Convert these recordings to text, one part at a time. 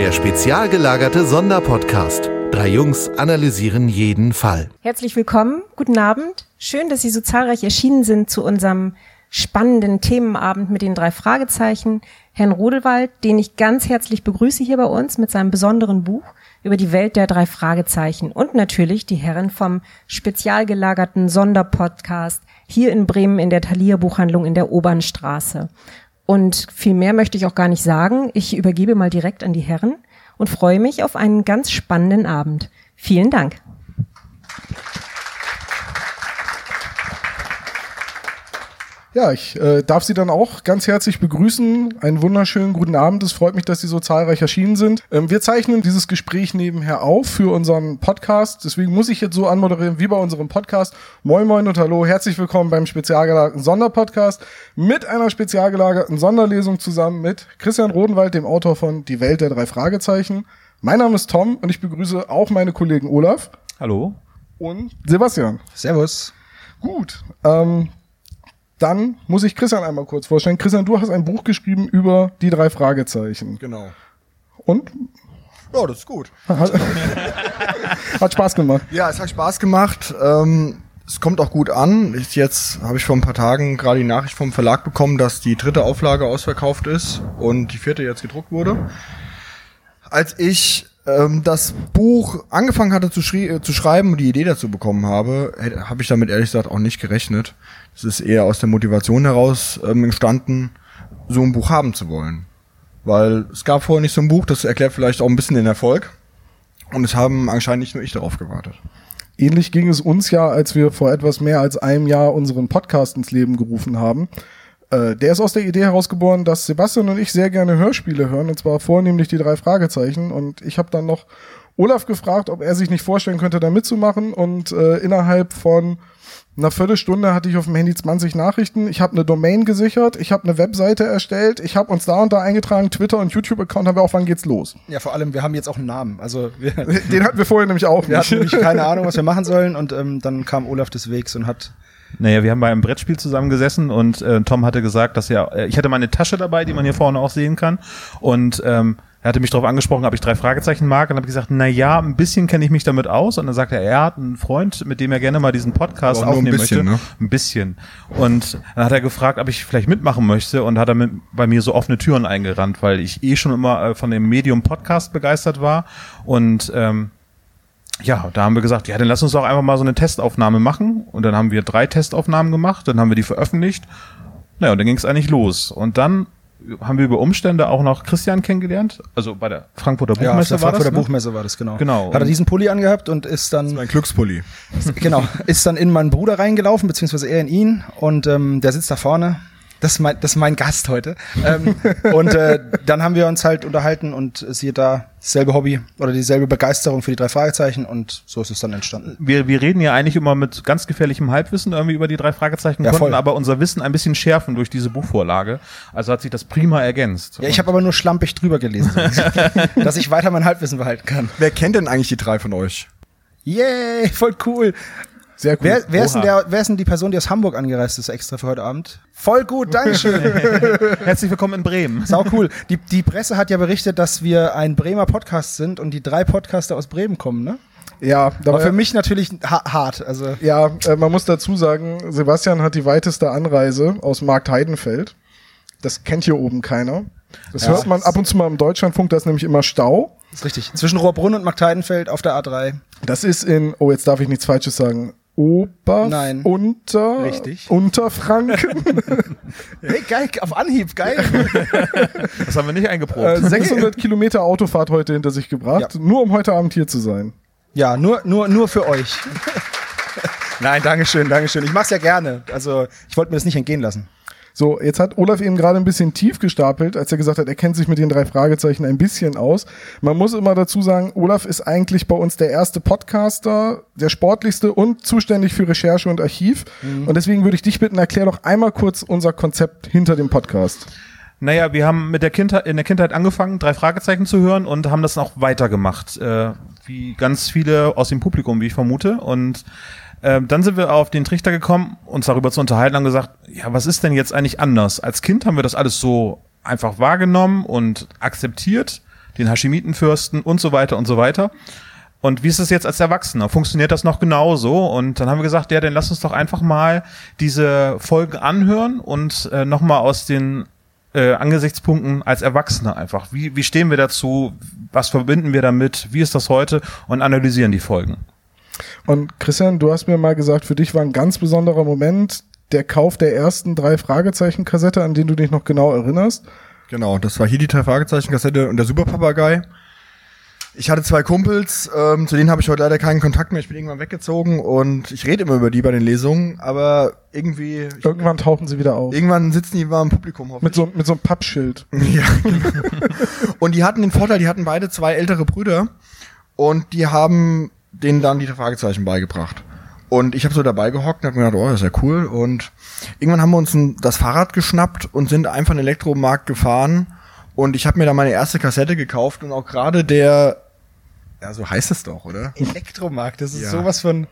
Der spezial gelagerte Sonderpodcast. Drei Jungs analysieren jeden Fall. Herzlich willkommen, guten Abend. Schön, dass Sie so zahlreich erschienen sind zu unserem spannenden Themenabend mit den drei Fragezeichen. Herrn Rodelwald, den ich ganz herzlich begrüße hier bei uns mit seinem besonderen Buch über die Welt der drei Fragezeichen und natürlich die Herren vom spezial gelagerten Sonderpodcast hier in Bremen in der Thalia Buchhandlung in der Obernstraße. Und viel mehr möchte ich auch gar nicht sagen. Ich übergebe mal direkt an die Herren und freue mich auf einen ganz spannenden Abend. Vielen Dank. Ja, ich äh, darf Sie dann auch ganz herzlich begrüßen. Einen wunderschönen guten Abend. Es freut mich, dass Sie so zahlreich erschienen sind. Ähm, wir zeichnen dieses Gespräch nebenher auf für unseren Podcast. Deswegen muss ich jetzt so anmoderieren wie bei unserem Podcast. Moin Moin und Hallo. Herzlich willkommen beim spezialgelagerten Sonderpodcast mit einer spezialgelagerten Sonderlesung zusammen mit Christian Rodenwald, dem Autor von Die Welt der drei Fragezeichen. Mein Name ist Tom und ich begrüße auch meine Kollegen Olaf. Hallo. Und Sebastian. Servus. Gut. Ähm, dann muss ich Christian einmal kurz vorstellen. Christian, du hast ein Buch geschrieben über die drei Fragezeichen. Genau. Und? Ja, das ist gut. Hat, hat Spaß gemacht. Ja, es hat Spaß gemacht. Ähm, es kommt auch gut an. Ich, jetzt habe ich vor ein paar Tagen gerade die Nachricht vom Verlag bekommen, dass die dritte Auflage ausverkauft ist und die vierte jetzt gedruckt wurde. Als ich ähm, das Buch angefangen hatte zu, schrie- zu schreiben und die Idee dazu bekommen habe, habe ich damit ehrlich gesagt auch nicht gerechnet. Es ist eher aus der Motivation heraus ähm, entstanden, so ein Buch haben zu wollen. Weil es gab vorher nicht so ein Buch, das erklärt vielleicht auch ein bisschen den Erfolg. Und es haben anscheinend nicht nur ich darauf gewartet. Ähnlich ging es uns ja, als wir vor etwas mehr als einem Jahr unseren Podcast ins Leben gerufen haben. Äh, der ist aus der Idee herausgeboren, dass Sebastian und ich sehr gerne Hörspiele hören, und zwar vornehmlich die drei Fragezeichen. Und ich habe dann noch Olaf gefragt, ob er sich nicht vorstellen könnte, da mitzumachen. Und äh, innerhalb von einer Viertelstunde hatte ich auf dem Handy 20 Nachrichten. Ich habe eine Domain gesichert, ich habe eine Webseite erstellt, ich habe uns da und da eingetragen, Twitter und YouTube-Account haben wir auch, wann geht's los? Ja, vor allem, wir haben jetzt auch einen Namen. Also wir, Den hatten wir vorher nämlich auch wir nicht. hatten nämlich keine Ahnung, was wir machen sollen und ähm, dann kam Olaf des Wegs und hat Naja, wir haben bei einem Brettspiel zusammengesessen und äh, Tom hatte gesagt, dass er, äh, ich hatte meine Tasche dabei, die man hier vorne auch sehen kann und ähm, er hatte mich darauf angesprochen, ob ich drei Fragezeichen mag und habe gesagt, na ja, ein bisschen kenne ich mich damit aus und dann sagte er, er hat einen Freund, mit dem er gerne mal diesen Podcast nur ein aufnehmen bisschen, möchte. ne? Ein bisschen. Und dann hat er gefragt, ob ich vielleicht mitmachen möchte und hat er mit, bei mir so offene Türen eingerannt, weil ich eh schon immer äh, von dem Medium Podcast begeistert war und ähm, ja, da haben wir gesagt, ja, dann lass uns doch einfach mal so eine Testaufnahme machen. Und dann haben wir drei Testaufnahmen gemacht, dann haben wir die veröffentlicht. Naja, und dann ging es eigentlich los. Und dann haben wir über Umstände auch noch Christian kennengelernt. Also bei der Frankfurter ja, auf Buchmesse der war Frankfurter das. Ne? Buchmesse war das genau. Genau. Hat er diesen Pulli angehabt und ist dann Mein Glückspulli. genau ist dann in meinen Bruder reingelaufen beziehungsweise er in ihn und ähm, der sitzt da vorne. Das ist mein, das ist mein Gast heute. ähm, und äh, dann haben wir uns halt unterhalten und siehe da, dasselbe Hobby oder dieselbe Begeisterung für die drei Fragezeichen und so ist es dann entstanden. Wir, wir reden ja eigentlich immer mit ganz gefährlichem Halbwissen irgendwie über die drei Fragezeichen, Ja, konnten aber unser Wissen ein bisschen schärfen durch diese Buchvorlage. Also hat sich das prima ergänzt. Ja, ich habe aber nur schlampig drüber gelesen, dass ich weiter mein Halbwissen behalten kann. Wer kennt denn eigentlich die drei von euch? Yay, voll cool. Sehr gut. Wer, wer, ist denn der, wer ist denn die Person, die aus Hamburg angereist ist extra für heute Abend? Voll gut, Dankeschön. Herzlich willkommen in Bremen. Sau cool. Die, die Presse hat ja berichtet, dass wir ein Bremer Podcast sind und die drei Podcaster aus Bremen kommen, ne? Ja, Aber für mich natürlich ha hart. Also Ja, äh, man muss dazu sagen, Sebastian hat die weiteste Anreise aus Markt Heidenfeld. Das kennt hier oben keiner. Das Ja. hört man ab und zu mal im Deutschlandfunk, da ist nämlich immer Stau. ist richtig. Zwischen Rohrbrunn und Magdeidenfeld auf der A3. Das ist in, oh, jetzt darf ich nichts Falsches sagen. Ober, Nein. unter, Richtig. Unterfranken, Hey, geil, auf Anhieb, geil. Das haben wir nicht eingeprobt. äh, 600 Kilometer Autofahrt heute hinter sich gebracht, Ja. nur um heute Abend hier zu sein. ja, nur, nur, nur für euch. Nein, Dankeschön, Dankeschön. Ich mach's ja gerne. Also ich wollte mir das nicht entgehen lassen. So, jetzt hat Olaf eben gerade ein bisschen tief gestapelt, als er gesagt hat, er kennt sich mit den drei Fragezeichen ein bisschen aus. Man muss immer dazu sagen, Olaf ist eigentlich bei uns der erste Podcaster, der sportlichste und zuständig für Recherche und Archiv. Und deswegen würde ich dich bitten, erklär doch einmal kurz unser Konzept hinter dem Podcast. Naja, wir haben mit der Kindheit, in der Kindheit angefangen, drei Fragezeichen zu hören und haben das auch weitergemacht. Äh, wie ganz viele aus dem Publikum, wie ich vermute. Und äh, dann sind wir auf den Trichter gekommen, uns darüber zu unterhalten und gesagt, ja, was ist denn jetzt eigentlich anders? Als Kind haben wir das alles so einfach wahrgenommen und akzeptiert, den Haschimitenfürsten und so weiter und so weiter. Und wie ist es jetzt als Erwachsener? Funktioniert das noch genauso? Und dann haben wir gesagt, ja, dann lass uns doch einfach mal diese Folgen anhören und äh, nochmal aus den äh, Angesichtspunkten als Erwachsener einfach. Wie, wie stehen wir dazu? Was verbinden wir damit? Wie ist das heute? Und analysieren die Folgen. Und Christian, du hast mir mal gesagt, für dich war ein ganz besonderer Moment der Kauf der ersten drei Fragezeichen-Kassette, an den du dich noch genau erinnerst. Genau, das war hier die drei Fragezeichen-Kassette und der Superpapagei. Ich hatte zwei Kumpels, ähm, zu denen habe ich heute leider keinen Kontakt mehr. Ich bin irgendwann weggezogen und ich rede immer über die bei den Lesungen, aber irgendwie. Irgendwann tauchen sie wieder auf. irgendwann sitzen die mal im Publikum Mit so, mit so einem Pappschild. Ja. und die hatten den Vorteil, die hatten beide zwei ältere Brüder und die haben denen dann die Fragezeichen beigebracht. Und ich habe so dabei gehockt und hab mir gedacht, oh, das ist ja cool. Und irgendwann haben wir uns ein, das Fahrrad geschnappt und sind einfach in den Elektromarkt gefahren. Und ich habe mir da meine erste Kassette gekauft und auch gerade der, ja, so heißt es doch, oder? Elektromarkt, das ist Ja. sowas von.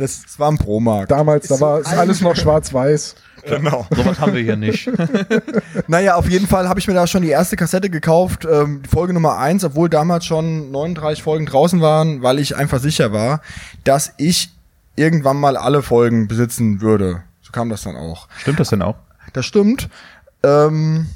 Das, Das war ein Promarkt. Damals, da so war ist alles noch schwarz-weiß. Genau. Sowas haben wir hier nicht. Naja, auf jeden Fall habe ich mir da schon die erste Kassette gekauft, ähm, Folge Nummer eins, obwohl damals schon 39 Folgen draußen waren, weil ich einfach sicher war, dass ich irgendwann mal alle Folgen besitzen würde. So kam das dann auch. Stimmt das denn auch? Das stimmt. Ähm,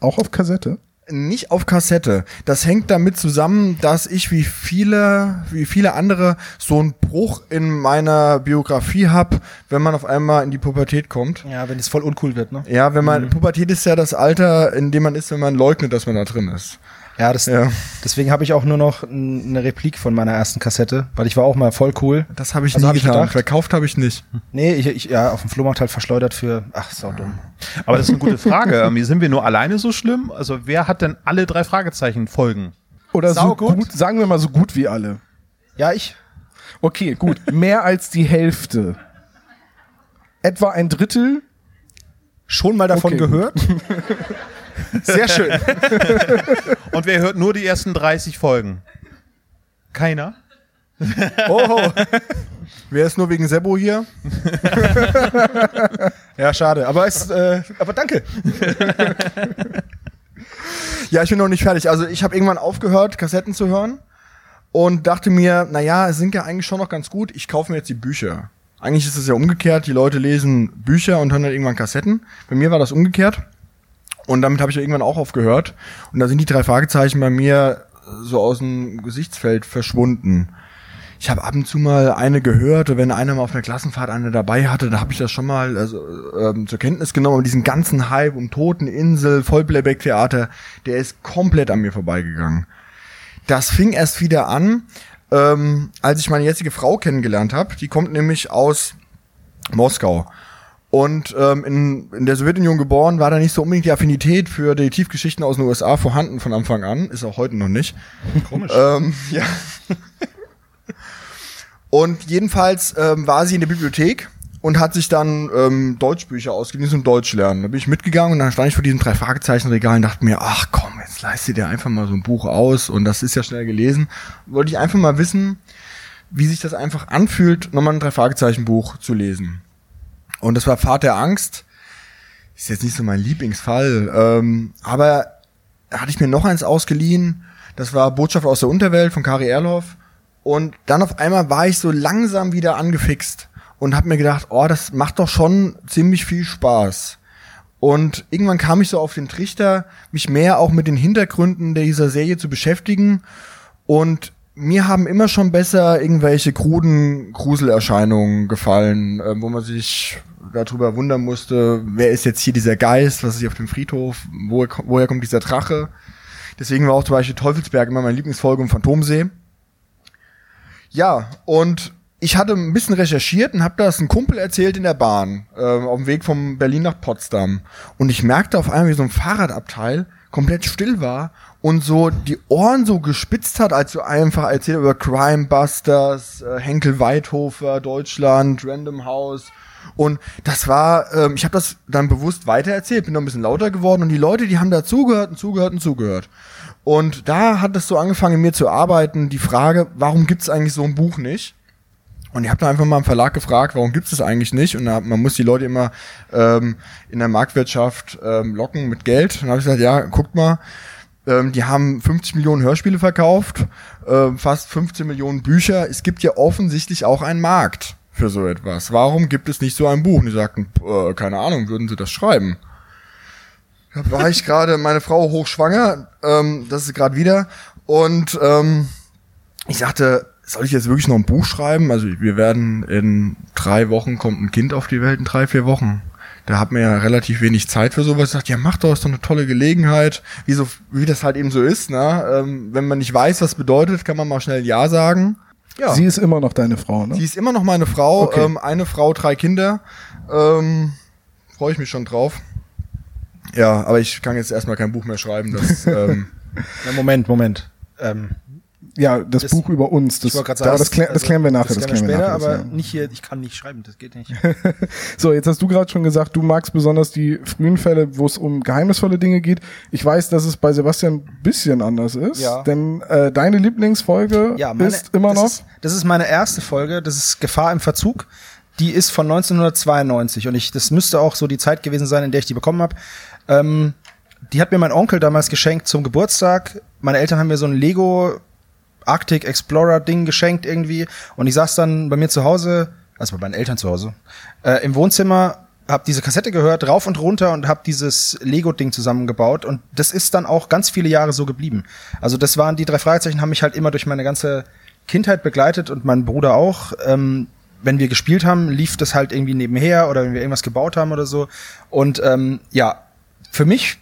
Auch auf Kassette. Nicht auf Kassette. Das hängt damit zusammen, dass ich wie viele, wie viele andere so einen Bruch in meiner Biografie hab, wenn man auf einmal in die Pubertät kommt. ja, wenn es voll uncool wird, ne? Ja, wenn man, Pubertät ist ja das Alter, in dem man ist, wenn man leugnet, dass man da drin ist. Ja, das, Ja. deswegen habe ich auch nur noch eine Replik von meiner ersten Kassette, weil ich war auch mal voll cool. Das habe ich Also nie hab ich getan. gedacht. Verkauft habe ich nicht. Nee, ich, ich ja, auf dem Flohmarkt halt verschleudert für, ach, sau dumm. Aber das ist eine gute Frage. Ähm, Sind wir nur alleine so schlimm? Also wer hat denn alle drei Fragezeichen Folgen? Oder so Saugut. gut, sagen wir mal so gut wie alle. Ja, ich. Okay, gut. Mehr als die Hälfte. Etwa ein Drittel. Schon mal davon Okay, gehört. Sehr schön. Und wer hört nur die ersten 30 Folgen? Keiner? Oh, Wer ist nur wegen Sebo hier? ja, schade. Aber es, äh, aber danke. Ja, ich bin noch nicht fertig. Also ich habe irgendwann aufgehört, Kassetten zu hören und dachte mir, naja, es sind ja eigentlich schon noch ganz gut. Ich kaufe mir jetzt die Bücher. Eigentlich ist es ja umgekehrt. Die Leute lesen Bücher und hören dann irgendwann Kassetten. Bei mir war das umgekehrt. Und damit habe ich irgendwann auch aufgehört. Und da sind die drei Fragezeichen bei mir so aus dem Gesichtsfeld verschwunden. Ich habe ab und zu mal eine gehört, wenn einer mal auf einer Klassenfahrt eine dabei hatte, da habe ich das schon mal also, ähm, zur Kenntnis genommen. Aber diesen ganzen Hype um Toteninsel, Vollplayback-Theater, der ist komplett an mir vorbeigegangen. Das fing erst wieder an, ähm, als ich meine jetzige Frau kennengelernt habe. Die kommt nämlich aus Moskau. Und ähm, in, in der Sowjetunion geboren, war da nicht so unbedingt die Affinität für Detektivgeschichten aus den USA vorhanden von Anfang an. Ist auch heute noch nicht. Komisch. Ähm, ja. Und jedenfalls ähm, war sie in der Bibliothek und hat sich dann ähm, Deutschbücher ausgeliehen zum Deutsch lernen. Da bin ich mitgegangen und dann stand ich vor diesem drei Fragezeichen-Regal und dachte mir, ach komm, jetzt leiste dir einfach mal so ein Buch aus und das ist ja schnell gelesen. Wollte ich einfach mal wissen, wie sich das einfach anfühlt, nochmal ein drei Fragezeichen-Buch zu lesen. Und das war Pfad der Angst. Ist jetzt nicht so mein Lieblingsfall, ähm, aber hatte ich mir noch eins ausgeliehen. Das war Botschaft aus der Unterwelt von Kari Erloff. Und dann auf einmal war ich so langsam wieder angefixt und habe mir gedacht, oh, das macht doch schon ziemlich viel Spaß. Und irgendwann kam ich so auf den Trichter, mich mehr auch mit den Hintergründen dieser Serie zu beschäftigen. Und mir haben immer schon besser irgendwelche kruden Gruselerscheinungen gefallen, äh, wo man sich darüber wundern musste, wer ist jetzt hier dieser Geist, was ist hier auf dem Friedhof, woher, woher kommt dieser Drache. Deswegen war auch zum Beispiel Teufelsberg immer meine Lieblingsfolge um Phantomsee. Ja, und ich hatte ein bisschen recherchiert und habe das einem Kumpel erzählt in der Bahn, äh, auf dem Weg von Berlin nach Potsdam. Und ich merkte auf einmal, wie so ein Fahrradabteil komplett still war und so die Ohren so gespitzt hat, als du einfach erzählt über Crime Busters, äh, Henkel Weidhofer, Deutschland, Random House. Und das war, ähm, ich habe das dann bewusst weitererzählt, bin noch ein bisschen lauter geworden und die Leute, die haben da zugehört und zugehört und zugehört. Und da hat es so angefangen, in mir zu arbeiten, die Frage, warum gibt es eigentlich so ein Buch nicht? Und ich habe da einfach mal im Verlag gefragt, warum gibt es das eigentlich nicht? Und da, man muss die Leute immer ähm, in der Marktwirtschaft ähm, locken mit Geld. Und dann habe ich gesagt, ja, guckt mal, Ähm, die haben 50 Millionen Hörspiele verkauft, äh, fast 15 Millionen Bücher. Es gibt ja offensichtlich auch einen Markt für so etwas. Warum gibt es nicht so ein Buch? Und die sagten, äh, keine Ahnung, würden sie das schreiben? Da war ich gerade, meine Frau hochschwanger, ähm, das ist gerade wieder. Und ähm, ich sagte, soll ich jetzt wirklich noch ein Buch schreiben? Also wir werden in drei Wochen kommt ein Kind auf die Welt, in drei, vier Wochen. Da hat man ja relativ wenig Zeit für sowas. Ich sagte, ja, mach doch, ist doch eine tolle Gelegenheit. Wie, so, wie das halt eben so ist, ne? Ähm, wenn man nicht weiß, was bedeutet, kann man mal schnell Ja sagen. Ja. Sie ist immer noch deine Frau, ne? Sie ist immer noch meine Frau. Okay. Ähm, eine Frau, drei Kinder. Ähm, Freue ich mich schon drauf. Ja, aber ich kann jetzt erstmal kein Buch mehr schreiben. Das, ähm, Na, Moment, Moment. Ähm, Ja, das, Das- Buch über uns. Das, sagen, das, klär, das also, klären wir nachher. Das klären wir später, nachher, aber ja. nicht hier, ich kann nicht schreiben, das geht nicht. So, jetzt hast du gerade schon gesagt, du magst besonders die frühen Fälle, wo es um geheimnisvolle Dinge geht. Ich weiß, dass es bei Sebastian ein bisschen anders ist, Ja. denn äh, deine Lieblingsfolge Ja, meine, ist immer noch. Ist, das ist meine erste Folge, das ist Gefahr im Verzug. Die ist von 1992 und ich, das müsste auch so die Zeit gewesen sein, in der ich die bekommen habe. Ähm, die hat mir mein Onkel damals geschenkt zum Geburtstag. Meine Eltern haben mir so ein Lego Arctic Explorer Ding geschenkt irgendwie und ich saß dann bei mir zu Hause, also bei meinen Eltern zu Hause, äh, im Wohnzimmer, habe diese Kassette gehört, rauf und runter und habe dieses Lego Ding zusammengebaut und das ist dann auch ganz viele Jahre so geblieben. Also das waren die drei Fragezeichen haben mich halt immer durch meine ganze Kindheit begleitet und mein Bruder auch. Ähm, wenn wir gespielt haben, lief das halt irgendwie nebenher oder wenn wir irgendwas gebaut haben oder so. Und ähm, ja, für mich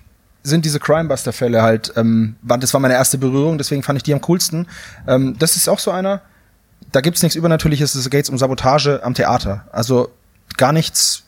sind diese Crimebuster-Fälle halt, ähm, das war meine erste Berührung, deswegen fand ich die am coolsten. Ähm, das ist auch so einer, da gibt's nichts Übernatürliches, es geht um Sabotage am Theater. Also gar nichts,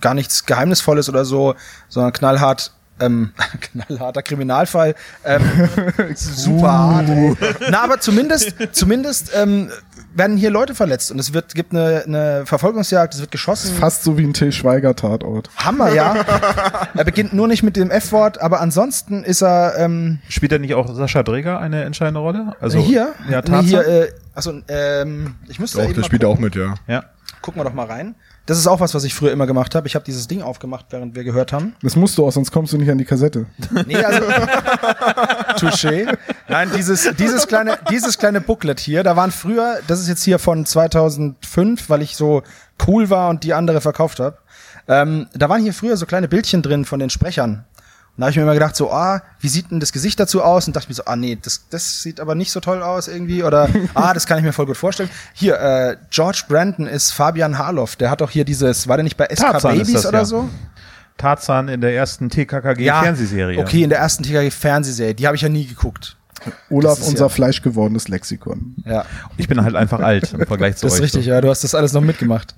gar nichts Geheimnisvolles oder so, sondern knallhart, ähm, knallharter Kriminalfall. Ähm, super hart. Ey. Na, aber zumindest, zumindest ähm, werden hier Leute verletzt und es wird gibt eine, eine Verfolgungsjagd, es wird geschossen. Fast so wie ein Till Schweiger Tatort. Hammer, ja. er beginnt nur nicht mit dem F-Wort, aber ansonsten ist er ähm, Spielt da nicht auch Sascha Dräger eine entscheidende Rolle? Also hier. Ja, nee, Tarzan? hier. Äh, also ähm, ich müsste doch, eben der spielt gucken. auch mit, ja. ja. Gucken wir doch mal rein. Das ist auch was, was ich früher immer gemacht habe. Ich habe dieses Ding aufgemacht, während wir gehört haben. Das musst du auch, sonst kommst du nicht an die Kassette. Nee, also Touché. Nein, dieses dieses kleine dieses kleine Booklet hier, da waren früher, das ist jetzt hier von 2005, weil ich so cool war und die andere verkauft habe. Ähm, da waren hier früher so kleine Bildchen drin von den Sprechern. Und da habe ich mir immer gedacht, so, ah, wie sieht denn das Gesicht dazu aus? Und dachte mir so, ah, nee, das, das sieht aber nicht so toll aus irgendwie. Oder, ah, das kann ich mir voll gut vorstellen. Hier, äh, George Brandon ist Fabian Harloff. Der hat doch hier dieses, war der nicht bei SK Tarzan Babies das, oder ja. so? Tarzan in der ersten TKKG-Fernsehserie. Okay, in der ersten TKG-Fernsehserie. Die habe ich ja nie geguckt. Olaf, unser ja- fleischgewordenes Lexikon. Ja, Ich bin halt einfach alt im Vergleich zu das euch. ist richtig, so. ja. Du hast das alles noch mitgemacht.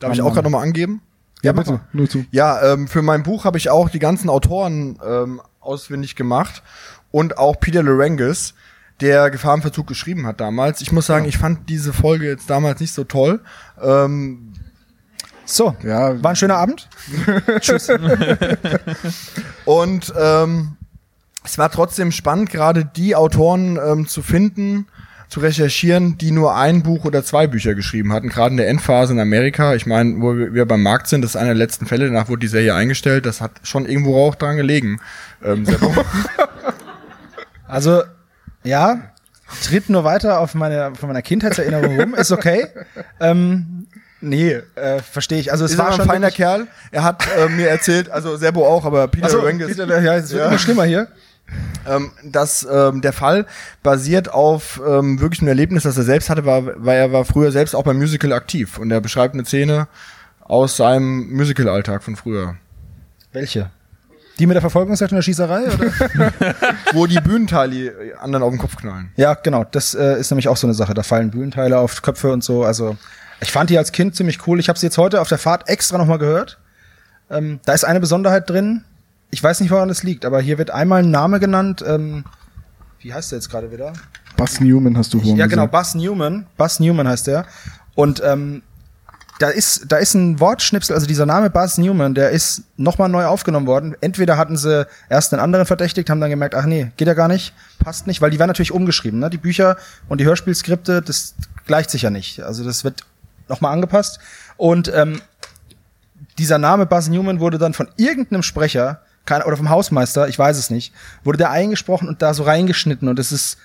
Darf ich auch gerade nochmal angeben? Ja, mach mal. nur zu. Ja, ähm, für mein Buch habe ich auch die ganzen Autoren ähm, auswendig gemacht und auch Peter Larengis, der Gefahr im Verzug geschrieben hat damals. Ich muss sagen, ich fand diese Folge jetzt damals nicht so toll. Ähm, So, Ja. war ein schöner Abend. Tschüss. und ähm, es war trotzdem spannend, gerade die Autoren ähm, zu finden, zu recherchieren, die nur ein Buch oder zwei Bücher geschrieben hatten, gerade in der Endphase in Amerika. Ich meine, wo wir beim Markt sind, das ist einer der letzten Fälle, danach wurde die Serie eingestellt, das hat schon irgendwo auch dran gelegen. Ähm. Also, ja, tritt nur weiter auf meine, von meiner Kindheitserinnerung rum, ist okay. Ähm, nee, äh, verstehe ich. Also es ist war schon ein feiner Kerl. Er hat äh, mir erzählt, also Serbo auch, aber Peter Rengis, Peter, ja, es wird Ja. immer schlimmer hier. Ähm, dass ähm, der Fall basiert auf ähm, wirklich einem Erlebnis, das er selbst hatte, war, weil er war früher selbst auch beim Musical aktiv und er beschreibt eine Szene aus seinem Musical-Alltag von früher, Welche? Die mit der Verfolgungsjagd und der Schießerei? Oder? wo die Bühnenteile anderen auf den Kopf knallen. ja, genau. Das äh, ist nämlich auch so eine Sache. Da fallen Bühnenteile auf Köpfe und so. Also ich fand die als Kind ziemlich cool. Ich habe sie jetzt heute auf der Fahrt extra nochmal gehört. Ähm, da ist eine Besonderheit drin. Ich weiß nicht, woran das liegt, aber hier wird einmal ein Name genannt. Ähm, wie heißt der jetzt gerade wieder? Buzz Newman hast du vorhin Ja, genau. Buzz Newman. Buzz Newman heißt der. Und ähm, da ist, da ist ein Wortschnipsel, also dieser Name Buzz Newman, der ist nochmal neu aufgenommen worden. Entweder hatten sie erst einen anderen verdächtigt, haben dann gemerkt, ach nee, geht ja gar nicht, passt nicht, weil die werden natürlich umgeschrieben. Ne? Die Bücher und die Hörspielskripte, das gleicht sich ja nicht. Also das wird nochmal angepasst. Und ähm, dieser Name Buzz Newman wurde dann von irgendeinem Sprecher keine, oder vom Hausmeister, ich weiß es nicht, wurde der eingesprochen und da so reingeschnitten und das ist,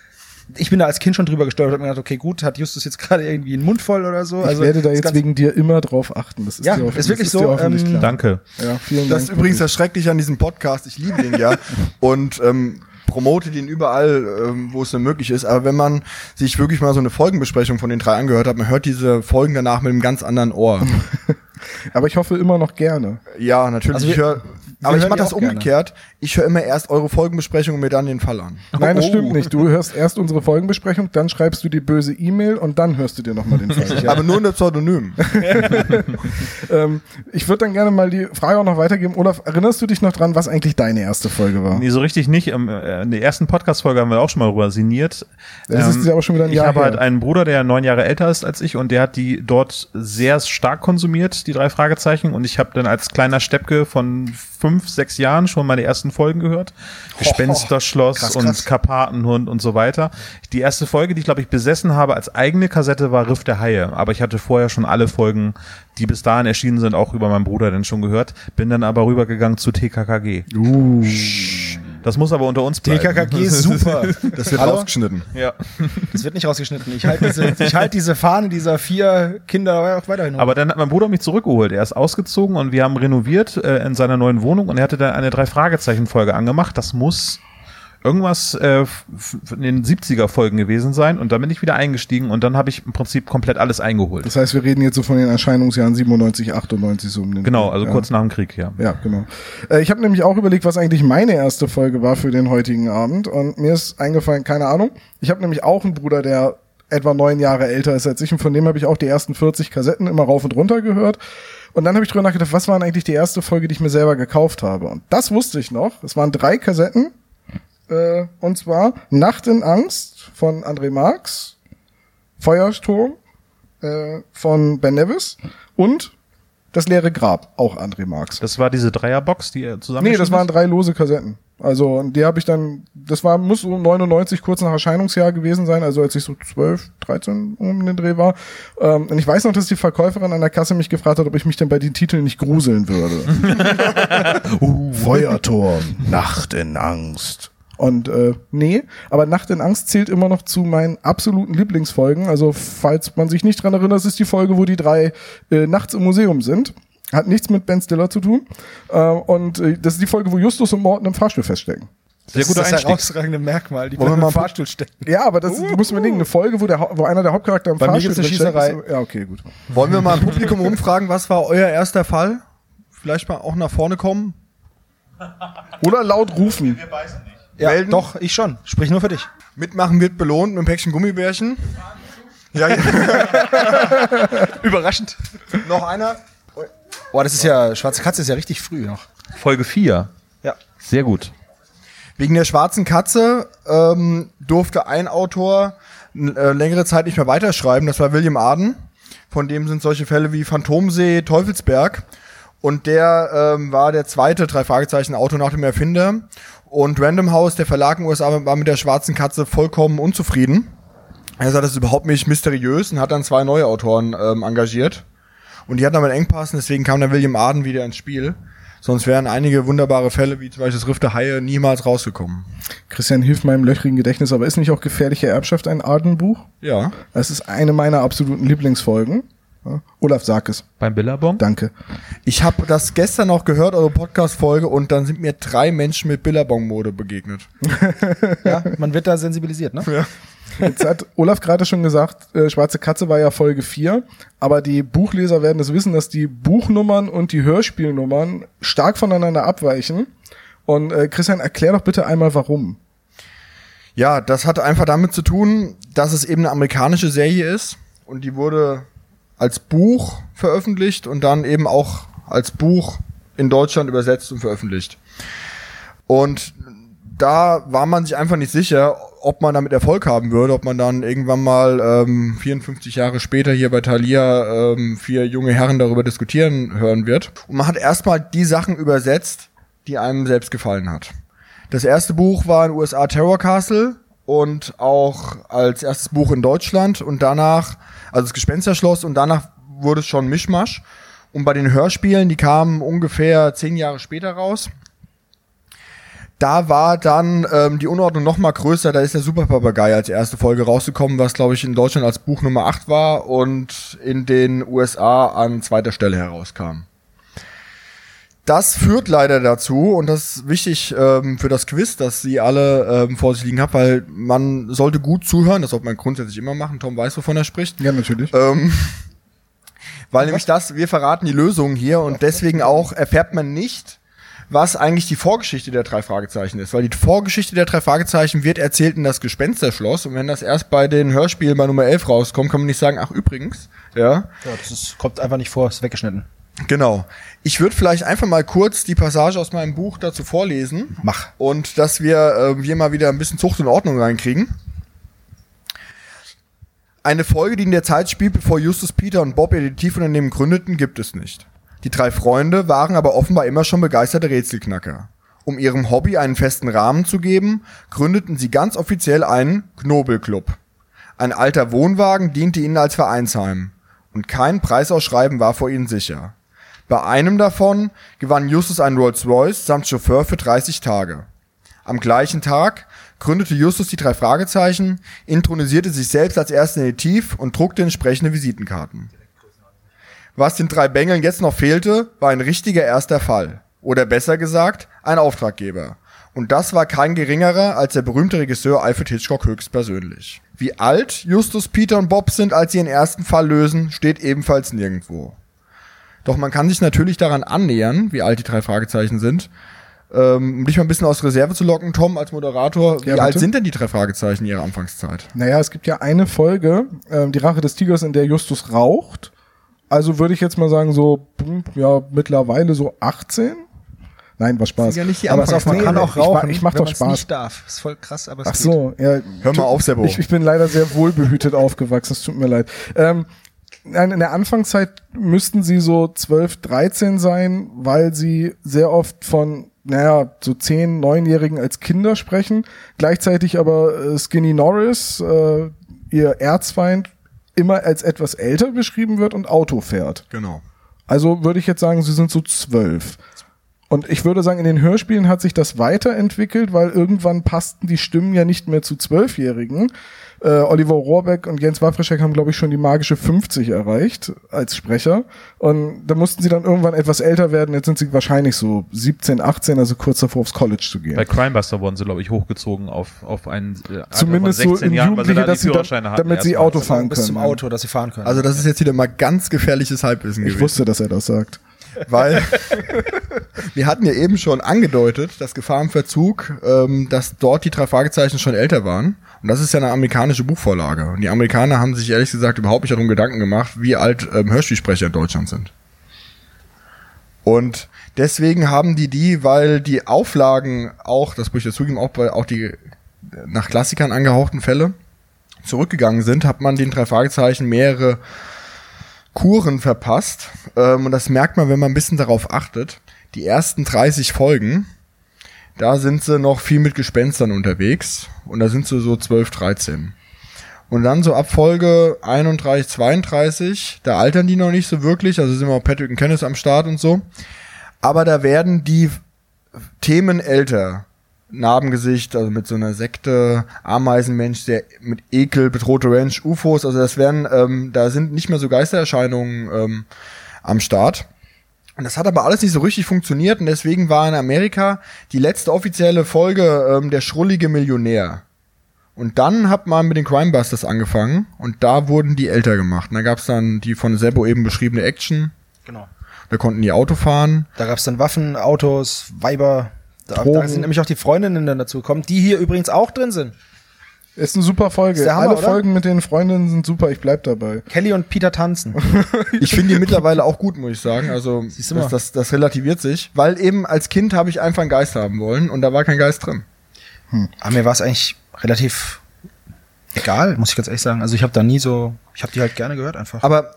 ich bin da als Kind schon drüber gestolpert und hab mir gedacht, okay, gut, hat Justus jetzt gerade irgendwie einen Mund voll oder so. Ich werde da das jetzt wegen dir immer drauf achten. Das ist Ja, dir ist wirklich das dir so, ähm, klar. Danke. Ja, vielen Das ist Dank. übrigens das Schreckliche an diesem Podcast. Ich liebe den ja und ähm, promote den überall, ähm, wo es nur möglich ist. Aber wenn man sich wirklich mal so eine Folgenbesprechung von den drei angehört hat, man hört diese Folgen danach mit einem ganz anderen Ohr. Aber ich hoffe immer noch gerne. Ja, natürlich. Also ich wir- hör, wir aber ich mache das auch gerne. umgekehrt. Ich höre immer erst eure Folgenbesprechung und mir dann den Fall an. Nein, das Oh. stimmt nicht. Du hörst erst unsere Folgenbesprechung, dann schreibst du die böse E-Mail und dann hörst du dir nochmal den Fall. Aber nur unter Pseudonym. ähm, ich würde dann gerne mal die Frage auch noch weitergeben. Olaf, erinnerst du dich noch dran, was eigentlich deine erste Folge war? Nee, so richtig nicht. Ähm, äh, In der ersten Podcast-Folge haben wir auch schon mal rüber sinniert. Das ist ja aber schon wieder ein ich Jahr habe her. halt einen Bruder, der neun Jahre älter ist als ich und der hat die dort sehr stark konsumiert, die drei Fragezeichen. Und ich habe dann als kleiner Steppke von fünf, sechs Jahren schon meine ersten Folgen gehört. Gespensterschloss krass, und krass. Karpatenhund und so weiter. Die erste Folge, die ich glaube ich besessen habe als eigene Kassette, war Riff der Haie. Aber ich hatte vorher schon alle Folgen, die bis dahin erschienen sind, auch über meinen Bruder dann schon gehört. Bin dann aber rübergegangen zu TKKG. Uh. Das muss aber unter uns bleiben. TKKG ist super. Das wird Hallo? rausgeschnitten. Ja. Das wird nicht rausgeschnitten. Ich halte diese, ich halt diese Fahne dieser vier Kinder auch weiterhin. hoch. Aber dann hat mein Bruder mich zurückgeholt. Er ist ausgezogen und wir haben renoviert äh, in seiner neuen Wohnung und er hatte dann eine drei Fragezeichen Folge angemacht. Das muss irgendwas äh, in den 70er Folgen gewesen sein und dann bin ich wieder eingestiegen und dann habe ich im Prinzip komplett alles eingeholt. Das heißt, wir reden jetzt so von den Erscheinungsjahren 97, 98 so um den Genau, also ja. kurz nach dem Krieg, ja. Ja, genau. Äh, ich habe nämlich auch überlegt, was eigentlich meine erste Folge war für den heutigen Abend. Und mir ist eingefallen, keine Ahnung. Ich habe nämlich auch einen Bruder, der etwa neun Jahre älter ist als ich. Und von dem habe ich auch die ersten 40 Kassetten immer rauf und runter gehört. Und dann habe ich drüber nachgedacht, was war eigentlich die erste Folge, die ich mir selber gekauft habe. Und das wusste ich noch. Es waren drei Kassetten. Äh, und zwar Nacht in Angst von André Marx, Feuersturm äh, von Ben Nevis und Das leere Grab, auch André Marx. Das war diese Dreierbox, die er zusammen Nee, das waren drei lose Kassetten. Also, und die habe ich dann, das war, muss so 99 kurz nach Erscheinungsjahr gewesen sein, also als ich so 12, 13 um den Dreh war. Ähm, und ich weiß noch, dass die Verkäuferin an der Kasse mich gefragt hat, ob ich mich denn bei den Titeln nicht gruseln würde. Feuerturm, Nacht in Angst. Und äh, nee, aber Nacht in Angst zählt immer noch zu meinen absoluten Lieblingsfolgen. Also falls man sich nicht dran erinnert, das ist die Folge, wo die drei äh, nachts im Museum sind. Hat nichts mit Ben Stiller zu tun. Äh, und äh, das ist die Folge, wo Justus und Morten im Fahrstuhl feststecken. Sehr das guter ist das Einstieg. herausragende Merkmal. Die Wollen wir bleiben mal im Fahrstuhl stecken. Ja, aber das muss man denken, eine Folge, wo, der, wo einer der Hauptcharakter im Bei mir Fahrstuhl gibt's eine Schießerei. ist- Ja, okay, gut. Wollen wir mal im Publikum umfragen, was war euer erster Fall? Vielleicht mal auch nach vorne kommen. Oder laut rufen. Ja, Melden? doch, ich schon. Sprich nur für dich. Mitmachen wird belohnt mit einem Päckchen Gummibärchen. Ja, ja. Überraschend. noch einer. Boah, das ist ja, Schwarze Katze ist ja richtig früh noch. Folge 4. Ja. Sehr gut. Wegen der schwarzen Katze ähm, durfte ein Autor äh, längere Zeit nicht mehr weiterschreiben. Das war William Arden. Von dem sind solche Fälle wie Phantomsee, Teufelsberg. Und der ähm, war der zweite drei Fragezeichen Autor nach dem Erfinder. Und Random House, der Verlag in den USA, war mit der schwarzen Katze vollkommen unzufrieden. Er sagt, das ist überhaupt nicht mysteriös und hat dann zwei neue Autoren ähm, engagiert. Und die hatten aber einen Engpass und deswegen kam dann William Arden wieder ins Spiel. Sonst wären einige wunderbare Fälle, wie zum Beispiel das Riff der Haie, niemals rausgekommen. Christian hilft meinem löchrigen Gedächtnis, aber ist nicht auch gefährliche Erbschaft ein Ardenbuch? Ja. Das ist eine meiner absoluten Lieblingsfolgen. Ja. Olaf, sag es. Beim Billabong? Danke. Ich habe das gestern noch gehört, eure Podcast-Folge, und dann sind mir drei Menschen mit Billabong-Mode begegnet. Ja, man wird da sensibilisiert, ne? Jetzt hat Olaf gerade schon gesagt, äh, Schwarze Katze war ja Folge 4, aber die Buchleser werden es wissen, dass die Buchnummern und die Hörspielnummern stark voneinander abweichen. Und äh, Christian, erklär doch bitte einmal, warum. Ja, das hat einfach damit zu tun, dass es eben eine amerikanische Serie ist und die wurde als Buch veröffentlicht und dann eben auch als Buch in Deutschland übersetzt und veröffentlicht. Und da war man sich einfach nicht sicher, ob man damit Erfolg haben würde, ob man dann irgendwann mal ähm, 54 Jahre später hier bei Thalia ähm, vier junge Herren darüber diskutieren hören wird. Und man hat erstmal die Sachen übersetzt, die einem selbst gefallen hat. Das erste Buch war in USA Terror Castle und auch als erstes Buch in Deutschland und danach, also das Gespensterschloss und danach wurde es schon Mischmasch. Und bei den Hörspielen, die kamen ungefähr zehn Jahre später raus, da war dann ähm, die Unordnung noch mal größer. Da ist der Superpapagei als erste Folge rausgekommen, was glaube ich in Deutschland als Buch Nummer 8 war und in den USA an zweiter Stelle herauskam. Das führt leider dazu, und das ist wichtig ähm, für das Quiz, dass Sie alle ähm, vor sich liegen haben, weil man sollte gut zuhören, das sollte man grundsätzlich immer machen. Tom weiß, wovon er spricht. Ja, natürlich. Ähm, weil nämlich das, wir verraten die Lösung hier und deswegen auch erfährt man nicht, was eigentlich die Vorgeschichte der drei Fragezeichen ist. Weil die Vorgeschichte der drei Fragezeichen wird erzählt in das Gespensterschloss und wenn das erst bei den Hörspielen bei Nummer 11 rauskommt, kann man nicht sagen, ach übrigens, ja. Ja, das ist, kommt einfach nicht vor, ist weggeschnitten. Genau. Ich würde vielleicht einfach mal kurz die Passage aus meinem Buch dazu vorlesen. Mach. Und dass wir äh, hier mal wieder ein bisschen Zucht und Ordnung reinkriegen. Eine Folge, die in der Zeit spielt, bevor Justus, Peter und Bob ihr Detektivunternehmen gründeten, gibt es nicht. Die drei Freunde waren aber offenbar immer schon begeisterte Rätselknacker. Um ihrem Hobby einen festen Rahmen zu geben, gründeten sie ganz offiziell einen Knobelclub. Ein alter Wohnwagen diente ihnen als Vereinsheim. Und kein Preisausschreiben war vor ihnen sicher. Bei einem davon gewann Justus einen Rolls-Royce samt Chauffeur für 30 Tage. Am gleichen Tag gründete Justus die drei Fragezeichen, intronisierte sich selbst als ersten Detektiv und druckte entsprechende Visitenkarten. Was den drei Bengeln jetzt noch fehlte, war ein richtiger erster Fall. Oder besser gesagt, ein Auftraggeber. Und das war kein geringerer als der berühmte Regisseur Alfred Hitchcock höchstpersönlich. Wie alt Justus, Peter und Bob sind, als sie ihren ersten Fall lösen, steht ebenfalls nirgendwo. Doch man kann sich natürlich daran annähern, wie alt die drei Fragezeichen sind. Ähm, um dich mal ein bisschen aus Reserve zu locken, Tom, als Moderator, wie Ja, alt sind denn die drei Fragezeichen in ihrer Anfangszeit? Naja, es gibt ja eine Folge, ähm, die Rache des Tigers, in der Justus raucht. Also würde ich jetzt mal sagen, so, hm, ja, mittlerweile so 18? Nein, war Spaß. Ja nicht die Aber auf, man kann auch ich rauchen, ich mach wenn doch Spaß. nicht darf. Ist voll krass, aber es Ach geht. so, ja. Hör mal auf, Sebo. Ich, ich bin leider sehr wohlbehütet aufgewachsen, es tut mir leid. Ähm, nein, in der Anfangszeit müssten sie so 12, 13 sein, weil sie sehr oft von, naja, so 10, 9-Jährigen als Kinder sprechen. Gleichzeitig aber äh, Skinny Norris, äh, ihr Erzfeind, immer als etwas älter beschrieben wird und Auto fährt. Genau. Also würde ich jetzt sagen, sie sind so zwölf. Und ich würde sagen, in den Hörspielen hat sich das weiterentwickelt, weil irgendwann passten die Stimmen ja nicht mehr zu Zwölfjährigen. Äh, Oliver Rohrbeck und Jens Wawrischek haben, glaube ich, schon die magische 50 erreicht als Sprecher. Und da mussten sie dann irgendwann etwas älter werden. Jetzt sind sie wahrscheinlich so 17, 18, also kurz davor aufs College zu gehen. Bei Crimebuster wurden sie, glaube ich, hochgezogen auf, auf einen äh, Alter Zumindest von so 16 in Jahren, weil sie Jugendliche, da dass die sie dann, damit sie. Auto fahren bis zum können. Auto, dass sie fahren können. Also das ist jetzt wieder mal ganz gefährliches Halbwissen Ich gewesen. wusste, dass er das sagt. Weil wir hatten ja eben schon angedeutet, dass Gefahr im Verzug, ähm, dass dort die drei Fragezeichen schon älter waren. Und das ist ja eine amerikanische Buchvorlage. Und die Amerikaner haben sich ehrlich gesagt überhaupt nicht darum Gedanken gemacht, wie alt ähm, Hörspielsprecher in Deutschland sind. Und deswegen haben die die, weil die Auflagen auch, das muss ich dazugeben, auch bei auch die nach Klassikern angehauchten Fälle zurückgegangen sind, hat man den drei Fragezeichen mehrere Kuren verpasst. Ähm, und das merkt man, wenn man ein bisschen darauf achtet. Die ersten 30 Folgen, da sind sie noch viel mit Gespenstern unterwegs. Und da sind sie so 12, 13. Und dann so ab Folge 31, 32, da altern die noch nicht so wirklich. Also sind wir auch Patrick und Kenneth am Start und so. Aber da werden die Themen älter. Narbengesicht, also mit so einer Sekte, Ameisenmensch, der mit Ekel, bedrohte Ranch, UFOs, also das werden, ähm, da sind nicht mehr so Geistererscheinungen ähm, am Start. Und das hat aber alles nicht so richtig funktioniert und deswegen war in Amerika die letzte offizielle Folge ähm, der schrullige Millionär. Und dann hat man mit den Crimebusters angefangen und da wurden die älter gemacht. Und da gab's dann die von Sebo eben beschriebene Action, genau. da konnten die Auto fahren. Da gab's dann Waffen, Autos, Weiber. Da, da sind nämlich auch die Freundinnen dann dazu gekommen, die hier übrigens auch drin sind. Ist eine super Folge. Hammer, Alle oder? Folgen mit den Freundinnen sind super, ich bleib dabei. Kelly und Peter tanzen. Ich finde die mittlerweile auch gut, muss ich sagen. Also das, das, das relativiert sich, weil eben als Kind habe ich einfach einen Geist haben wollen und da war kein Geist drin. Aber mir war es eigentlich relativ egal, muss ich ganz ehrlich sagen. Also ich habe da nie so, ich habe die halt gerne gehört einfach. Aber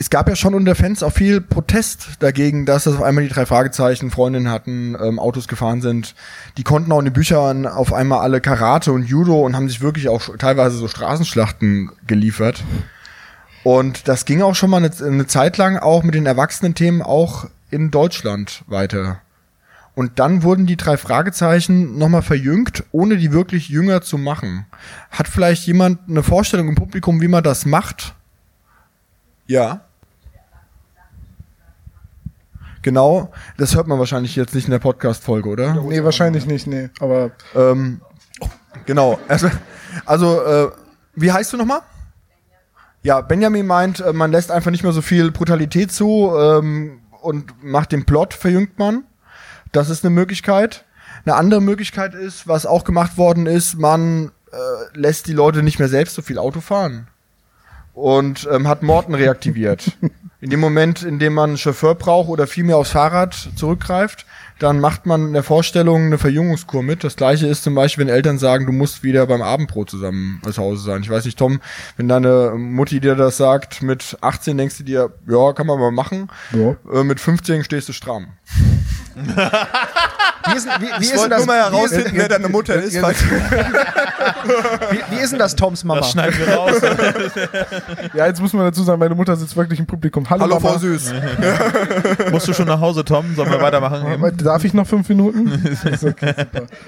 es gab ja schon unter Fans auch viel Protest dagegen, dass das auf einmal die drei Fragezeichen Freundinnen hatten, ähm, Autos gefahren sind. Die konnten auch in den Büchern auf einmal alle Karate und Judo und haben sich wirklich auch teilweise so Straßenschlachten geliefert. Und das ging auch schon mal eine, eine Zeit lang auch mit den Erwachsenen-Themen auch in Deutschland weiter. Und dann wurden die drei Fragezeichen nochmal verjüngt, ohne die wirklich jünger zu machen. Hat vielleicht jemand eine Vorstellung im Publikum, wie man das macht? Ja. Genau, das hört man wahrscheinlich jetzt nicht in der Podcast-Folge, oder? Nee, wahrscheinlich nicht, nee. Aber Ähm, genau. Also, also äh, wie heißt du nochmal? Ja, Benjamin meint, äh, man lässt einfach nicht mehr so viel Brutalität zu ähm, und macht den Plot, verjüngt man. Das ist eine Möglichkeit. Eine andere Möglichkeit ist, was auch gemacht worden ist, man äh, lässt die Leute nicht mehr selbst so viel Auto fahren. Und ähm, hat Morten reaktiviert. In dem Moment, in dem man einen Chauffeur braucht oder viel mehr aufs Fahrrad zurückgreift, dann macht man in der Vorstellung eine Verjüngungskur mit. Das gleiche ist zum Beispiel, wenn Eltern sagen, du musst wieder beim Abendbrot zusammen zu Hause sein. Ich weiß nicht, Tom, wenn deine Mutti dir das sagt, mit 18 denkst du dir, ja, kann man mal machen. Ja. Äh, mit 15 stehst du stramm. Wie ist, wie, wie Ich ist denn das, nur mal wie, ist, herausfinden, wer deine Mutter ist. wie, wie ist denn das Toms Mama? Das schneiden wir raus. ja, jetzt muss man dazu sagen, meine Mutter sitzt wirklich im Publikum. Hallo, Hallo, Mama. Frau Süß. Musst du schon nach Hause, Tom? Sollen wir weitermachen? Aber Darf ich noch fünf Minuten? okay, super.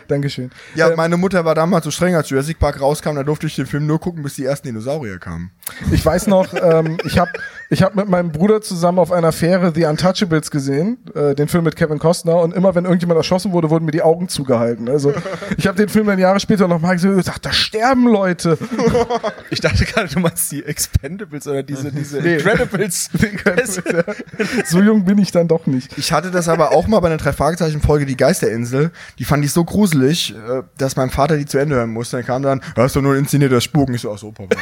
Dankeschön. Ja, Ähm, meine Mutter war damals so streng, als Jurassic Park rauskam, da durfte ich den Film nur gucken, bis die ersten Dinosaurier kamen. Ich weiß noch, ähm, ich habe ich hab mit meinem Bruder zusammen auf einer Fähre The Untouchables gesehen, äh, den Film mit Kevin Costner. Und immer wenn irgendjemand erschossen wurde, wurden mir die Augen zugehalten. Also ich habe den Film dann Jahre später nochmal gesehen und gesagt, da sterben Leute. Ich dachte gerade, du meinst die Expendables oder diese, diese Nee. Incredibles. so jung bin ich dann doch nicht. Ich hatte das aber auch mal bei einer Drei-Fragezeichen-Folge, die Geisterinsel. Die fand ich so gruselig, äh, dass mein Vater die zu Ende hören musste. Dann kam dann, ja, ist doch nur ein inszenierter Spuk. Ich so, ach so, Papa.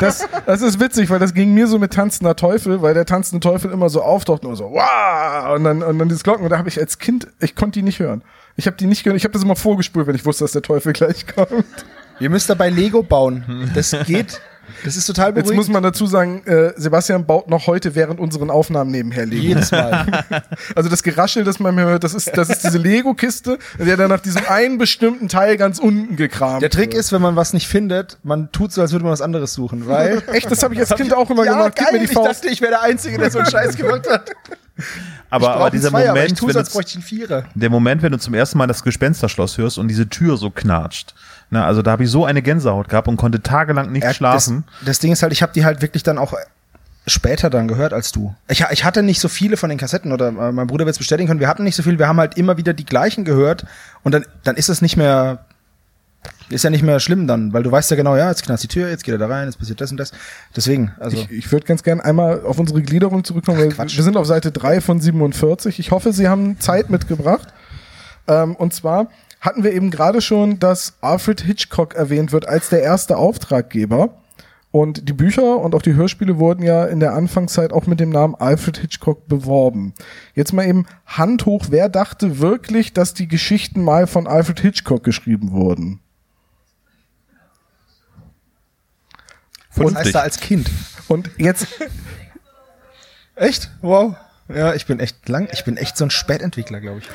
Das, das ist witzig, weil das ging mir so mit Tanzender Teufel, weil der Tanzende Teufel immer so auftaucht und so, wow, und dann, und dann dieses Glocken. Und da habe ich als Kind, ich konnte die nicht hören. Ich habe die nicht gehört. Ich habe das immer vorgespult, wenn ich wusste, dass der Teufel gleich kommt. Ihr müsst dabei Lego bauen. Das geht. Das ist total Jetzt beruhigend. muss man dazu sagen, äh, Sebastian baut noch heute während unseren Aufnahmen nebenher Lego. Jedes Mal. Also das Geraschel, das man hört, das ist, das ist diese Lego-Kiste, der dann nach diesem einen bestimmten Teil ganz unten gekramt Der Trick wird. ist, wenn man was nicht findet, man tut so, als würde man was anderes suchen, weil. Echt, das habe ich als Kind auch immer ja, gemacht. Gib geil, mir die ich Faust. dachte, ich wäre der Einzige, der so einen Scheiß gemacht hat. Aber, ich aber dieser einen Zweier, aber ich Moment, als du, bräuchte ich einen Vierer. der Moment, wenn du zum ersten Mal das Gespensterschloss hörst und diese Tür so knatscht. Na, also da habe ich so eine Gänsehaut gehabt und konnte tagelang nicht Ja, schlafen. Das, das Ding ist halt, ich habe die halt wirklich dann auch später dann gehört als du. Ich, ich hatte nicht so viele von den Kassetten oder äh, mein Bruder wird es bestätigen können, wir hatten nicht so viel, wir haben halt immer wieder die gleichen gehört und dann, dann ist es nicht mehr, ist ja nicht mehr schlimm dann, weil du weißt ja genau, ja, jetzt knallt die Tür, jetzt geht er da rein, jetzt passiert das und das. Deswegen, also. Ich, ich würde ganz gern einmal auf unsere Gliederung zurückkommen. weil Quatsch. wir sind auf Seite 3 von 47. Ich hoffe, Sie haben Zeit mitgebracht. Ähm, und zwar hatten wir eben gerade schon, dass Alfred Hitchcock erwähnt wird als der erste Auftraggeber. Und die Bücher und auch die Hörspiele wurden ja in der Anfangszeit auch mit dem Namen Alfred Hitchcock beworben. Jetzt mal eben Hand hoch, wer dachte wirklich, dass die Geschichten mal von Alfred Hitchcock geschrieben wurden? das heißt da als Kind. Und jetzt Echt? Wow. Ja, ich bin echt lang, ich bin echt so ein Spätentwickler, glaube ich.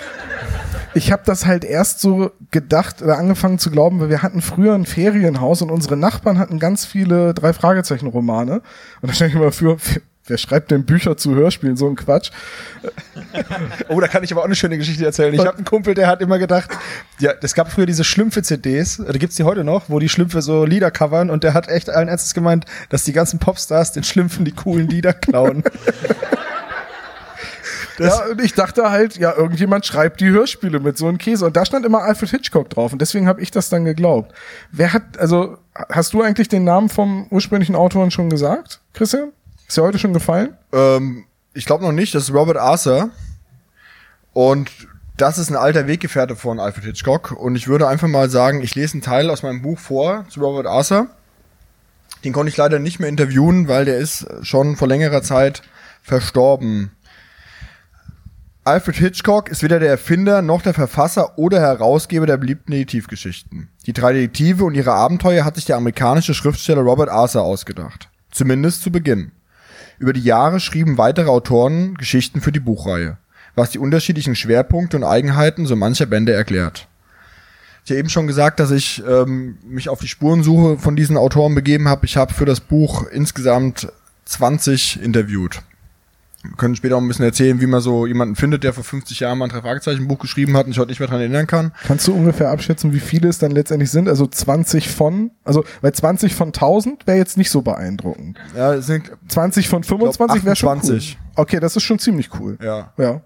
Ich habe das halt erst so gedacht oder angefangen zu glauben, weil wir hatten früher ein Ferienhaus und unsere Nachbarn hatten ganz viele drei Fragezeichen Romane und da stand ich immer für wer schreibt denn Bücher zu Hörspielen so ein Quatsch. Oh, da kann ich aber auch eine schöne Geschichte erzählen. Ich habe einen Kumpel, der hat immer gedacht, ja, es gab früher diese Schlümpfe-CDs, da gibt's die heute noch, wo die Schlümpfe so Lieder covern und der hat echt allen Ernstes gemeint, dass die ganzen Popstars den Schlümpfen die coolen Lieder klauen. ja, und ich dachte halt, ja, irgendjemand schreibt die Hörspiele mit so einem Käse und da stand immer Alfred Hitchcock drauf und deswegen habe ich das dann geglaubt. Wer hat also hast du eigentlich den Namen vom ursprünglichen Autoren schon gesagt, Christian? Ist dir heute schon gefallen? Ähm, ich glaube noch nicht, das ist Robert Arthur. Und das ist ein alter Weggefährte von Alfred Hitchcock. Und ich würde einfach mal sagen, ich lese einen Teil aus meinem Buch vor zu Robert Arthur. Den konnte ich leider nicht mehr interviewen, weil der ist schon vor längerer Zeit verstorben. Alfred Hitchcock ist weder der Erfinder noch der Verfasser oder Herausgeber der beliebten Detektivgeschichten. Die drei Detektive und ihre Abenteuer hat sich der amerikanische Schriftsteller Robert Arthur ausgedacht. Zumindest zu Beginn. Über die Jahre schrieben weitere Autoren Geschichten für die Buchreihe, was die unterschiedlichen Schwerpunkte und Eigenheiten so mancher Bände erklärt. Ich habe eben schon gesagt, dass ich ähm, mich auf die Spurensuche von diesen Autoren begeben habe. Ich habe für das Buch insgesamt 20 interviewt. Können später auch ein bisschen erzählen, wie man so jemanden findet, der vor 50 Jahren mal ein Drei-Fragezeichen-Buch geschrieben hat und sich heute nicht mehr dran erinnern kann. Kannst du ungefähr abschätzen, wie viele es dann letztendlich sind? Also 20 von, also weil 20 von 1000 wäre jetzt nicht so beeindruckend. Ja, es sind, 20 von 25 wäre schon cool. 28. Okay, das ist schon ziemlich cool. ja. Ja.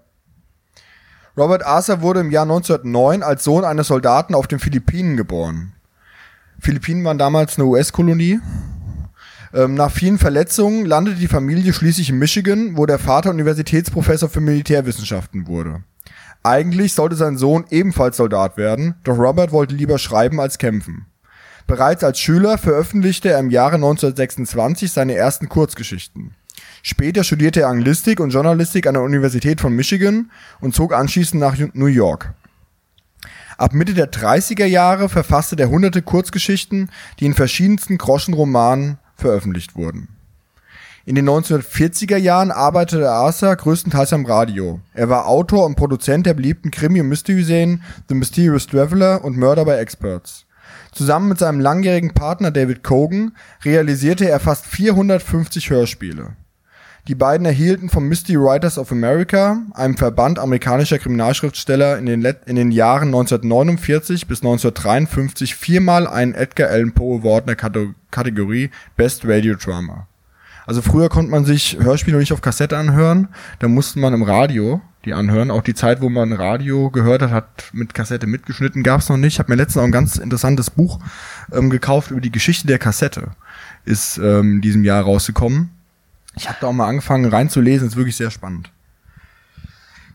Robert Arthur wurde im Jahr 1909 als Sohn eines Soldaten auf den Philippinen geboren. Philippinen waren damals eine US-Kolonie. Ähm, nach vielen Verletzungen landete die Familie schließlich in Michigan, wo der Vater Universitätsprofessor für Militärwissenschaften wurde. Eigentlich sollte sein Sohn ebenfalls Soldat werden, doch Robert wollte lieber schreiben als kämpfen. Bereits als Schüler veröffentlichte er im Jahre 1926 seine ersten Kurzgeschichten. Später studierte er Anglistik und Journalistik an der Universität von Michigan und zog anschließend nach New York. Ab Mitte der 30er Jahre verfasste der hunderte Kurzgeschichten, die in verschiedensten Groschenromanen veröffentlicht wurden. In den 1940er Jahren arbeitete Arthur größtenteils am Radio. Er war Autor und Produzent der beliebten Krimi- und Mystery-Serien The Mysterious Traveler und Murder by Experts. Zusammen mit seinem langjährigen Partner David Cogan realisierte er fast 450 Hörspiele. Die beiden erhielten vom Mystery Writers of America, einem Verband amerikanischer Kriminalschriftsteller, in den, in den Jahren 1949 bis 1953 viermal einen Edgar Allan Poe Award in der Kato Kategorie Best Radio Drama. Also früher konnte man sich Hörspiele nicht auf Kassette anhören, da musste man im Radio die anhören. Auch die Zeit, wo man Radio gehört hat, hat mit Kassette mitgeschnitten, gab es noch nicht. Ich habe mir letztens auch ein ganz interessantes Buch ähm, gekauft über die Geschichte der Kassette. Ist ähm, in diesem Jahr rausgekommen. Ich habe da auch mal angefangen reinzulesen, ist wirklich sehr spannend.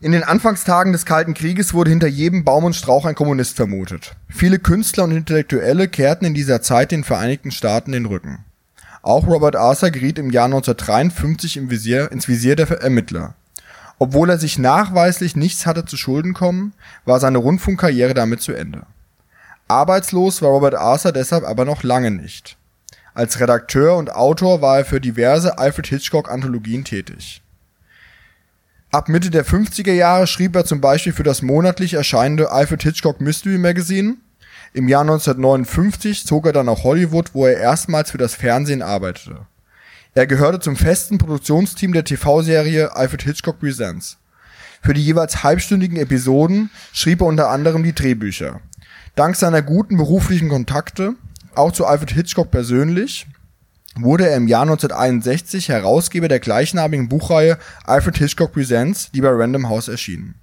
In den Anfangstagen des Kalten Krieges wurde hinter jedem Baum und Strauch ein Kommunist vermutet. Viele Künstler und Intellektuelle kehrten in dieser Zeit den Vereinigten Staaten den Rücken. Auch Robert Arthur geriet im Jahr 1953 im Visier, ins Visier der Ermittler. Obwohl er sich nachweislich nichts hatte zu Schulden kommen, war seine Rundfunkkarriere damit zu Ende. Arbeitslos war Robert Arthur deshalb aber noch lange nicht. Als Redakteur und Autor war er für diverse Alfred Hitchcock Anthologien tätig. Ab Mitte der 50er Jahre schrieb er zum Beispiel für das monatlich erscheinende Alfred Hitchcock Mystery Magazine. Im Jahr 1959 zog er dann nach Hollywood, wo er erstmals für das Fernsehen arbeitete. Er gehörte zum festen Produktionsteam der TV-Serie Alfred Hitchcock Presents. Für die jeweils halbstündigen Episoden schrieb er unter anderem die Drehbücher. Dank seiner guten beruflichen Kontakte, auch zu Alfred Hitchcock persönlich, wurde er im Jahr 1961 Herausgeber der gleichnamigen Buchreihe Alfred Hitchcock Presents, die bei Random House erschien.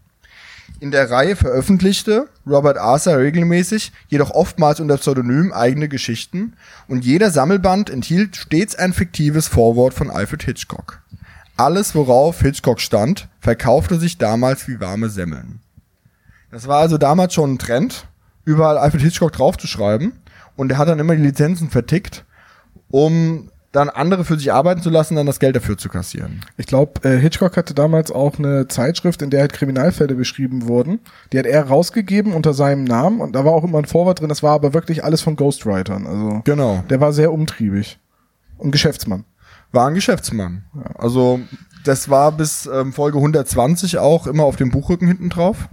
In der Reihe veröffentlichte Robert Arthur regelmäßig, jedoch oftmals unter Pseudonym eigene Geschichten und jeder Sammelband enthielt stets ein fiktives Vorwort von Alfred Hitchcock. Alles, worauf Hitchcock stand, verkaufte sich damals wie warme Semmeln. Das war also damals schon ein Trend, überall Alfred Hitchcock draufzuschreiben und er hat dann immer die Lizenzen vertickt, um dann andere für sich arbeiten zu lassen, dann das Geld dafür zu kassieren. Ich glaube, äh, Hitchcock hatte damals auch eine Zeitschrift, in der halt Kriminalfälle beschrieben wurden. Die hat er rausgegeben unter seinem Namen und da war auch immer ein Vorwort drin. Das war aber wirklich alles von Ghostwritern. Also Genau. der war sehr umtriebig und Geschäftsmann. War ein Geschäftsmann. Also das war bis ähm, Folge 120 auch immer auf dem Buchrücken hinten drauf.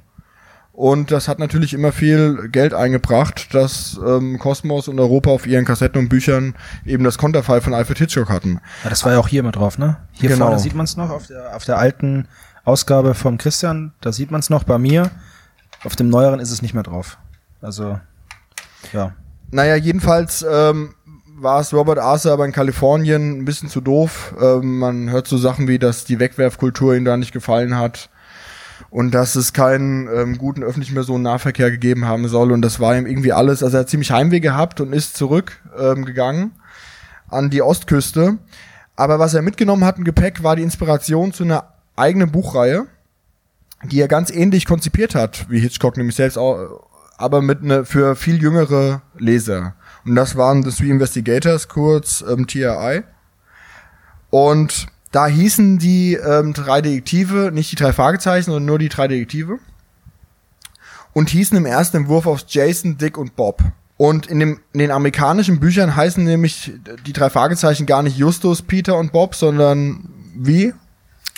Und das hat natürlich immer viel Geld eingebracht, dass ähm, Cosmos und Europa auf ihren Kassetten und Büchern eben das Konterfei von Alfred Hitchcock hatten. Ja, das war ja auch hier mit drauf, ne? Hier Genau. vorne sieht man es noch auf der, auf der alten Ausgabe vom Christian, da sieht man es noch bei mir. Auf dem neueren ist es nicht mehr drauf. Also, ja. Naja, jedenfalls ähm, war es Robert Arthur aber in Kalifornien ein bisschen zu doof. Ähm, man hört so Sachen wie, dass die Wegwerfkultur ihm da nicht gefallen hat und dass es keinen ähm, guten öffentlichen Personennahverkehr gegeben haben soll und das war ihm irgendwie alles. Also er hat ziemlich Heimweh gehabt und ist zurückgegangen ähm, an die Ostküste. Aber was er mitgenommen hat im Gepäck, war die Inspiration zu einer eigenen Buchreihe, die er ganz ähnlich konzipiert hat, wie Hitchcock nämlich selbst auch, aber mit ne, für viel jüngere Leser. Und das waren The Three Investigators, kurz ähm, TRI. Und da hießen die ähm, drei Detektive, nicht die drei Fragezeichen, sondern nur die drei Detektive. Und hießen im ersten Entwurf aus Jason, Dick und Bob. Und in, dem, in den amerikanischen Büchern heißen nämlich die drei Fragezeichen gar nicht Justus, Peter und Bob, sondern wie?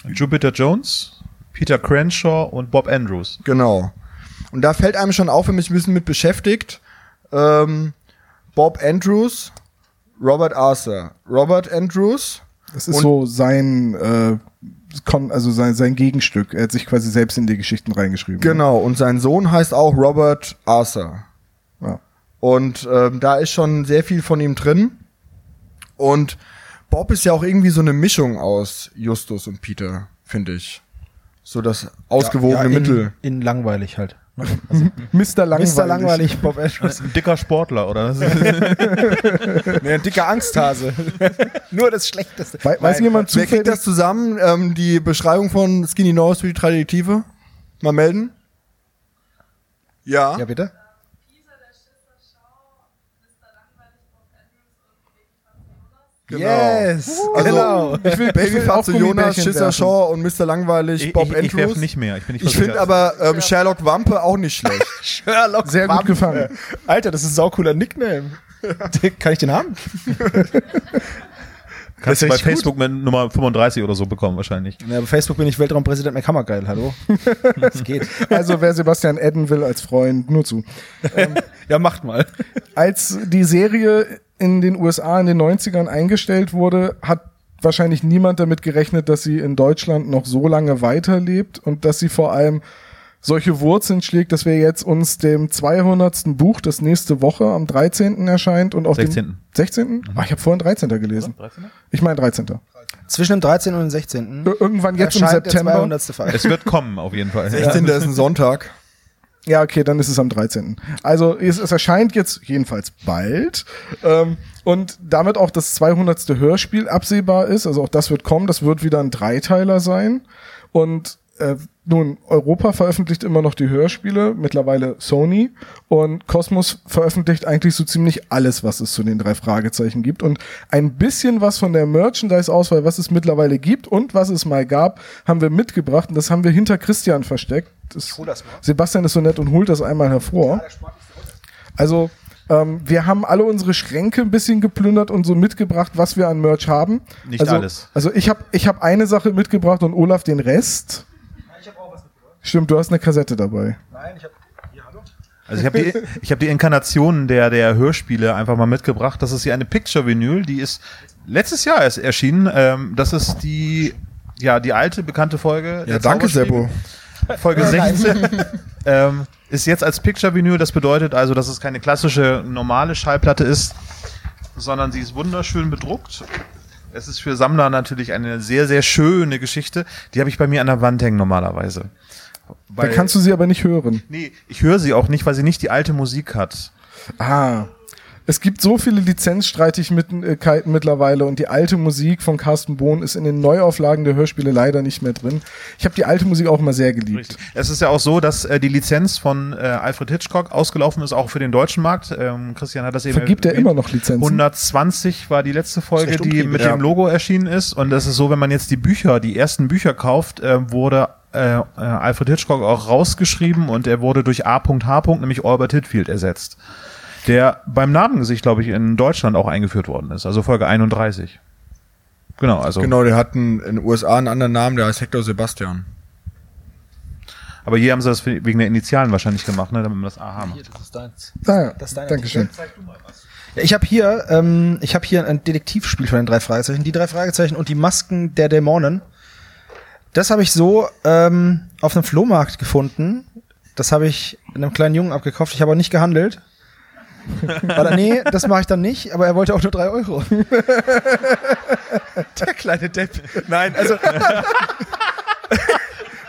Jupiter Jones, Peter Crenshaw und Bob Andrews. Genau. Und da fällt einem schon auf, wenn man sich ein bisschen mit beschäftigt, ähm, Bob Andrews, Robert Arthur. Robert Andrews, Das ist Und- so sein, äh, also sein, sein Gegenstück. Er hat sich quasi selbst in die Geschichten reingeschrieben. Genau, und sein Sohn heißt auch Robert Arthur. Ja. Und ähm, da ist schon sehr viel von ihm drin. Und Bob ist ja auch irgendwie so eine Mischung aus Justus und Peter, finde ich. So das ausgewogene Ja, in, Mittel. In langweilig halt. Mr. Langweilig. Mr. Langweilig, Bob Andrews. Ein dicker Sportler, oder? nee, ein dicker Angsthase. Nur das Schlechteste. Wei- weiß Nein, jemand Wer kriegt zufällig? das zusammen? Ähm, die Beschreibung von Skinny Norris für die Traditive? Mal melden? Ja. Ja, bitte? Genau. Yes, Also, genau. Ich will Baby will auch Fatso Jonas, Schisser. Shaw und Mr. Langweilig Ich, Bob ich, ich werf Andrews. nicht mehr. Ich, bin nicht Ich finde aber ähm, Sherlock Wampe auch nicht schlecht. Sherlock Sehr gut gefangen. Alter, das ist ein saucooler Nickname. Kann ich den haben? Kannst du bei gut. Facebook mit Nummer 35 oder so bekommen wahrscheinlich. Ja, bei Facebook bin ich Weltraumpräsident McHammergeil, hallo? Das geht. Also wer Sebastian adden will als Freund, nur zu. Ja, macht mal. Als die Serie in den USA in den 90ern eingestellt wurde, hat wahrscheinlich niemand damit gerechnet, dass sie in Deutschland noch so lange weiterlebt und dass sie vor allem solche Wurzeln schlägt, dass wir jetzt uns dem 200. Buch, das nächste Woche am 13. erscheint und auf 16.. dem 16. Ach, ich habe vorhin 13. gelesen. Ich meine 13. Zwischen dem 13. und dem 16. Ir- Irgendwann jetzt im September. 200. Fall. Es wird kommen, auf jeden Fall. 16. ist ein Sonntag. Ja, okay, dann ist es am 13. Also es, es erscheint jetzt jedenfalls bald ähm, und damit auch das 200. Hörspiel absehbar ist. Also auch das wird kommen. Das wird wieder ein Dreiteiler sein. Und äh, nun, Europa veröffentlicht immer noch die Hörspiele, mittlerweile Sony. Und Cosmos veröffentlicht eigentlich so ziemlich alles, was es zu den drei Fragezeichen gibt. Und ein bisschen was von der Merchandise-Auswahl, was es mittlerweile gibt und was es mal gab, haben wir mitgebracht. Und das haben wir hinter Christian versteckt. Das, das mal. Sebastian ist so nett und holt das einmal hervor. Also, ähm, wir haben alle unsere Schränke ein bisschen geplündert und so mitgebracht, was wir an Merch haben. Nicht also, alles. Also ich habe ich hab eine Sache mitgebracht und Olaf den Rest. Stimmt, du hast eine Kassette dabei. Nein, ich hab. Hier, hallo? Also ich habe die, ich hab die Inkarnation der, der Hörspiele einfach mal mitgebracht. Das ist hier eine Picture-Vinyl, die ist letztes Jahr erst erschienen. Ähm, das ist die, ja, die alte, bekannte Folge. Ja, danke. Seppo. Folge 16. ähm, ist jetzt als Picture-Vinyl. Das bedeutet also, dass es keine klassische normale Schallplatte ist, sondern sie ist wunderschön bedruckt. Es ist für Sammler natürlich eine sehr, sehr schöne Geschichte. Die habe ich bei mir an der Wand hängen normalerweise. Da kannst du sie aber nicht hören. Nee, ich höre sie auch nicht, weil sie nicht die alte Musik hat. Ah. Es gibt so viele Lizenzstreitigkeiten mittlerweile und die alte Musik von Carsten Bohn ist in den Neuauflagen der Hörspiele leider nicht mehr drin. Ich habe die alte Musik auch immer sehr geliebt. Es ist ja auch so, dass äh, die Lizenz von äh, Alfred Hitchcock ausgelaufen ist, auch für den deutschen Markt. Ähm, Christian hat das eben Vergibt er immer noch Lizenzen? 120 war die letzte Folge, die mit ja. dem Logo erschienen ist. Und es ist so, wenn man jetzt die Bücher, die ersten Bücher kauft, äh, wurde äh, äh, Alfred Hitchcock auch rausgeschrieben und er wurde durch A.H. nämlich Albert Hitfield ersetzt. Der beim Namengesicht, glaube ich, in Deutschland auch eingeführt worden ist. Also Folge 31. Genau, also. Genau, der hat einen, in den USA einen anderen Namen, der heißt Hector Sebastian. Aber hier haben sie das wegen der Initialen wahrscheinlich gemacht, ne, damit man das AH macht. Das ist deins. Ah, ja. Das ist deine Dankeschön. Ja, ich habe hier, ähm, ich habe hier ein Detektivspiel von den drei Fragezeichen, die drei Fragezeichen und die Masken der Dämonen. Das habe ich so ähm, auf einem Flohmarkt gefunden. Das habe ich einem kleinen Jungen abgekauft. Ich habe auch nicht gehandelt. Oder nee, das mache ich dann nicht, aber er wollte auch nur drei Euro. Der kleine Depp. Nein, also.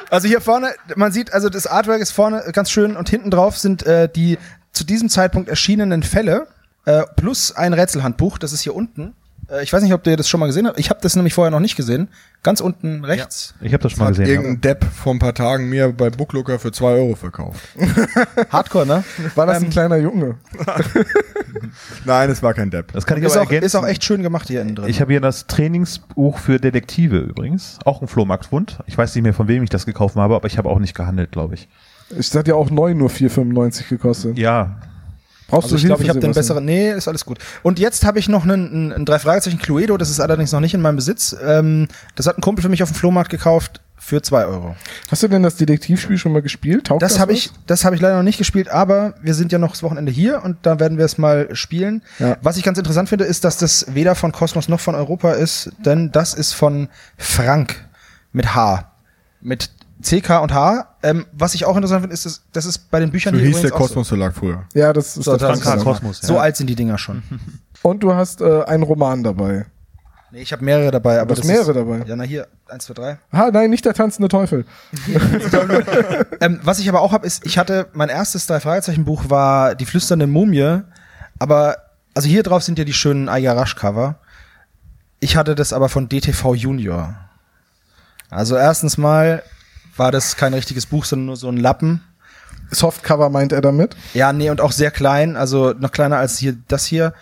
Also hier vorne, man sieht, also das Artwork ist vorne ganz schön und hinten drauf sind äh, die zu diesem Zeitpunkt erschienenen Fälle äh, plus ein Rätselhandbuch, das ist hier unten. Äh, ich weiß nicht, ob ihr das schon mal gesehen habt. Ich habe das nämlich vorher noch nicht gesehen. Ganz unten rechts. Ich habe das schon mal Hat gesehen. irgendein Depp vor ein paar Tagen mir bei Booklooker für zwei Euro verkauft. Hardcore, ne? War das ein kleiner Junge? Nein, es war kein Depp. Das kann ich Ist aber auch, ergänzen. ist auch echt schön gemacht hier innen drin. Ich habe hier das Trainingsbuch für Detektive übrigens. Auch ein Flohmarktfund. Ich weiß nicht mehr, von wem ich das gekauft habe, aber ich habe auch nicht gehandelt, glaube ich. Ich hat ja auch neu nur 4,95 gekostet. Ja. Brauchst also du ich glaube, ich habe den besseren. Nee, ist alles gut. Und jetzt habe ich noch einen, einen, drei Fragezeichen Cluedo, das ist allerdings noch nicht in meinem Besitz. Ähm, das hat ein Kumpel für mich auf dem Flohmarkt gekauft für zwei Euro. Hast du denn das Detektivspiel schon mal gespielt? Taugt Das habe was? ich, das habe ich leider noch nicht gespielt, aber wir sind ja noch das Wochenende hier und da werden wir es mal spielen. Ja. Was ich ganz interessant finde, ist, dass das weder von Kosmos noch von Europa ist, denn das ist von Frank mit H. Mit CK und H. Ähm, was ich auch interessant finde, ist, dass, das ist bei den Büchern So hier hieß der Kosmos Verlag früher. Ja, das ist So, der Kosmos, So ja. alt sind die Dinger schon. Und du hast äh, einen Roman dabei. Nee, ich habe mehrere dabei, aber Du hast das mehrere ist, dabei. Ja, na hier, eins, zwei, drei. Ah, nein, nicht der tanzende Teufel. Ähm, was ich aber auch habe, ist, ich hatte, mein erstes drei Fragezeichen Buch war Die flüsternde Mumie, aber, also hier drauf sind ja die schönen Rush Cover. Ich hatte das aber von DTV Junior. Also erstens mal war das kein richtiges Buch, sondern nur so ein Lappen. Softcover meint er damit. Ja, nee, und auch sehr klein, also noch kleiner als hier das hier.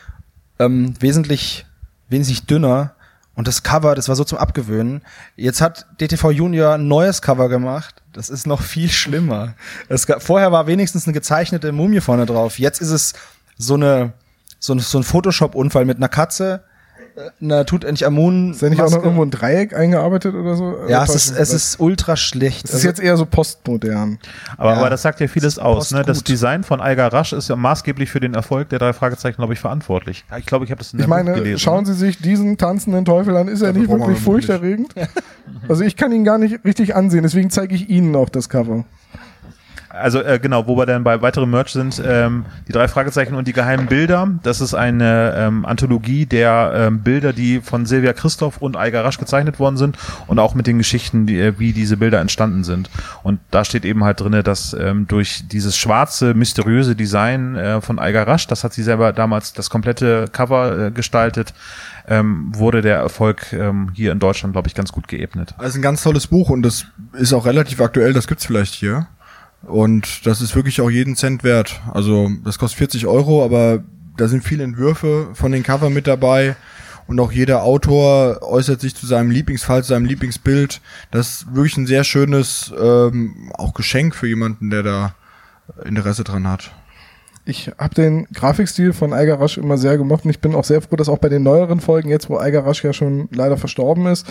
Ähm, wesentlich, wesentlich dünner. Und das Cover, das war so zum Abgewöhnen. Jetzt hat DTV Junior ein neues Cover gemacht. Das ist noch viel schlimmer. Es gab, vorher war wenigstens eine gezeichnete Mumie vorne drauf. Jetzt ist es so eine, so ein, so ein Photoshop-Unfall mit einer Katze, einer Tutanchamun. Ist der nicht auch noch irgendwo ein Dreieck eingearbeitet oder so? Ja, Oder es ist, es ist ultra schlecht. Es ist jetzt eher so postmodern. Aber, Ja. aber das sagt ja vieles aus. Ne? Das. Design von Eiger Rasch ist ja maßgeblich für den Erfolg der drei Fragezeichen, glaube ich, verantwortlich. Ja, ich glaube, ich habe das in Ich der Buch meine, gelesen. schauen Sie sich diesen tanzenden Teufel an. Ist er Dafür nicht wirklich furchterregend? Also ich kann ihn gar nicht richtig ansehen, deswegen zeige ich Ihnen auch das Cover. Also äh, genau, wo wir dann bei weiteren Merch sind, ähm, die drei Fragezeichen und die geheimen Bilder. Das ist eine ähm, Anthologie der ähm, Bilder, die von Silvia Christoph und Eiger Rasch gezeichnet worden sind und auch mit den Geschichten, die, äh, wie diese Bilder entstanden sind. Und da steht eben halt drinne, dass ähm, durch dieses schwarze, mysteriöse Design äh, von Eiger Rasch, das hat sie selber damals das komplette Cover äh, gestaltet, ähm, wurde der Erfolg ähm, hier in Deutschland, glaube ich, ganz gut geebnet. Also ein ganz tolles Buch und das ist auch relativ aktuell, das gibt's vielleicht hier. Und das ist wirklich auch jeden Cent wert. Also das kostet 40 Euro, aber da sind viele Entwürfe von den Cover mit dabei. Und auch jeder Autor äußert sich zu seinem Lieblingsfall, zu seinem Lieblingsbild. Das ist wirklich ein sehr schönes ähm, auch Geschenk für jemanden, der da Interesse dran hat. Ich habe den Grafikstil von Eiger Rasch immer sehr gemocht und ich bin auch sehr froh, dass auch bei den neueren Folgen, jetzt wo Eiger Rasch ja schon leider verstorben ist,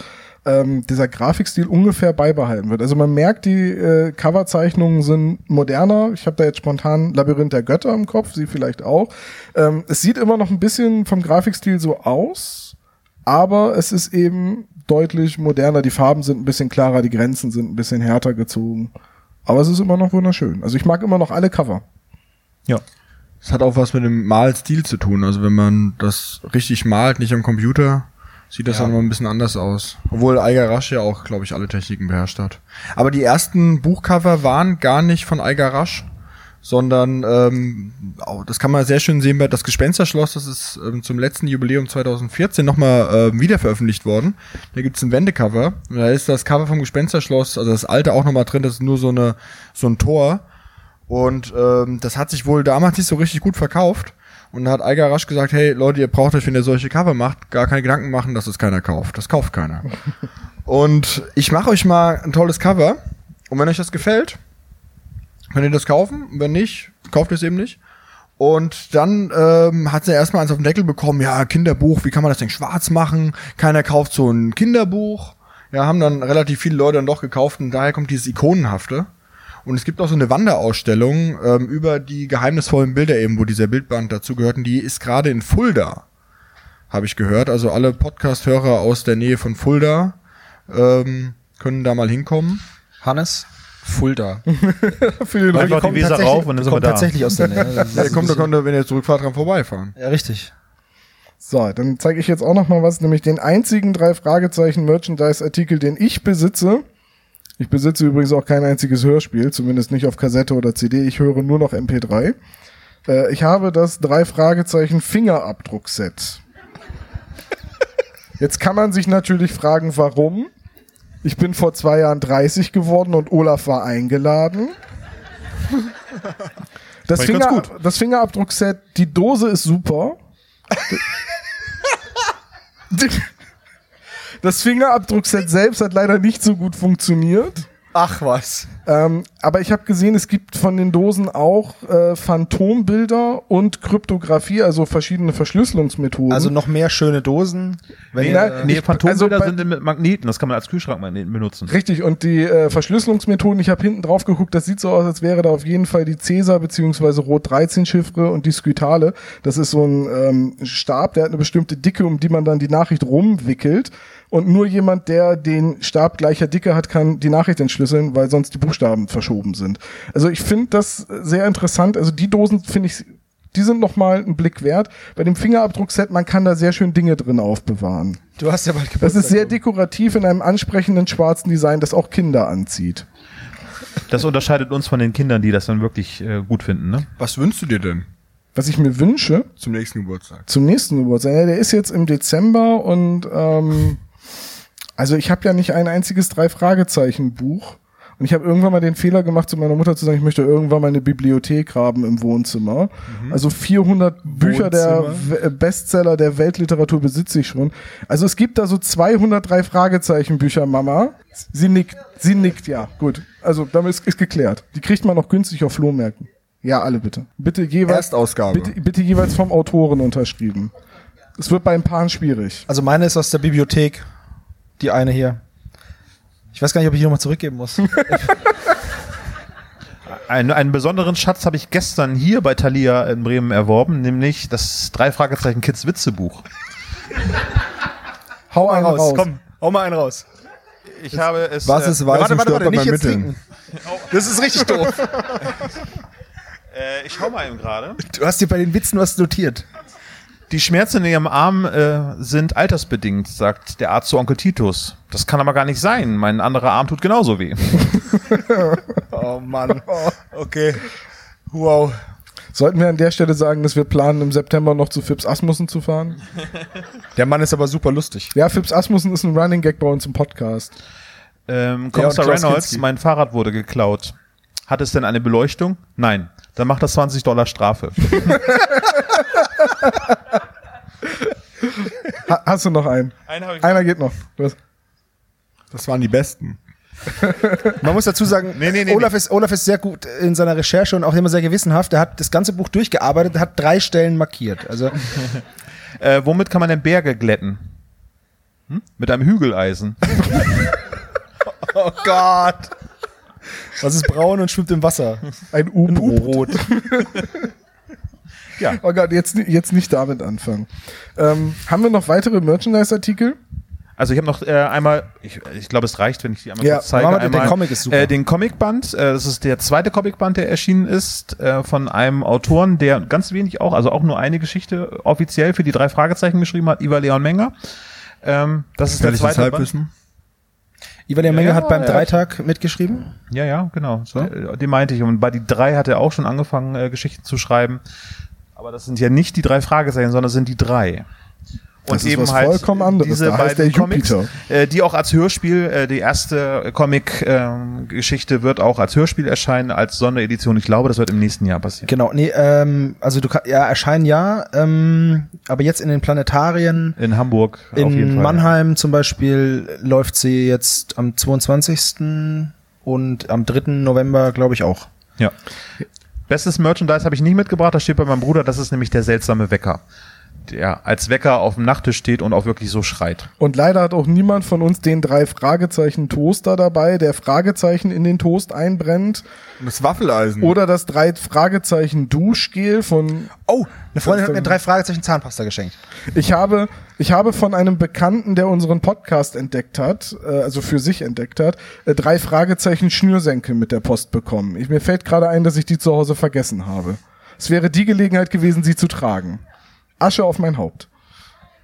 ähm, dieser Grafikstil ungefähr beibehalten wird. Also man merkt, die äh, Coverzeichnungen sind moderner. Ich habe da jetzt spontan Labyrinth der Götter im Kopf, Sie vielleicht auch. Ähm, es sieht immer noch ein bisschen vom Grafikstil so aus, aber es ist eben deutlich moderner. Die Farben sind ein bisschen klarer, die Grenzen sind ein bisschen härter gezogen. Aber es ist immer noch wunderschön. Also ich mag immer noch alle Cover. Ja. Es hat auch was mit dem Malstil zu tun. Also wenn man das richtig malt, nicht am Computer, sieht das Ja. dann mal ein bisschen anders aus. Obwohl Eiger Rasch ja auch, glaube ich, alle Techniken beherrscht hat. Aber die ersten Buchcover waren gar nicht von Eiger Rasch, sondern ähm, auch, das kann man sehr schön sehen bei das Gespensterschloss, das ist ähm, zum letzten Jubiläum 2014 nochmal ähm, wieder veröffentlicht worden. Da gibt's ein Wendecover. Und da ist das Cover vom Gespensterschloss, also das alte auch nochmal drin, das ist nur so eine so ein Tor. Und ähm, das hat sich wohl damals nicht so richtig gut verkauft. Und da hat Eiger rasch gesagt, hey Leute, ihr braucht euch, wenn ihr solche Cover macht, gar keine Gedanken machen, dass es keiner kauft. Das kauft keiner. und ich mache euch mal ein tolles Cover. Und wenn euch das gefällt, könnt ihr das kaufen. Wenn nicht, kauft ihr es eben nicht. Und dann ähm, hat sie erstmal eins auf den Deckel bekommen, ja, Kinderbuch, wie kann man das denn schwarz machen? Keiner kauft so ein Kinderbuch. Ja, haben dann relativ viele Leute dann doch gekauft und daher kommt dieses Ikonenhafte. Und es gibt auch so eine Wanderausstellung ähm, über die geheimnisvollen Bilder eben, wo dieser Bildband dazu gehört. Und die ist gerade in Fulda, habe ich gehört. Also alle Podcast-Hörer aus der Nähe von Fulda ähm, können da mal hinkommen. Hannes, Fulda. Für den Einfach die Kommt Weser tatsächlich- rauf und dann sind wir kommt da. tatsächlich aus der Nähe. Ja, kommt, da könnt ihr, wenn ihr zurückfahrt, dran vorbeifahren. Ja, richtig. So, dann zeige ich jetzt auch noch mal was, nämlich den einzigen drei Fragezeichen Merchandise Artikel, den ich besitze. Ich besitze übrigens auch kein einziges Hörspiel, zumindest nicht auf Kassette oder CD. Ich höre nur noch MP3. Äh, ich habe das drei Fragezeichen Fingerabdruckset. Jetzt kann man sich natürlich fragen, warum. Ich bin vor zwei Jahren 30 geworden und Olaf war eingeladen. Das, Finger, das Fingerabdruckset, die Dose ist super. Das Fingerabdruckset selbst hat leider nicht so gut funktioniert. Ach was. Ähm, aber ich habe gesehen, es gibt von den Dosen auch äh, Phantombilder und Kryptographie, also verschiedene Verschlüsselungsmethoden. Also noch mehr schöne Dosen. Wenn Nee, ihr, nee ich- Phantombilder also bei- sind mit Magneten, das kann man als Kühlschrankmagneten benutzen. Richtig, und die äh, Verschlüsselungsmethoden, ich habe hinten drauf geguckt, das sieht so aus, als wäre da auf jeden Fall die Cäsar bzw. Rot 13 Chiffre und die Skytale. Das ist so ein ähm, Stab, der hat eine bestimmte Dicke, um die man dann die Nachricht rumwickelt. Und nur jemand, der den Stab gleicher Dicke hat, kann die Nachricht entschlüsseln, weil sonst die Buchstaben verschoben sind. Also ich finde das sehr interessant. Also die Dosen finde ich, die sind nochmal einen Blick wert. Bei dem Fingerabdruckset, man kann da sehr schön Dinge drin aufbewahren. du hast ja bald Das Geburtstag. ist sehr dekorativ in einem ansprechenden schwarzen Design, das auch Kinder anzieht. Das unterscheidet uns von den Kindern, die das dann wirklich äh, gut finden. Ne? Was wünschst du dir denn Was ich mir wünsche zum nächsten Geburtstag? zum nächsten Geburtstag, ja, der ist jetzt im Dezember und ähm, also ich habe ja nicht ein einziges Drei-Fragezeichen-Buch. Und ich habe irgendwann mal den Fehler gemacht, zu meiner Mutter zu sagen, ich möchte irgendwann mal eine Bibliothek haben im Wohnzimmer. Also 400 Bücher der Wohnzimmer. W- Bestseller der Weltliteratur besitze ich schon. Also es gibt da so 203 Fragezeichen-Bücher, Mama. Sie nickt, sie nickt, ja, gut. Also damit ist, ist geklärt. Die kriegt man noch günstig auf Flohmärkten. Ja, alle bitte. Bitte jeweils, Erstausgabe. bitte, bitte jeweils vom Autoren unterschrieben. Es wird bei ein Paaren schwierig. Also meine ist aus der Bibliothek. Die eine hier. Ich weiß gar nicht, ob ich die nochmal zurückgeben muss. Einen, einen besonderen Schatz habe ich gestern hier bei Thalia in Bremen erworben, nämlich das drei Fragezeichen Kids Witzebuch. Hau einen raus. hau mal einen raus. Ich habe es. Was ist weiß warte, warte, warte, nicht jetzt trinken. Das ist richtig doof. Äh, ich schau mal eben gerade. Du hast dir bei den Witzen was notiert. Die Schmerzen in ihrem Arm äh, sind altersbedingt, sagt der Arzt zu Onkel Titus. Das kann aber gar nicht sein. Mein anderer Arm tut genauso weh. Oh Mann. Okay. Wow. Sollten wir an der Stelle sagen, dass wir planen, im September noch zu Fips Asmussen zu fahren? Der Mann ist aber super lustig. Ja, Fips Asmussen ist ein Running Gag bei uns im Podcast. Ähm, Kommissar Reynolds, Kinski. mein Fahrrad wurde geklaut. Hat es denn eine Beleuchtung? Nein. Dann macht das 20 Dollar Strafe. Ha hast du noch einen? Einen ich Einer geht noch. Du hast- Das waren die besten. Man muss dazu sagen, Nee, nee, nee, Olaf, Ist, Olaf ist sehr gut in seiner Recherche und auch immer sehr gewissenhaft. Er hat das ganze Buch durchgearbeitet, hat drei Stellen markiert. Also Äh, womit kann man denn Berge glätten? Hm? Mit einem Hügeleisen. Oh Gott. Was ist braun und schwimmt im Wasser? Ein U-Boot. Ja. Oh Gott, jetzt, jetzt nicht damit anfangen. Ähm, haben wir noch weitere Merchandise-Artikel? Also ich habe noch äh, einmal, ich, ich glaube, es reicht, wenn ich die einmal Ja, kurz zeige. wir- der einmal, Comic ist super. Äh, den Comicband, äh, das ist der zweite Comicband, der erschienen ist, äh, von einem Autoren, der ganz wenig auch, also auch nur eine Geschichte offiziell für die drei Fragezeichen geschrieben hat, Ivar Leon Menger. Ähm, das ist der Will das zweite Band. Halbwissen? Ivan der Menge Ja, hat beim Dreitag mitgeschrieben. Ja, ja, genau. So? Äh, Den meinte ich. Und bei die drei hat er auch schon angefangen, äh, Geschichten zu schreiben. Aber das sind ja nicht die drei Fragezeichen, sondern das sind die drei. Und Das ist was vollkommen anderes. diese Da heißt beiden der Comics, äh, die auch als Hörspiel, äh, die erste Comic-Geschichte wird auch als Hörspiel erscheinen, als Sonderedition. Ich glaube, das wird im nächsten Jahr passieren. Genau, nee, ähm, also du kannst, ja, erscheinen ja, ähm, aber jetzt in den Planetarien, In Hamburg auf jeden in Fall. Mannheim zum Beispiel läuft sie jetzt am 22. und am 3. November, glaube ich, auch. Ja. Bestes Merchandise habe ich nicht mitgebracht, das steht bei meinem Bruder, das ist nämlich der seltsame Wecker. Der als Wecker auf dem Nachttisch steht und auch wirklich so schreit. Und leider hat auch niemand von uns den drei Fragezeichen Toaster dabei, der Fragezeichen in den Toast einbrennt. Und das Waffeleisen. Oder das drei Fragezeichen Duschgel von Oh, eine Freundin hat mir drei Fragezeichen Zahnpasta geschenkt. Ich habe, ich habe von einem Bekannten, der unseren Podcast entdeckt hat, äh, also für sich entdeckt hat, äh, drei Fragezeichen Schnürsenkel mit der Post bekommen. Ich, mir fällt gerade ein, dass ich die zu Hause vergessen habe. Es wäre die Gelegenheit gewesen, sie zu tragen. Asche auf mein Haupt.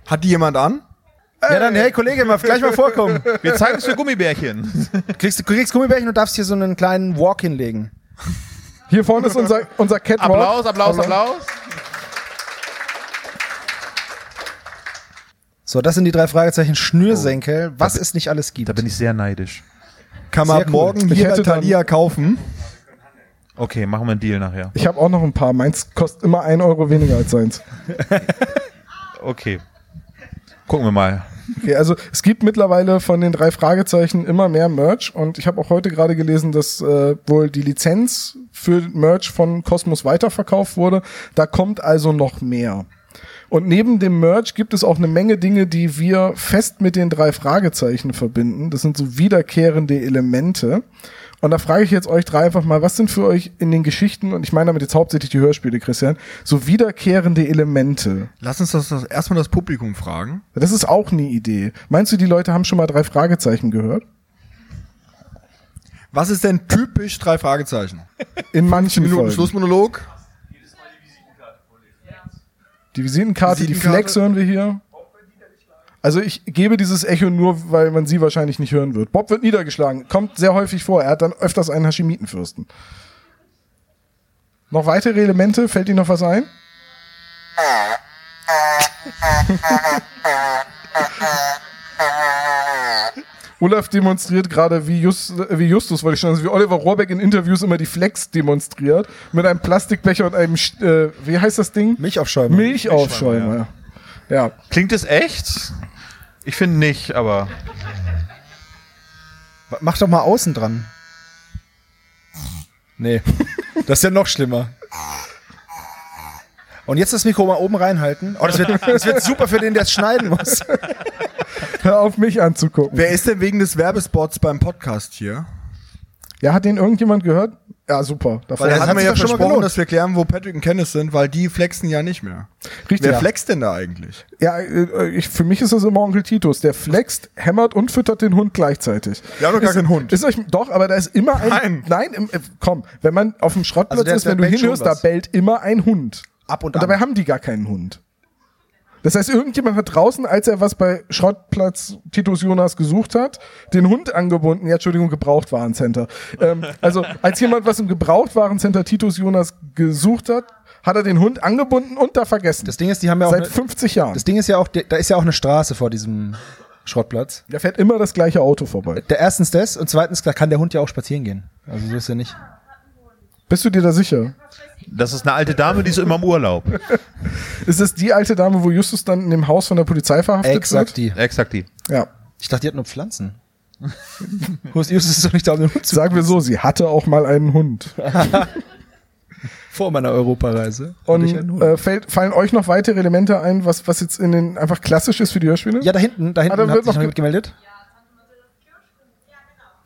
Hat die jemand an? Ja, dann, hey Kollege, mal gleich mal vorkommen. Wir zeigen es für Gummibärchen. Du kriegst, du kriegst Gummibärchen und darfst hier so einen kleinen Walk hinlegen. Hier vorne ist unser, unser Catwalk. Applaus, Applaus, Applaus. So, das sind die drei Fragezeichen Schnürsenkel, was es nicht alles gibt. Da bin ich sehr neidisch. Kann man Sehr ab cool. morgen hier Thalia kaufen. Okay, machen wir einen Deal nachher. Ich habe auch noch ein paar. Meins kostet immer ein Euro weniger als seins. Okay. Gucken wir mal. Okay, also es gibt mittlerweile von den drei Fragezeichen immer mehr Merch und ich habe auch heute gerade gelesen, dass äh, wohl die Lizenz für Merch von Cosmos weiterverkauft wurde. Da kommt also noch mehr. Und neben dem Merch gibt es auch eine Menge Dinge, die wir fest mit den drei Fragezeichen verbinden. Das sind so wiederkehrende Elemente. Und da frage ich jetzt euch drei einfach mal, was sind für euch in den Geschichten, und ich meine damit jetzt hauptsächlich die Hörspiele, Christian, so wiederkehrende Elemente? Lass uns das, das erstmal das Publikum fragen. Das ist auch eine Idee. Meinst du, die Leute haben schon mal drei Fragezeichen gehört? Was ist denn typisch drei Fragezeichen? In manchen Minuten Folgen. Schlussmonolog. Die Visitenkarte, die. Flex hören wir hier. Also ich gebe dieses Echo nur, weil man sie wahrscheinlich nicht hören wird. Bob wird niedergeschlagen. Kommt sehr häufig vor. Er hat dann öfters einen Hashimitenfürsten. Noch weitere Elemente? Fällt Ihnen noch was ein? Olaf demonstriert gerade wie, Just, äh, wie Justus, wollte ich schon sagen, wie Oliver Rohrbeck in Interviews immer die Flex demonstriert. Mit einem Plastikbecher und einem, äh, wie heißt das Ding? Milchaufschäumer. Milchaufschäumer. Ja. Klingt es echt? Ich finde nicht, aber Mach doch mal außen dran. Nee. Das ist ja noch schlimmer. Und jetzt das Mikro mal oben reinhalten. Oh, das wird, das wird super für den, der es schneiden muss. Hör auf mich anzugucken. Wer ist denn wegen des Werbespots beim Podcast hier? Ja, hat den irgendjemand gehört? Ja, super. Davor Weil er hat mir ja schon versprochen, dass wir klären, wo Patrick und Kenneth sind, weil die flexen ja nicht mehr. Richtig. Wer Ja. flext denn da eigentlich? Ja, äh, ich, für mich ist das immer Onkel Titus. Der flext, hämmert und füttert den Hund gleichzeitig. Wir haben doch gar Ist- keinen Hund. Ist euch, doch, aber da ist immer ein. Nein. Nein, im, äh, komm, wenn man auf dem Schrottplatz Also ist, wenn du hinhörst, da bellt immer ein Hund. Ab und Und dabei an. haben die gar keinen Hund. Das heißt, irgendjemand hat draußen, als er was bei Schrottplatz Titus Jonas gesucht hat, den Hund angebunden. Ja, Entschuldigung, Gebrauchtwarencenter. Ähm, also, als jemand was im Gebrauchtwarencenter Titus Jonas gesucht hat, hat er den Hund angebunden und da vergessen. Das Ding ist, die haben ja auch. Seit Ne, 50 Jahren. das Ding ist ja auch, da ist ja auch eine Straße vor diesem Schrottplatz. Da fährt immer das gleiche Auto vorbei. Der erstens das und zweitens, da kann der Hund ja auch spazieren gehen. Also so ist ja nicht. Bist du dir da sicher? Das ist eine alte Dame, die ist immer im Urlaub. Ist es die alte Dame, wo Justus dann in dem Haus von der Polizei verhaftet Exakt wird? die. Exakt die. Ja. Ich dachte, die hat nur Pflanzen. Justus ist doch nicht da, um den Hund zu Sagen wir so, sie hatte auch mal einen Hund. Vor meiner Europareise. Und ich einen Hund. äh, fällt, fallen euch noch weitere Elemente ein, was, was jetzt in den einfach klassisch ist für die Hörspiele? ja, da hinten, da hinten da hat sich noch gemeldet.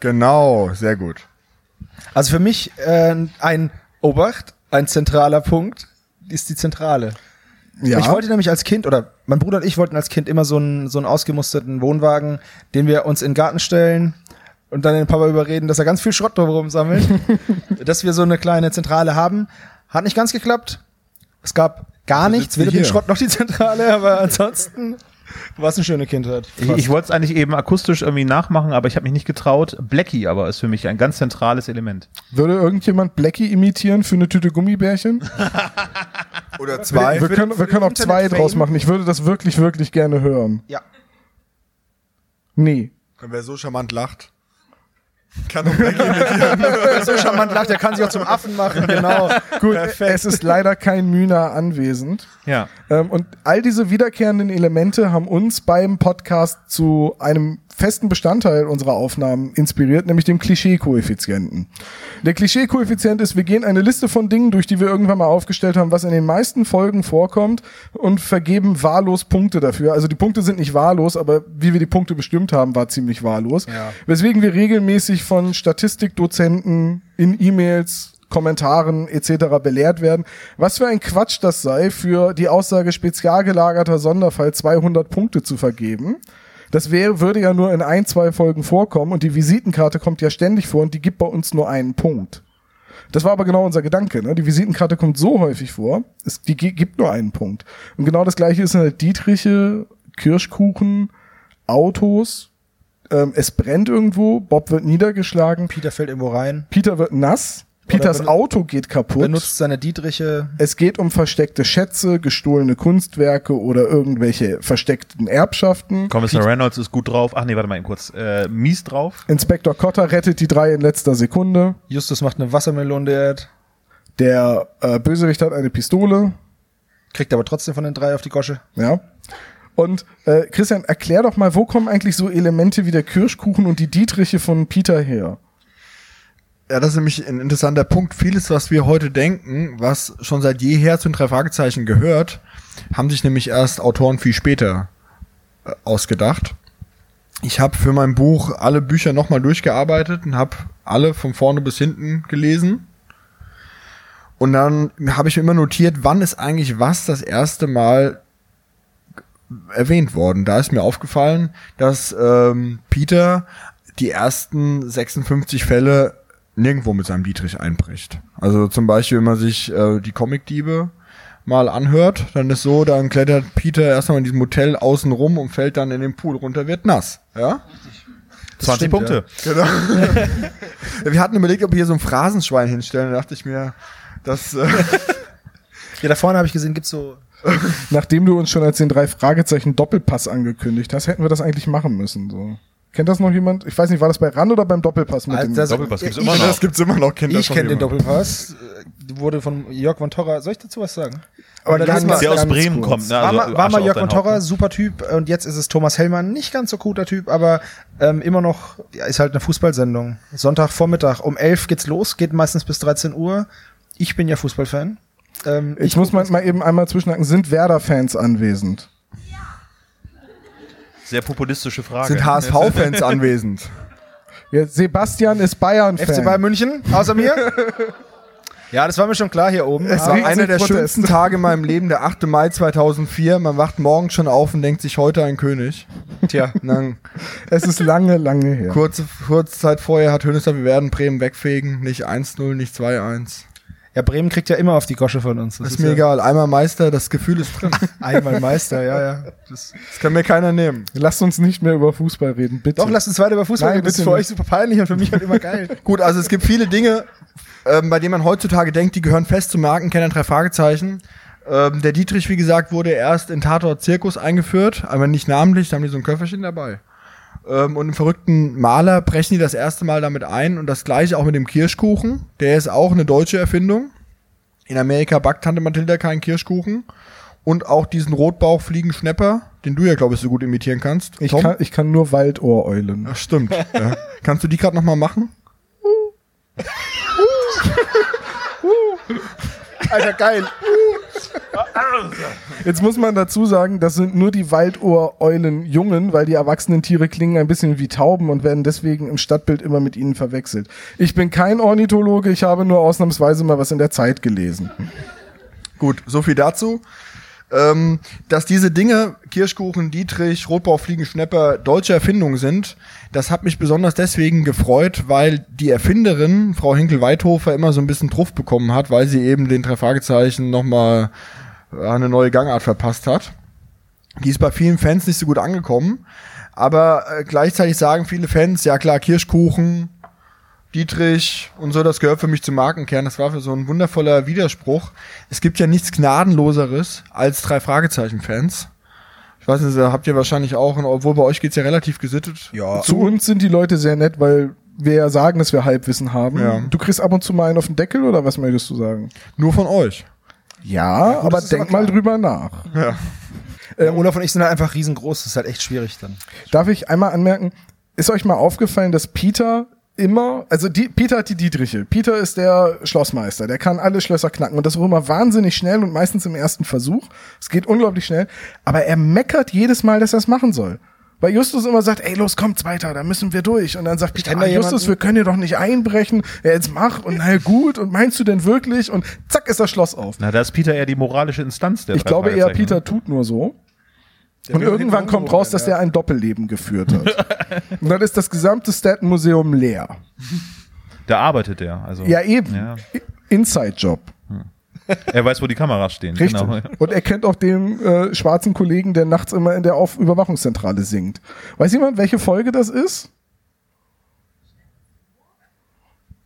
Genau, sehr gut. Also für mich äh, ein Obacht, ein zentraler Punkt ist die Zentrale. ja. Ich wollte nämlich als Kind, oder mein Bruder und ich wollten als Kind immer so einen, so einen ausgemusterten Wohnwagen, den wir uns in den Garten stellen und dann den Papa überreden, dass er ganz viel Schrott drumherum sammelt, dass wir so eine kleine Zentrale haben. Hat nicht ganz geklappt. Es gab gar nichts, weder den. Schrott noch die Zentrale, aber ansonsten war es eine schöne Kindheit. Ich, ich wollte es eigentlich eben akustisch irgendwie nachmachen, aber ich habe mich nicht getraut. Blackie aber ist für mich ein ganz zentrales Element. Würde irgendjemand Blackie imitieren für eine Tüte Gummibärchen? Oder zwei. wir können, wir können auch zwei draus machen. Ich würde das wirklich, wirklich gerne hören. Ja. Nee. Wer so charmant lacht, kann Blackie imitieren. so charmant lacht, der kann sich auch zum Affen machen, genau. Gut, es ist leider kein Mühner anwesend. Ja. Ähm, und all diese wiederkehrenden Elemente haben uns beim Podcast zu einem festen Bestandteil unserer Aufnahmen inspiriert, nämlich dem Klischee-Koeffizienten. Der Klischee-Koeffizient ist, wir gehen eine Liste von Dingen durch, die wir irgendwann mal aufgestellt haben, was in den meisten Folgen vorkommt und vergeben wahllos Punkte dafür. Also die Punkte sind nicht wahllos, aber wie wir die Punkte bestimmt haben, war ziemlich wahllos. Ja. Weswegen wir regelmäßig von Statistikdozenten in E-Mails Kommentaren etc. belehrt werden. Was für ein Quatsch das sei, für die Aussage spezial gelagerter Sonderfall 200 Punkte zu vergeben. Das wäre, würde ja nur in ein, zwei Folgen vorkommen und die Visitenkarte kommt ja ständig vor und die gibt bei uns nur einen Punkt. Das war aber genau unser Gedanke. Ne? Die Visitenkarte kommt so häufig vor, es, die gi- gibt nur einen Punkt. Und genau das gleiche ist halt Dietriche, Kirschkuchen, Autos, ähm, es brennt irgendwo, Bob wird niedergeschlagen, Peter fällt irgendwo rein, Peter wird nass, Peters Auto geht kaputt. benutzt seine Dietriche. Es geht um versteckte Schätze, gestohlene Kunstwerke oder irgendwelche versteckten Erbschaften. Kommissar Reynolds ist gut drauf. Ach nee, warte mal eben kurz. Äh, mies drauf. Inspektor Cotter rettet die drei in letzter Sekunde. Justus macht eine Wassermelone, der Der äh, Bösewicht hat eine Pistole. kriegt aber trotzdem von den drei auf die Gosche. Ja. Und äh, Christian, erklär doch mal, wo kommen eigentlich so Elemente wie der Kirschkuchen und die Dietriche von Peter her? Ja, das ist nämlich ein interessanter Punkt. Vieles, was wir heute denken, was schon seit jeher zu den drei Fragezeichen gehört, haben sich nämlich erst Autoren viel später äh, ausgedacht. Ich habe für mein Buch alle Bücher nochmal durchgearbeitet und habe alle von vorne bis hinten gelesen. Und dann habe ich mir immer notiert, wann ist eigentlich was das erste Mal erwähnt worden. Da ist mir aufgefallen, dass ähm, Peter die ersten 56 Fälle nirgendwo mit seinem Dietrich einbricht. Also zum Beispiel, wenn man sich äh, die Comicdiebe mal anhört, dann ist so, dann klettert Peter erstmal in diesem Hotel außen rum und fällt dann in den Pool runter, wird nass. Ja? 20 stimmt, Punkte. Genau. wir hatten überlegt, ob wir hier so ein Phrasenschwein hinstellen. Da dachte ich mir, das äh, Ja, da vorne habe ich gesehen, gibt's so. Nachdem du uns schon als den drei Fragezeichen Doppelpass angekündigt hast, hätten wir das eigentlich machen müssen. So. Kennt das noch jemand? Ich weiß nicht, war das bei RAN oder beim Doppelpass mit Also dem das- Doppelpass gibt's ich- immer noch. das gibt's immer noch. Kennt Ich kenne den? Doppelpass. äh, Wurde von Jörg von Torra. Soll ich dazu was sagen? Aber Oder ganz- lass mal- Der aus ganz Bremen kurz. kommt. Ne? war Also, mal, war Asche mal Jörg von Torra, super Typ. Und jetzt ist es Thomas Hellmann, nicht ganz so guter Typ, aber ähm, immer noch, ja, ist halt eine Fußballsendung. Sonntagvormittag um 11 geht's los, geht meistens bis 13 Uhr. Ich bin ja Fußballfan. Ähm, Ich muss mal, mal eben einmal zwischenhaken. Sind Werder-Fans anwesend? Sehr populistische Frage. Sind HSV-Fans anwesend? Ja, Sebastian ist Bayern-Fan. FC Bayern München, außer mir. ja, das war mir schon klar hier oben. Es war einer der Protest. schönsten Tage in meinem Leben, der 8. Mai 2004. Man wacht morgens schon auf und denkt sich heute ein König. tja, dann Es ist lange, lange her. kurze, kurze Zeit vorher hat Hönes wir werden Bremen wegfegen. Nicht 1-0, nicht 2-1. Ja, Bremen kriegt ja immer auf die Gosche von uns. Das ist mir egal. Einmal Meister, das Gefühl ist drin. Einmal Meister, ja, ja. Das Das kann mir keiner nehmen. Lasst uns nicht mehr über Fußball reden, bitte. Doch, lasst uns weiter über Fußball Nein, reden. Das ist bitte für nicht. euch super peinlich und für mich halt immer geil. Gut, also es gibt viele Dinge, ähm, bei denen man heutzutage denkt, die gehören fest zum Markenkenner, drei Fragezeichen. Ähm, der Dietrich, wie gesagt, wurde erst in Tatort Zirkus eingeführt, aber nicht namentlich, da haben die so ein Köfferchen dabei. Ähm, und im verrückten Maler brechen die das erste Mal damit ein und das gleiche auch mit dem Kirschkuchen. Der ist auch eine deutsche Erfindung. In Amerika backt Tante Mathilda keinen Kirschkuchen. Und auch diesen Rotbauchfliegenschnepper, den du ja, glaube ich, so gut imitieren kannst. ich, Tom? kann, ich kann nur Waldohreulen. Ach, stimmt. ja. Kannst du die gerade noch mal machen? Alter, geil. Jetzt muss man dazu sagen, das sind nur die Waldohreulen Jungen, weil die erwachsenen Tiere klingen ein bisschen wie Tauben und werden deswegen im Stadtbild immer mit ihnen verwechselt. Ich bin kein Ornithologe, ich habe nur ausnahmsweise mal was in der Zeit gelesen. Gut, so viel dazu. Ähm, dass diese Dinge, Kirschkuchen, Dietrich, Rotbauchfliegen, Schnepper, deutsche Erfindungen sind, das hat mich besonders deswegen gefreut, weil die Erfinderin, Frau Hinkel-Weithofer, immer so ein bisschen Truff bekommen hat, weil sie eben den drei Fragezeichen nochmal eine neue Gangart verpasst hat. Die ist bei vielen Fans nicht so gut angekommen, aber äh, gleichzeitig sagen viele Fans, ja klar, Kirschkuchen, Dietrich und so, das gehört für mich zum Markenkern. Das war für so ein wundervoller Widerspruch. Es gibt ja nichts Gnadenloseres als drei Fragezeichen-Fans. Ich weiß nicht, da habt ihr wahrscheinlich auch, obwohl bei euch geht's ja relativ gesittet. Ja. Zu uns sind die Leute sehr nett, weil wir ja sagen, dass wir Halbwissen haben. Ja. Du kriegst ab und zu mal einen auf den Deckel oder was möchtest du sagen? Nur von euch. Ja, aber das ist denk aber mal drüber nach. Ja. Ähm, Olaf und ich sind halt einfach riesengroß. Das ist halt echt schwierig dann. Darf ich einmal anmerken, ist euch mal aufgefallen, dass Peter immer, also die, Peter hat die Dietriche. Peter ist der Schlossmeister, der kann alle Schlösser knacken und das auch immer wahnsinnig schnell und meistens im ersten Versuch. Es geht unglaublich schnell, aber er meckert jedes Mal, dass er es machen soll. Weil Justus immer sagt, ey, los, kommt weiter, da müssen wir durch. Und dann sagt Peter, ah, Justus, wir können hier doch nicht einbrechen. Ja, jetzt mach und na gut und meinst du denn wirklich? Und zack ist das Schloss auf. Na, da ist Peter eher die moralische Instanz der Ich drei glaube eher, Fragezeichen, Peter ne? tut nur so. Und will irgendwann kommt raus, dass der ein Doppelleben geführt hat. und dann ist das gesamte Staten-Museum leer. Da arbeitet er. Also, Ja, eben. Ja. Inside-Job. Er weiß, wo die Kameras stehen. Richtig. Genau. Und er kennt auch den äh, schwarzen Kollegen, der nachts immer in der Auf Überwachungszentrale singt. Weiß jemand, welche Folge das ist?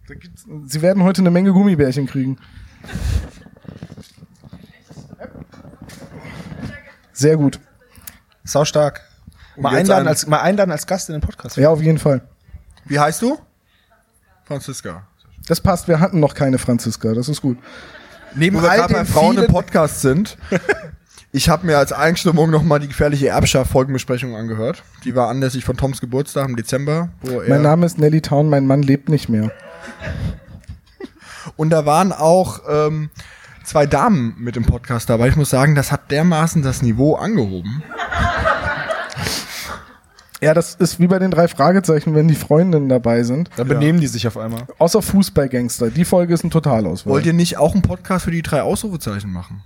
Da gibt's, Sie werden heute eine Menge Gummibärchen kriegen. Sehr gut. Sau stark. Mal einladen, ein- als, mal einladen als Gast in den Podcast. Ja, auf jeden Fall. Wie heißt du? Franziska. Das passt. Wir hatten noch keine Franziska. Das ist gut. Neben Wo wir all gerade bei Frauen im Podcast sind. Ich habe mir als Einstimmung nochmal die gefährliche Erbschaft-Folgenbesprechung angehört. Die war anlässlich von Toms Geburtstag im Dezember. Wo er Mein Name ist Nelly Town, mein Mann lebt nicht mehr. Und da waren auch ähm, zwei Damen mit im Podcast dabei. Ich muss sagen, das hat dermaßen das Niveau angehoben. Ja, das ist wie bei den drei Fragezeichen, wenn die Freundinnen dabei sind. Da benehmen die sich auf einmal. Außer Fußballgangster. Die Folge ist ein Totalauswahl. Wollt ihr nicht auch einen Podcast für die drei Ausrufezeichen machen?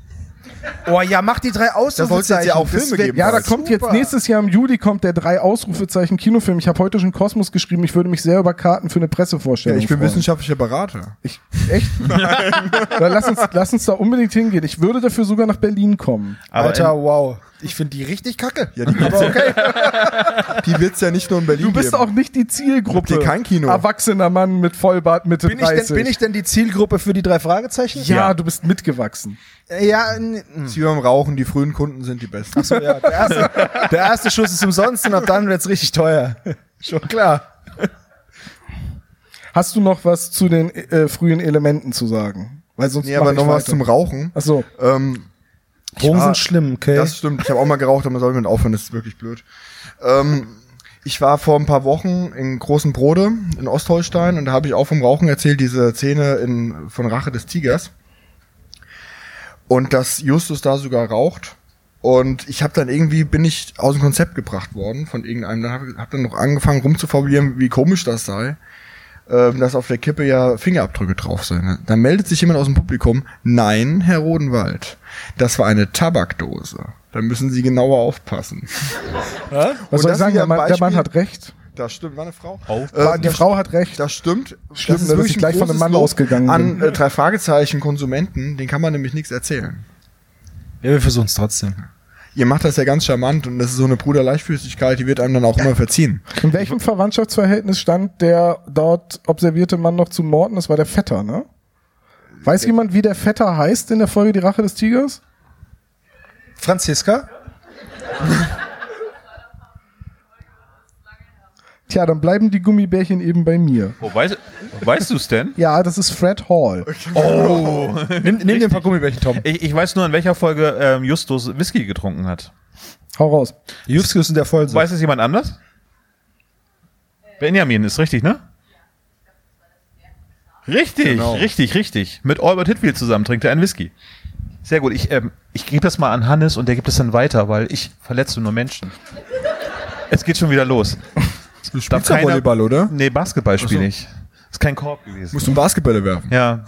Oh ja, mach die drei Ausrufezeichen. jetzt ja auch Filme wär- geben. ja, da Super. kommt jetzt nächstes Jahr im Juli kommt der drei Ausrufezeichen Kinofilm. Ich habe heute schon Kosmos geschrieben. Ich würde mich sehr über Karten für eine Ja, Pressevorstellung ich bin freuen. wissenschaftlicher Berater. Ich, echt? Dann lass uns, lass uns da unbedingt hingehen. Ich würde dafür sogar nach Berlin kommen. Aber Alter, wow. Ich finde die richtig kacke. Ja, die gibt's okay. die wird's ja nicht nur in Berlin Du bist geben. auch nicht die Zielgruppe. Ihr kein Kino? Erwachsener Mann mit Vollbart Mitte Bin ich, 30. denn, bin ich denn die Zielgruppe für die drei Fragezeichen? ja, Ja. du bist mitgewachsen. Äh, Ja, ist wie beim Rauchen, die frühen Kunden sind die besten. so, ja der, erste, der erste Schuss ist umsonst und ab dann wird's richtig teuer. Schon klar. Hast du noch was zu den äh, frühen Elementen zu sagen? Weil sonst Nee, aber ich noch was weiter. zum Rauchen. Ach so. Ähm, Drogen sind schlimm, okay? Das stimmt. Ich habe auch mal geraucht, aber man soll mit aufhören, das ist wirklich blöd. Ähm, ich war vor ein paar Wochen in Großen Brode in Ostholstein und da habe ich auch vom Rauchen erzählt, diese Szene in, von Rache des Tigers. Und dass Justus da sogar raucht. Und ich habe dann irgendwie, bin ich aus dem Konzept gebracht worden von irgendeinem. Dann habe hab dann noch angefangen rumzuformulieren, wie komisch das sei. Ähm, dass auf der Kippe ja Fingerabdrücke drauf sind. Dann meldet sich jemand aus dem Publikum, nein, Herr Rodenwald, das war eine Tabakdose. Da müssen Sie genauer aufpassen. Was Und soll ich sagen? Der Mann, der Mann hat recht. Das stimmt, war eine Frau. Oh. Äh, die Frau hat recht. Das stimmt. Schlimm, das ist dass wirklich ich gleich von einem Mann Lob ausgegangen An äh, drei Fragezeichen Konsumenten, den kann man nämlich nichts erzählen. Ja, wir versuchen es trotzdem. Ihr macht das ja ganz charmant und das ist so eine Bruderleichtfüßigkeit, die wird einem dann auch immer verziehen. In welchem Verwandtschaftsverhältnis stand der dort observierte Mann noch zu Morten? Das war der Vetter, ne? Weiß jemand, wie der Vetter heißt in der Folge Die Rache des Tigers? Franziska? Tja, dann bleiben die Gummibärchen eben bei mir. Oh, weißt, weißt du es denn? Ja, das ist Fred Hall. Nimm, nimm dir ein paar Gummibärchen, Tom. Ich, ich weiß nur, in welcher Folge ähm, Justus Whisky getrunken hat. Hau raus. Justus in der Folge. Weiß es jemand anders? Benjamin ist richtig, ne? Richtig, Genau. richtig, richtig. Mit Albert Hitfield zusammen trinkt er einen Whisky. Sehr gut. Ich, ähm, ich gebe das mal an Hannes und der gibt es dann weiter, weil ich verletze nur Menschen. Es geht schon wieder los. Du Darf keiner- oder? Nee, Basketball spiele ich. Ist kein Korb gewesen. Musst du Basketbälle werfen? Ja.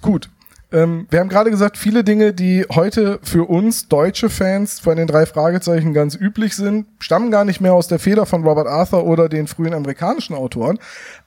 Gut. Ähm, wir haben gerade gesagt, viele Dinge, die heute für uns deutsche Fans von den drei Fragezeichen ganz üblich sind, stammen gar nicht mehr aus der Feder von Robert Arthur oder den frühen amerikanischen Autoren.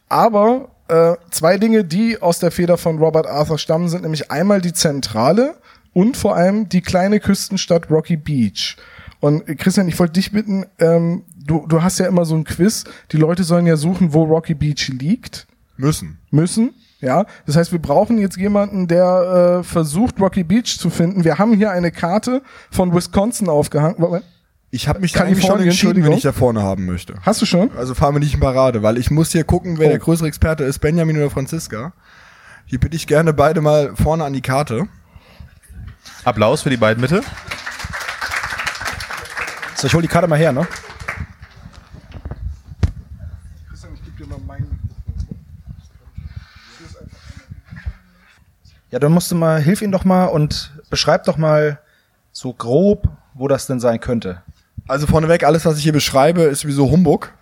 Aber äh, zwei Dinge, die aus der Feder von Robert Arthur stammen, sind nämlich einmal die Zentrale und vor allem die kleine Küstenstadt Rocky Beach. Und Christian, ich wollte dich bitten, ähm, du, du hast ja immer so ein Quiz, die Leute sollen ja suchen, wo Rocky Beach liegt Müssen. müssen. Ja, das heißt, wir brauchen jetzt jemanden, der äh, versucht, Rocky Beach zu finden. Wir haben hier eine Karte von Wisconsin aufgehangen. Moment, Ich habe mich da eigentlich schon entschieden, wenn ich da vorne haben möchte. Hast du schon? Also fahren wir nicht in Parade, weil ich muss hier gucken, wer Oh. der größere Experte ist, Benjamin oder Franziska. Hier bitte ich gerne beide mal vorne an die Karte. Applaus für die beiden, bitte. So, ich hol die Karte mal her, ne? Christian, ich gebe dir mal meinen. Ja, dann musst du mal, hilf ihm doch mal und beschreib doch mal so grob, wo das denn sein könnte. Also vorneweg, alles, was ich hier beschreibe, ist sowieso Humbug,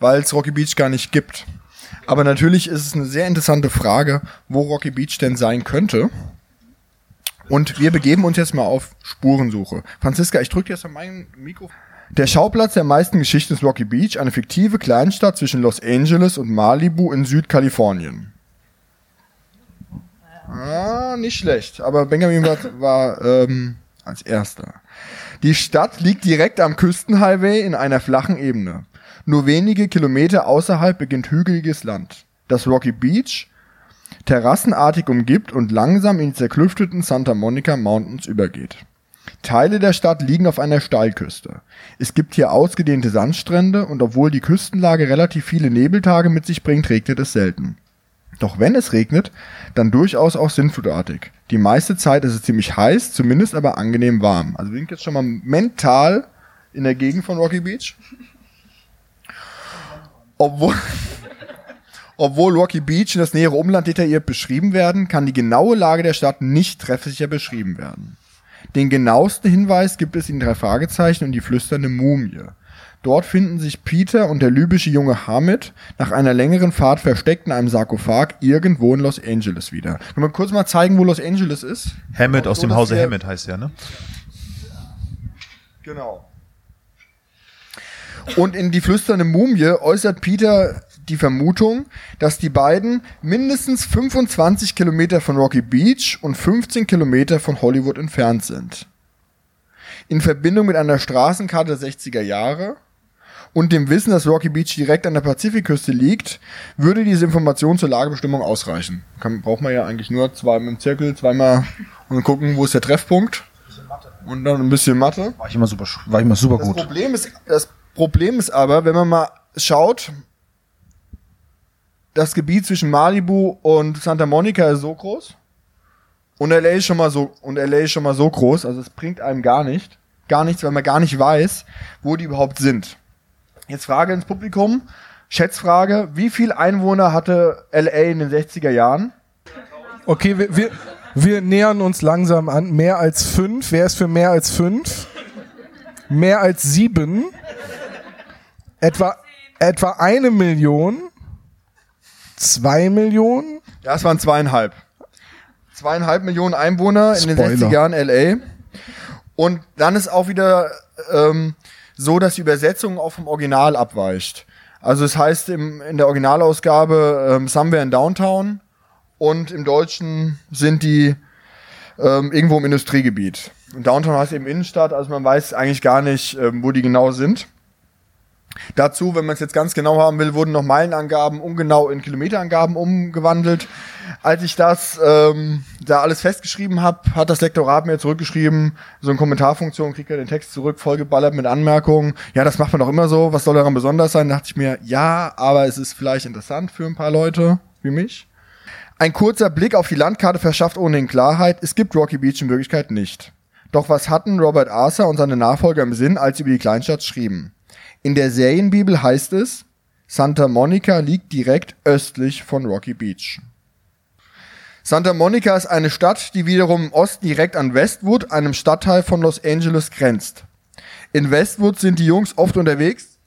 weil es Rocky Beach gar nicht gibt. Aber natürlich ist es eine sehr interessante Frage, wo Rocky Beach denn sein könnte. Und wir begeben uns jetzt mal auf Spurensuche. Franziska, ich drücke jetzt an mein Mikro. Der Schauplatz der meisten Geschichten ist Rocky Beach, eine fiktive Kleinstadt zwischen Los Angeles und Malibu in Südkalifornien. Ah, nicht schlecht. Aber Benjamin war, war ähm, als erster. Die Stadt liegt direkt am Küstenhighway in einer flachen Ebene. Nur wenige Kilometer außerhalb beginnt hügeliges Land. Das Rocky Beach terrassenartig umgibt und langsam in die zerklüfteten Santa Monica Mountains übergeht. Teile der Stadt liegen auf einer Steilküste. Es gibt hier ausgedehnte Sandstrände und obwohl die Küstenlage relativ viele Nebeltage mit sich bringt, regnet es selten. Doch wenn es regnet, dann durchaus auch sinnflutartig. Die meiste Zeit ist es ziemlich heiß, zumindest aber angenehm warm. Also wir sind jetzt schon mal mental in der Gegend von Rocky Beach. Obwohl, obwohl Rocky Beach und das nähere Umland detailliert beschrieben werden, kann die genaue Lage der Stadt nicht treffsicher beschrieben werden. Den genauesten Hinweis gibt es in drei Fragezeichen und die flüsternde Mumie. Dort finden sich Peter und der libysche junge Hamid nach einer längeren Fahrt versteckt in einem Sarkophag irgendwo in Los Angeles wieder. Können wir kurz mal zeigen, wo Los Angeles ist? Hammett aus So, dem Hause Hammett heißt ja, ne? Genau. Und in die flüsternde Mumie äußert Peter die Vermutung, dass die beiden mindestens 25 Kilometer von Rocky Beach und 15 Kilometer von Hollywood entfernt sind. In Verbindung mit einer Straßenkarte der 60er Jahre und dem Wissen, dass Rocky Beach direkt an der Pazifikküste liegt, würde diese Information zur Lagebestimmung ausreichen. Kann, braucht man ja eigentlich nur zweimal im Zirkel, zweimal und gucken, wo ist der Treffpunkt. Und dann ein bisschen Mathe. War ich immer super, war ich immer super Das gut. Problem ist, das Problem ist aber, wenn man mal schaut, das Gebiet zwischen Malibu und Santa Monica ist so groß. Und LA ist schon mal so, und LA ist schon mal so groß, also es bringt einem gar nicht, gar nichts, weil man gar nicht weiß, wo die überhaupt sind. Jetzt Frage ins Publikum, Schätzfrage, wie viel Einwohner hatte LA in den 60er Jahren? Okay, wir, wir, wir nähern uns langsam an. Mehr als fünf. Wer ist für mehr als fünf? Mehr als sieben. Etwa, etwa eine Million. Zwei Millionen. Ja, es waren zweieinhalb. Zweieinhalb Millionen Einwohner in den Spoiler. 60 Jahren LA. Und dann ist auch wieder ähm, so, dass die Übersetzung auch vom Original abweicht. Also es heißt im, in der Originalausgabe ähm, Somewhere in Downtown und im Deutschen sind die ähm, irgendwo im Industriegebiet. Und Downtown heißt eben Innenstadt, also man weiß eigentlich gar nicht, ähm, wo die genau sind. Dazu, wenn man es jetzt ganz genau haben will, wurden noch Meilenangaben ungenau in Kilometerangaben umgewandelt. Als ich das ähm, da alles festgeschrieben habe, hat das Lektorat mir zurückgeschrieben, so eine Kommentarfunktion, kriegt er den Text zurück, vollgeballert mit Anmerkungen. Ja, das macht man doch immer so, was soll daran besonders sein? Da dachte ich mir, ja, aber es ist vielleicht interessant für ein paar Leute wie mich. Ein kurzer Blick auf die Landkarte verschafft ohnehin Klarheit, es gibt Rocky Beach in Wirklichkeit nicht. Doch was hatten Robert Arthur und seine Nachfolger im Sinn, als sie über die Kleinstadt schrieben? In der Serienbibel heißt es, Santa Monica liegt direkt östlich von Rocky Beach. Santa Monica ist eine Stadt, die wiederum im Osten direkt an Westwood, einem Stadtteil von Los Angeles, grenzt. In Westwood sind die Jungs oft unterwegs.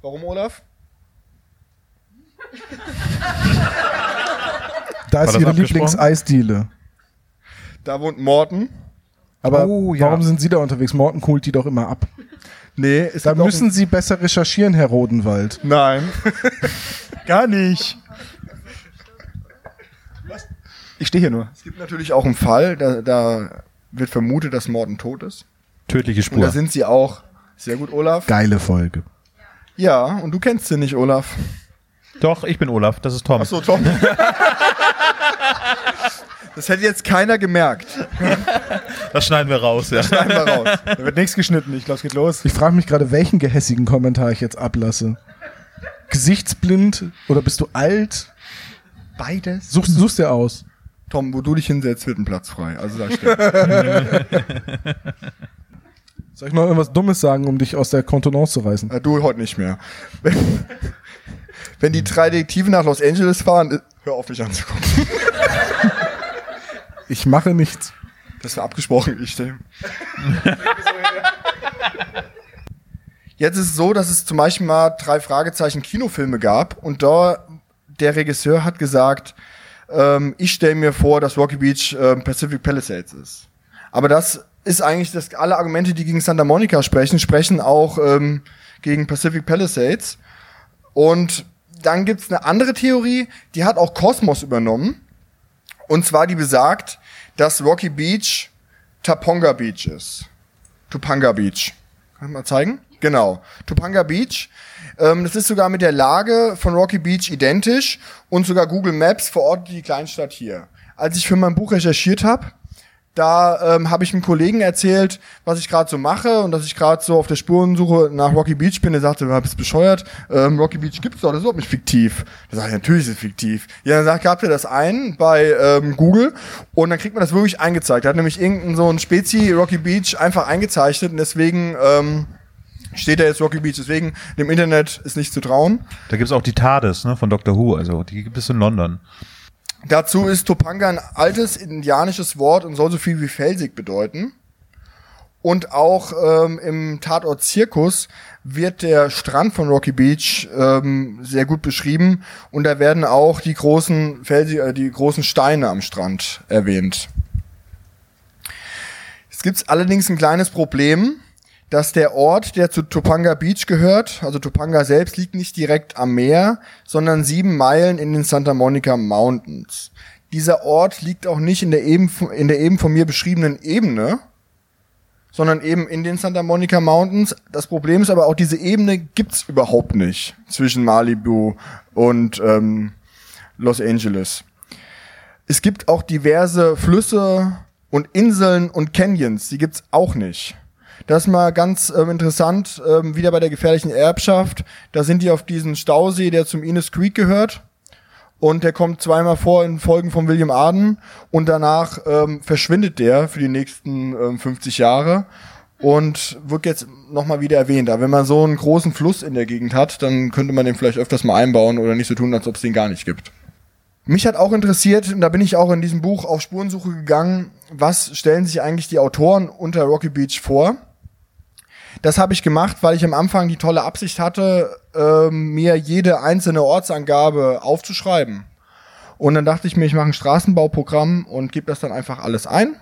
Warum, Olaf? Da ist ihre? Lieblingseisdiele. Da wohnt Morton. Aber Oh, ja. warum sind Sie da unterwegs? Morten holt die doch immer ab. Nee, es Da müssen Sie besser recherchieren, Herr Rodenwald. ein- Nein. Gar nicht. Ich stehe hier nur. Es gibt natürlich auch einen Fall, da, da wird vermutet, dass Morton tot ist. Tödliche Und da Spur. sind sie auch. Sehr gut, Olaf. Geile Folge. Ja, und du kennst sie nicht, Olaf. Doch, ich bin Olaf, das ist Tom. Ach so, Tom. Das hätte jetzt keiner gemerkt. Das schneiden wir raus, ja. Schneiden wir raus. Da wird nichts geschnitten. Ich glaube, es geht los. Ich frage mich gerade, welchen gehässigen Kommentar ich jetzt ablasse. Gesichtsblind oder bist du alt? Beides. Suchst, suchst dir aus. Tom, wo du dich hinsetzt, wird ein Platz frei. Also sag ich dir. Soll ich noch irgendwas Dummes sagen, um dich aus der Kontenance zu reißen? Du heute nicht mehr. Wenn die drei Detektive nach Los Angeles fahren, hör auf mich anzugucken. Ich mache nichts. Das war abgesprochen, ich stelle. Jetzt ist es so, dass es zum Beispiel mal drei Fragezeichen Kinofilme gab und da der Regisseur hat gesagt, ähm, ich stelle mir vor, dass Rocky Beach ähm, Pacific Palisades ist. Aber das ist eigentlich, dass alle Argumente, die gegen Santa Monica sprechen, sprechen auch ähm, gegen Pacific Palisades. Und dann gibt's eine andere Theorie, die hat auch Kosmos übernommen. Und zwar die besagt, dass Rocky Beach Taponga Beach ist. Topanga Beach. Kann ich mal zeigen? Genau. Topanga Beach. Ähm, das ist sogar mit der Lage von Rocky Beach identisch und sogar Google Maps verortet die Kleinstadt hier. Als ich für mein Buch recherchiert habe, Da ähm, habe ich einem Kollegen erzählt, was ich gerade so mache und dass ich gerade so auf der Spurensuche nach Rocky Beach bin. Er sagte, du bist bescheuert. Ähm, Rocky Beach gibt's doch, das ist überhaupt nicht fiktiv. Da sage ich, natürlich ist es fiktiv. Ja, dann sagt, gabt ihr das ein bei ähm, Google und dann kriegt man das wirklich eingezeigt. Er hat nämlich irgendein so ein Spezi Rocky Beach einfach eingezeichnet und deswegen ähm, steht da jetzt Rocky Beach. Deswegen dem Internet ist nicht zu trauen. Da gibt's auch die TARDIS ne, von Dr. Who, also die gibt es in London. Dazu ist Topanga ein altes indianisches Wort und soll so viel wie felsig bedeuten. Und auch ähm, im Tatort Zirkus wird der Strand von Rocky Beach ähm, sehr gut beschrieben und da werden auch die großen Felsi äh, die großen Steine am Strand erwähnt. Es gibt allerdings ein kleines Problem dass der Ort, der zu Topanga Beach gehört, also Topanga selbst liegt nicht direkt am Meer, sondern sieben Meilen in den Santa Monica Mountains. Dieser Ort liegt auch nicht in der eben, in der eben von mir beschriebenen Ebene, sondern eben in den Santa Monica Mountains. Das Problem ist aber auch, diese Ebene gibt's überhaupt nicht zwischen Malibu und ähm, Los Angeles. Es gibt auch diverse Flüsse und Inseln und Canyons, die gibt's auch nicht. Das ist mal ganz ähm, interessant, ähm, wieder bei der gefährlichen Erbschaft. Da sind die auf diesen Stausee, der zum Ines Creek gehört. Und der kommt zweimal vor in Folgen von William Arden. Und danach ähm, verschwindet der für die nächsten ähm, 50 Jahre und wird jetzt nochmal wieder erwähnt. Aber wenn man so einen großen Fluss in der Gegend hat, dann könnte man den vielleicht öfters mal einbauen oder nicht so tun, als ob es den gar nicht gibt. Mich hat auch interessiert, und da bin ich auch in diesem Buch auf Spurensuche gegangen, was stellen sich eigentlich die Autoren unter Rocky Beach vor? Das habe ich gemacht, weil ich am Anfang die tolle Absicht hatte, ähm, mir jede einzelne Ortsangabe aufzuschreiben. Und dann dachte ich mir, ich mache ein Straßenbauprogramm und gebe das dann einfach alles ein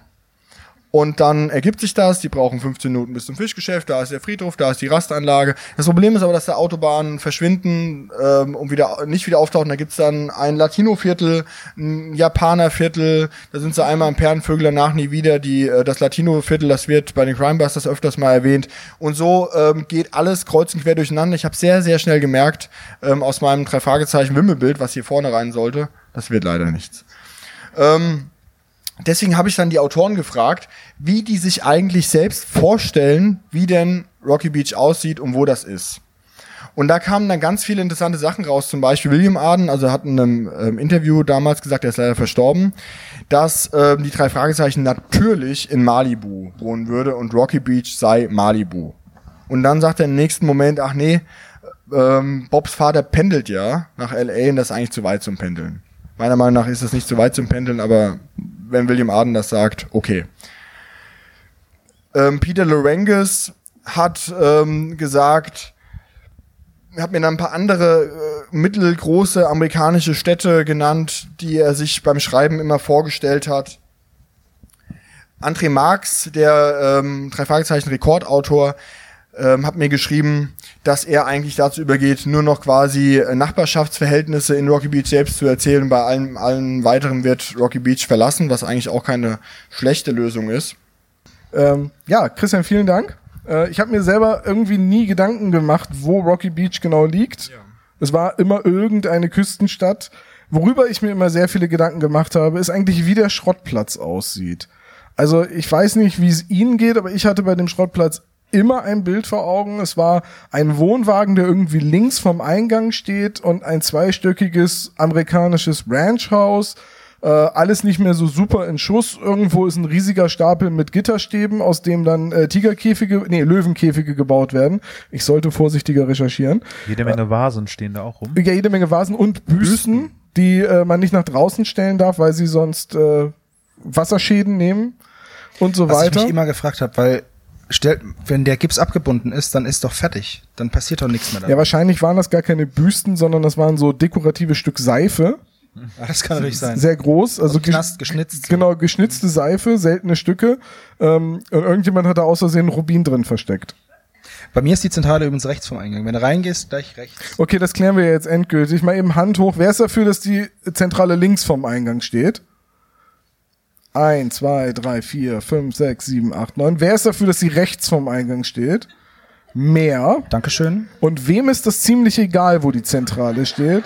und dann ergibt sich das, die brauchen 15 Minuten bis zum Fischgeschäft, da ist der Friedhof, da ist die Rastanlage. Das Problem ist aber, dass da Autobahnen verschwinden ähm, und wieder nicht wieder auftauchen. Da gibt's dann ein Latino-Viertel, ein Japaner-Viertel, da sind sie einmal im Perlenvögel, danach nie wieder. Die, äh, das Latino-Viertel, das wird bei den Crimebusters öfters mal erwähnt. Und so ähm, geht alles kreuz und quer durcheinander. Ich habe sehr, sehr schnell gemerkt, ähm, aus meinem Drei-Fragezeichen-Wimmelbild, was hier vorne rein sollte, das wird leider nichts. Ähm, deswegen habe ich dann die Autoren gefragt, wie die sich eigentlich selbst vorstellen, wie denn Rocky Beach aussieht und wo das ist. Und da kamen dann ganz viele interessante Sachen raus. Zum Beispiel William Arden, also hat in einem ähm, Interview damals gesagt, er ist leider verstorben, dass ähm, die drei Fragezeichen natürlich in Malibu wohnen würde und Rocky Beach sei Malibu. Und dann sagt er im nächsten Moment, ach nee, ähm, Bobs Vater pendelt ja nach LA und das ist eigentlich zu weit zum Pendeln. Meiner Meinung nach ist das nicht zu weit zum Pendeln, aber wenn William Arden das sagt, okay. Ähm, Peter Lorenges hat ähm, gesagt, hat mir dann ein paar andere äh, mittelgroße amerikanische Städte genannt, die er sich beim Schreiben immer vorgestellt hat. André Marx, der ähm, drei Fragezeichen Rekordautor, ähm, hat mir geschrieben, dass er eigentlich dazu übergeht, nur noch quasi äh, Nachbarschaftsverhältnisse in Rocky Beach selbst zu erzählen. Bei allem, allen weiteren wird Rocky Beach verlassen, was eigentlich auch keine schlechte Lösung ist. Ähm, ja, Christian, vielen Dank. Äh, ich habe mir selber irgendwie nie Gedanken gemacht, wo Rocky Beach genau liegt. Ja. Es war immer irgendeine Küstenstadt. Worüber ich mir immer sehr viele Gedanken gemacht habe, ist eigentlich, wie der Schrottplatz aussieht. Also ich weiß nicht, wie es Ihnen geht, aber ich hatte bei dem Schrottplatz immer ein Bild vor Augen. Es war ein Wohnwagen, der irgendwie links vom Eingang steht und ein zweistöckiges amerikanisches Ranchhaus. Äh, alles nicht mehr so super in Schuss. Irgendwo ist ein riesiger Stapel mit Gitterstäben, aus dem dann äh, Tigerkäfige, nee, Löwenkäfige gebaut werden. Ich sollte vorsichtiger recherchieren. Jede Menge Vasen stehen da auch rum. Ja, jede Menge Vasen und Büsten, Büsten. die äh, man nicht nach draußen stellen darf, weil sie sonst äh, Wasserschäden nehmen und so Was weiter. Was ich mich immer gefragt habe, weil stellt, wenn der Gips abgebunden ist, dann ist doch fertig. Dann passiert doch nichts mehr dabei. Ja, wahrscheinlich waren das gar keine Büsten, sondern das waren so dekorative Stück Seife. Das kann natürlich sein. Sehr groß, also, also Knast, geschnitzt. Genau, geschnitzte Seife, seltene Stücke. Ähm, und irgendjemand hat da aus Versehen Rubin drin versteckt. Bei mir ist die Zentrale übrigens rechts vom Eingang. Wenn du reingehst, gleich rechts. Okay, das klären wir jetzt endgültig. Mal eben Hand hoch. Wer ist dafür, dass die Zentrale links vom Eingang steht? 1, 2, 3, 4, 5, 6, 7, 8, 9. Wer ist dafür, dass sie rechts vom Eingang steht? Mehr. Dankeschön. Und wem ist das ziemlich egal, wo die Zentrale steht?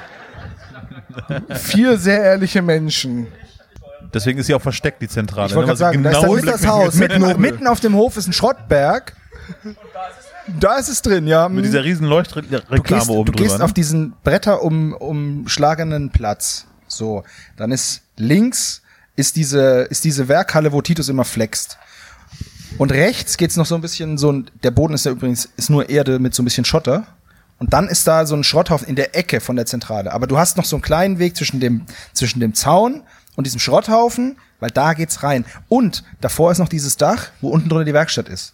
Vier sehr ehrliche Menschen. Deswegen ist sie auch versteckt, die Zentrale. Ich wollte ne? gerade sagen, sie da ist ist das Haus? mitten, mitten auf dem Hof ist ein Schrottberg. Da ist es drin, ja. mit dieser riesen du Leuchtreklame gehst, oben du drüber. gehst ne? auf diesen Bretter um, umschlagenen Platz. So, dann ist links ist diese, ist diese Werkhalle, wo Titus immer flext. Und rechts geht's noch so ein bisschen so ein, der Boden ist ja übrigens, ist nur Erde mit so ein bisschen Schotter. Und dann ist da so ein Schrotthaufen in der Ecke von der Zentrale. Aber du hast noch so einen kleinen Weg zwischen dem, zwischen dem Zaun und diesem Schrotthaufen, weil da geht's rein. Und davor ist noch dieses Dach, wo unten drunter die Werkstatt ist.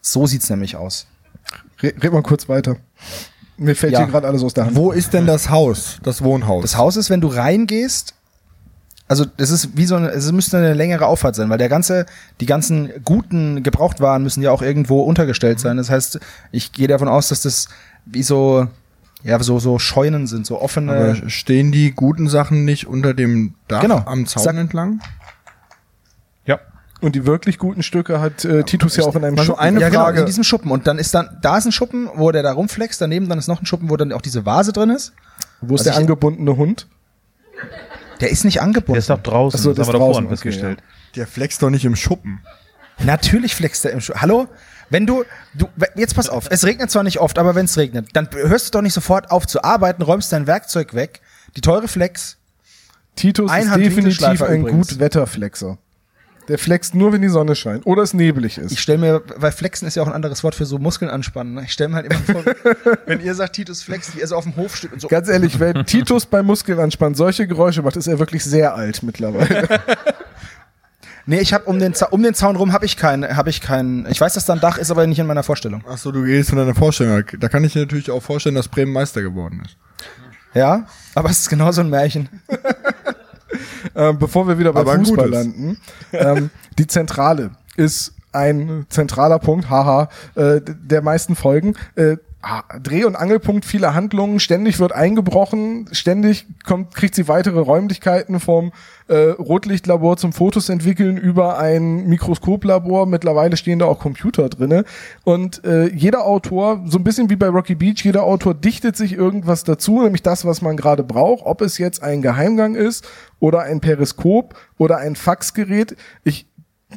So sieht's nämlich aus. Re red mal kurz weiter. Mir fällt Ja. hier gerade alles aus der Hand. Wo ist denn das Haus, das Wohnhaus? Das Haus ist, wenn du reingehst, also das ist wie so eine, es müsste eine längere Auffahrt sein, weil der ganze, die ganzen guten Gebrauchtwaren müssen ja auch irgendwo untergestellt sein. Das heißt, ich gehe davon aus, dass das wie so, ja, so, so Scheunen sind, so offene. Aber stehen die guten Sachen nicht unter dem Dach Genau. am Zaun Sag- entlang? ja. Und die wirklich guten Stücke hat äh, Titus ja auch in einem Also Schuppen. eine ja, Frage. genau, in diesem Schuppen. Und dann ist dann, da ist ein Schuppen, wo der da rumflext, daneben dann ist noch ein Schuppen, wo dann auch diese Vase drin ist. Wo ist Also der angebundene Hund? Der ist nicht Der angebunden. ist doch draußen, Ach so, das der haben wir draußen, vorhin okay, festgestellt. Der flext doch nicht im Schuppen. Natürlich flext er im Schuppen. Hallo? Wenn du, du, jetzt pass auf, es regnet zwar nicht oft, aber wenn es regnet, dann hörst du doch nicht sofort auf zu arbeiten, räumst dein Werkzeug weg. Die teure Flex, Titus ist definitiv ein übrigens. Gutwetterflexer. Der flext nur, wenn die Sonne scheint oder es nebelig ist. Ich stelle mir, weil Flexen ist ja auch ein anderes Wort für so Muskeln anspannen. Ne? Ich stelle mir halt immer vor, wenn ihr sagt, Titus flext, wie er so auf dem Hof steht und so. Ganz ehrlich, wenn Titus beim Muskelanspannen solche Geräusche macht, ist er wirklich sehr alt mittlerweile. Nee, ich habe um den, Za- um den Zaun rum habe ich keinen, habe ich keinen. Ich weiß, dass da ein Dach ist, aber nicht in meiner Vorstellung. Ach so, du gehst von deiner Vorstellung. Da kann ich dir natürlich auch vorstellen, dass Bremen Meister geworden ist. Ja, aber es ist genauso ein Märchen. Ähm, bevor wir wieder bei Aber Fußball landen. Ähm, die Zentrale ist ein zentraler Punkt, haha, äh, der meisten Folgen. Äh, Dreh- und Angelpunkt vieler Handlungen. Ständig wird eingebrochen, ständig kommt, kriegt sie weitere Räumlichkeiten vom äh, Rotlichtlabor zum Fotos entwickeln über ein Mikroskoplabor. Mittlerweile stehen da auch Computer drinne. Und äh, jeder Autor, so ein bisschen wie bei Rocky Beach, jeder Autor dichtet sich irgendwas dazu, nämlich das, was man gerade braucht. Ob es jetzt ein Geheimgang ist oder ein Periskop oder ein Faxgerät. Ich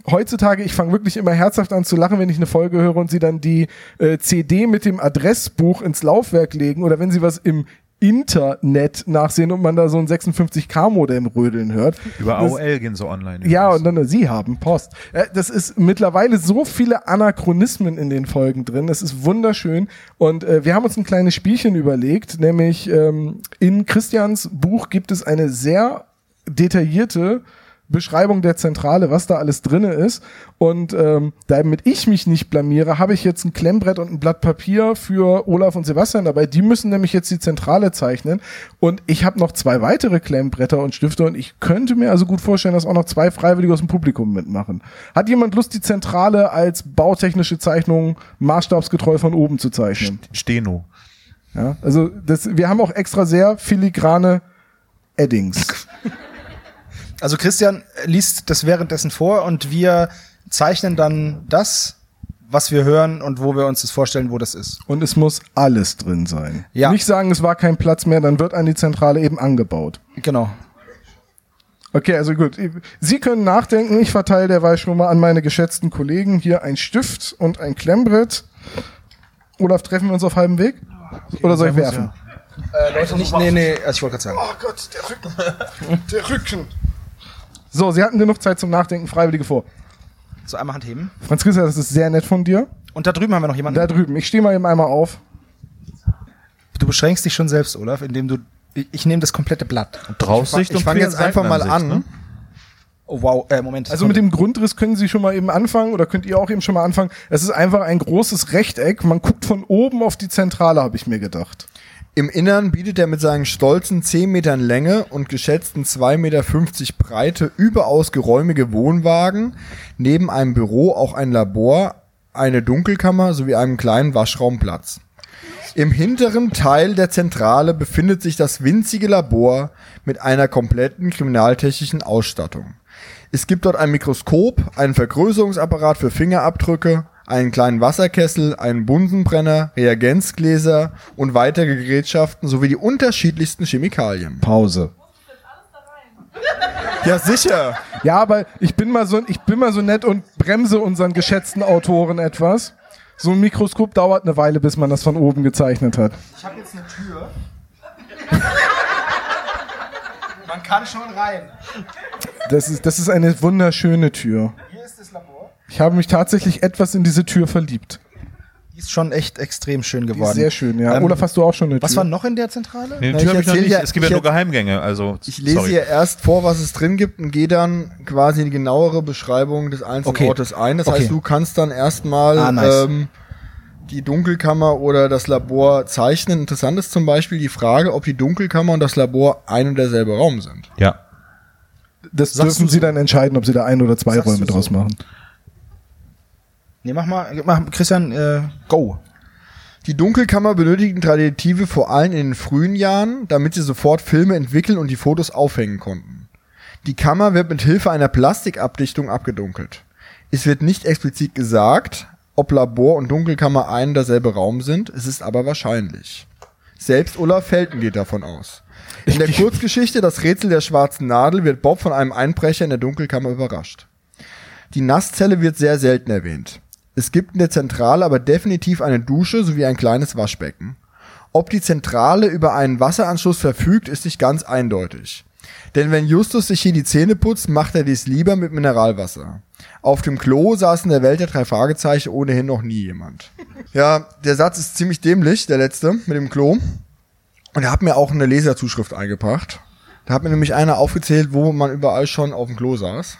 heutzutage, ich fange wirklich immer herzhaft an zu lachen, wenn ich eine Folge höre und sie dann die äh, CD mit dem Adressbuch ins Laufwerk legen oder wenn sie was im Internet nachsehen und man da so ein 56K-Modem rödeln hört. Über Das- AOL gehen so online. ja, übrigens. und dann, Sie haben Post. Äh, Das ist mittlerweile so viele Anachronismen in den Folgen drin. Das ist wunderschön. Und äh, wir haben uns ein kleines Spielchen überlegt, nämlich ähm, in Christians Buch gibt es eine sehr detaillierte Beschreibung der Zentrale, was da alles drinne ist. Und ähm, damit ich mich nicht blamiere, habe ich jetzt ein Klemmbrett und ein Blatt Papier für Olaf und Sebastian dabei. Die müssen nämlich jetzt die Zentrale zeichnen. Und ich habe noch zwei weitere Klemmbretter und Stifte und ich könnte mir also gut vorstellen, dass auch noch zwei Freiwillige aus dem Publikum mitmachen. Hat jemand Lust, die Zentrale als bautechnische Zeichnung maßstabsgetreu von oben zu zeichnen? Steno. Ja, also das, wir haben auch extra sehr filigrane Eddings. Also Christian liest das währenddessen vor und wir zeichnen dann das, was wir hören und wo wir uns das vorstellen, wo das ist. Und es muss alles drin sein. Ja. Nicht sagen, es war kein Platz mehr, dann wird an die Zentrale eben angebaut. Genau. Okay, also gut. Sie können nachdenken. Ich verteile derweil schon mal an meine geschätzten Kollegen hier ein Stift und ein Klemmbrett. Olaf, treffen wir uns auf halbem Weg? Oder soll ich werfen? Äh, Leute, nicht, nee, nee, also ich wollte gerade sagen. Oh Gott, der Rücken. Der Rücken. So, Sie hatten genug Zeit zum Nachdenken. Freiwillige vor. So einmal Hand heben. Franz Christian, das ist sehr nett von dir. Und da drüben haben wir noch jemanden. Da drüben. Ich stehe mal eben einmal auf. Du beschränkst dich schon selbst, Olaf, indem du. Ich, ich nehme das komplette Blatt. Draussicht Ich und fange jetzt einfach mal an. ne? Oh wow, äh, Moment. Also mit dem Grundriss können Sie schon mal eben anfangen oder könnt ihr auch eben schon mal anfangen. Es ist einfach ein großes Rechteck. Man guckt von oben auf die Zentrale, habe ich mir gedacht. Im Innern bietet er mit seinen stolzen 10 Metern Länge und geschätzten 2,50 Meter Breite überaus geräumige Wohnwagen, neben einem Büro auch ein Labor, eine Dunkelkammer sowie einem kleinen Waschraumplatz. Im hinteren Teil der Zentrale befindet sich das winzige Labor mit einer kompletten kriminaltechnischen Ausstattung. Es gibt dort ein Mikroskop, einen Vergrößerungsapparat für Fingerabdrücke, einen kleinen Wasserkessel, einen Bunsenbrenner, Reagenzgläser und weitere Gerätschaften sowie die unterschiedlichsten Chemikalien. Pause. Ja, sicher. Ja, aber ich bin mal so, ich bin mal so nett und bremse unseren geschätzten Autoren etwas. So ein Mikroskop dauert eine Weile, bis man das von oben gezeichnet hat. Ich habe jetzt eine Tür. Man kann schon rein. Das ist, das ist eine wunderschöne Tür. Hier ist das Labor. Ich habe mich tatsächlich etwas in diese Tür verliebt. Die ist schon echt extrem schön Die geworden. ist sehr schön, ja. Ähm, Olaf, hast du auch schon eine Tür? Was war noch in der Zentrale? Nee, die Tür ich habe ich noch nicht. ja- es gibt ja nur Geheimgänge. Also, Ich lese sorry. hier erst vor, was es drin gibt und gehe dann quasi in die genauere Beschreibung des einzelnen Okay. Ortes ein. Das Okay. heißt, du kannst dann erstmal Ah, nice. ähm, die Dunkelkammer oder das Labor zeichnen. Interessant ist zum Beispiel die Frage, ob die Dunkelkammer und das Labor ein und derselbe Raum sind. Ja. Das Sagst dürfen Sie so? dann entscheiden, ob Sie da ein oder zwei Sagst Räume so? draus machen. Nee, mach mal, mach, Christian, äh, go. Die Dunkelkammer benötigten Traditive vor allem in den frühen Jahren, damit sie sofort Filme entwickeln und die Fotos aufhängen konnten. Die Kammer wird mit Hilfe einer Plastikabdichtung abgedunkelt. Es wird nicht explizit gesagt, ob Labor und Dunkelkammer ein und derselbe Raum sind, es ist aber wahrscheinlich. Selbst Olaf Felten geht davon aus. In der Kurzgeschichte Das Rätsel der schwarzen Nadel wird Bob von einem Einbrecher in der Dunkelkammer überrascht. Die Nasszelle wird sehr selten erwähnt. Es gibt in der Zentrale aber definitiv eine Dusche sowie ein kleines Waschbecken. Ob die Zentrale über einen Wasseranschluss verfügt, ist nicht ganz eindeutig. Denn wenn Justus sich hier die Zähne putzt, macht er dies lieber mit Mineralwasser. Auf dem Klo saß in der Welt der drei Fragezeichen ohnehin noch nie jemand. Ja, der Satz ist ziemlich dämlich, der letzte, mit dem Klo. Und er hat mir auch eine Leserzuschrift eingebracht. Da hat mir nämlich einer aufgezählt, wo man überall schon auf dem Klo saß.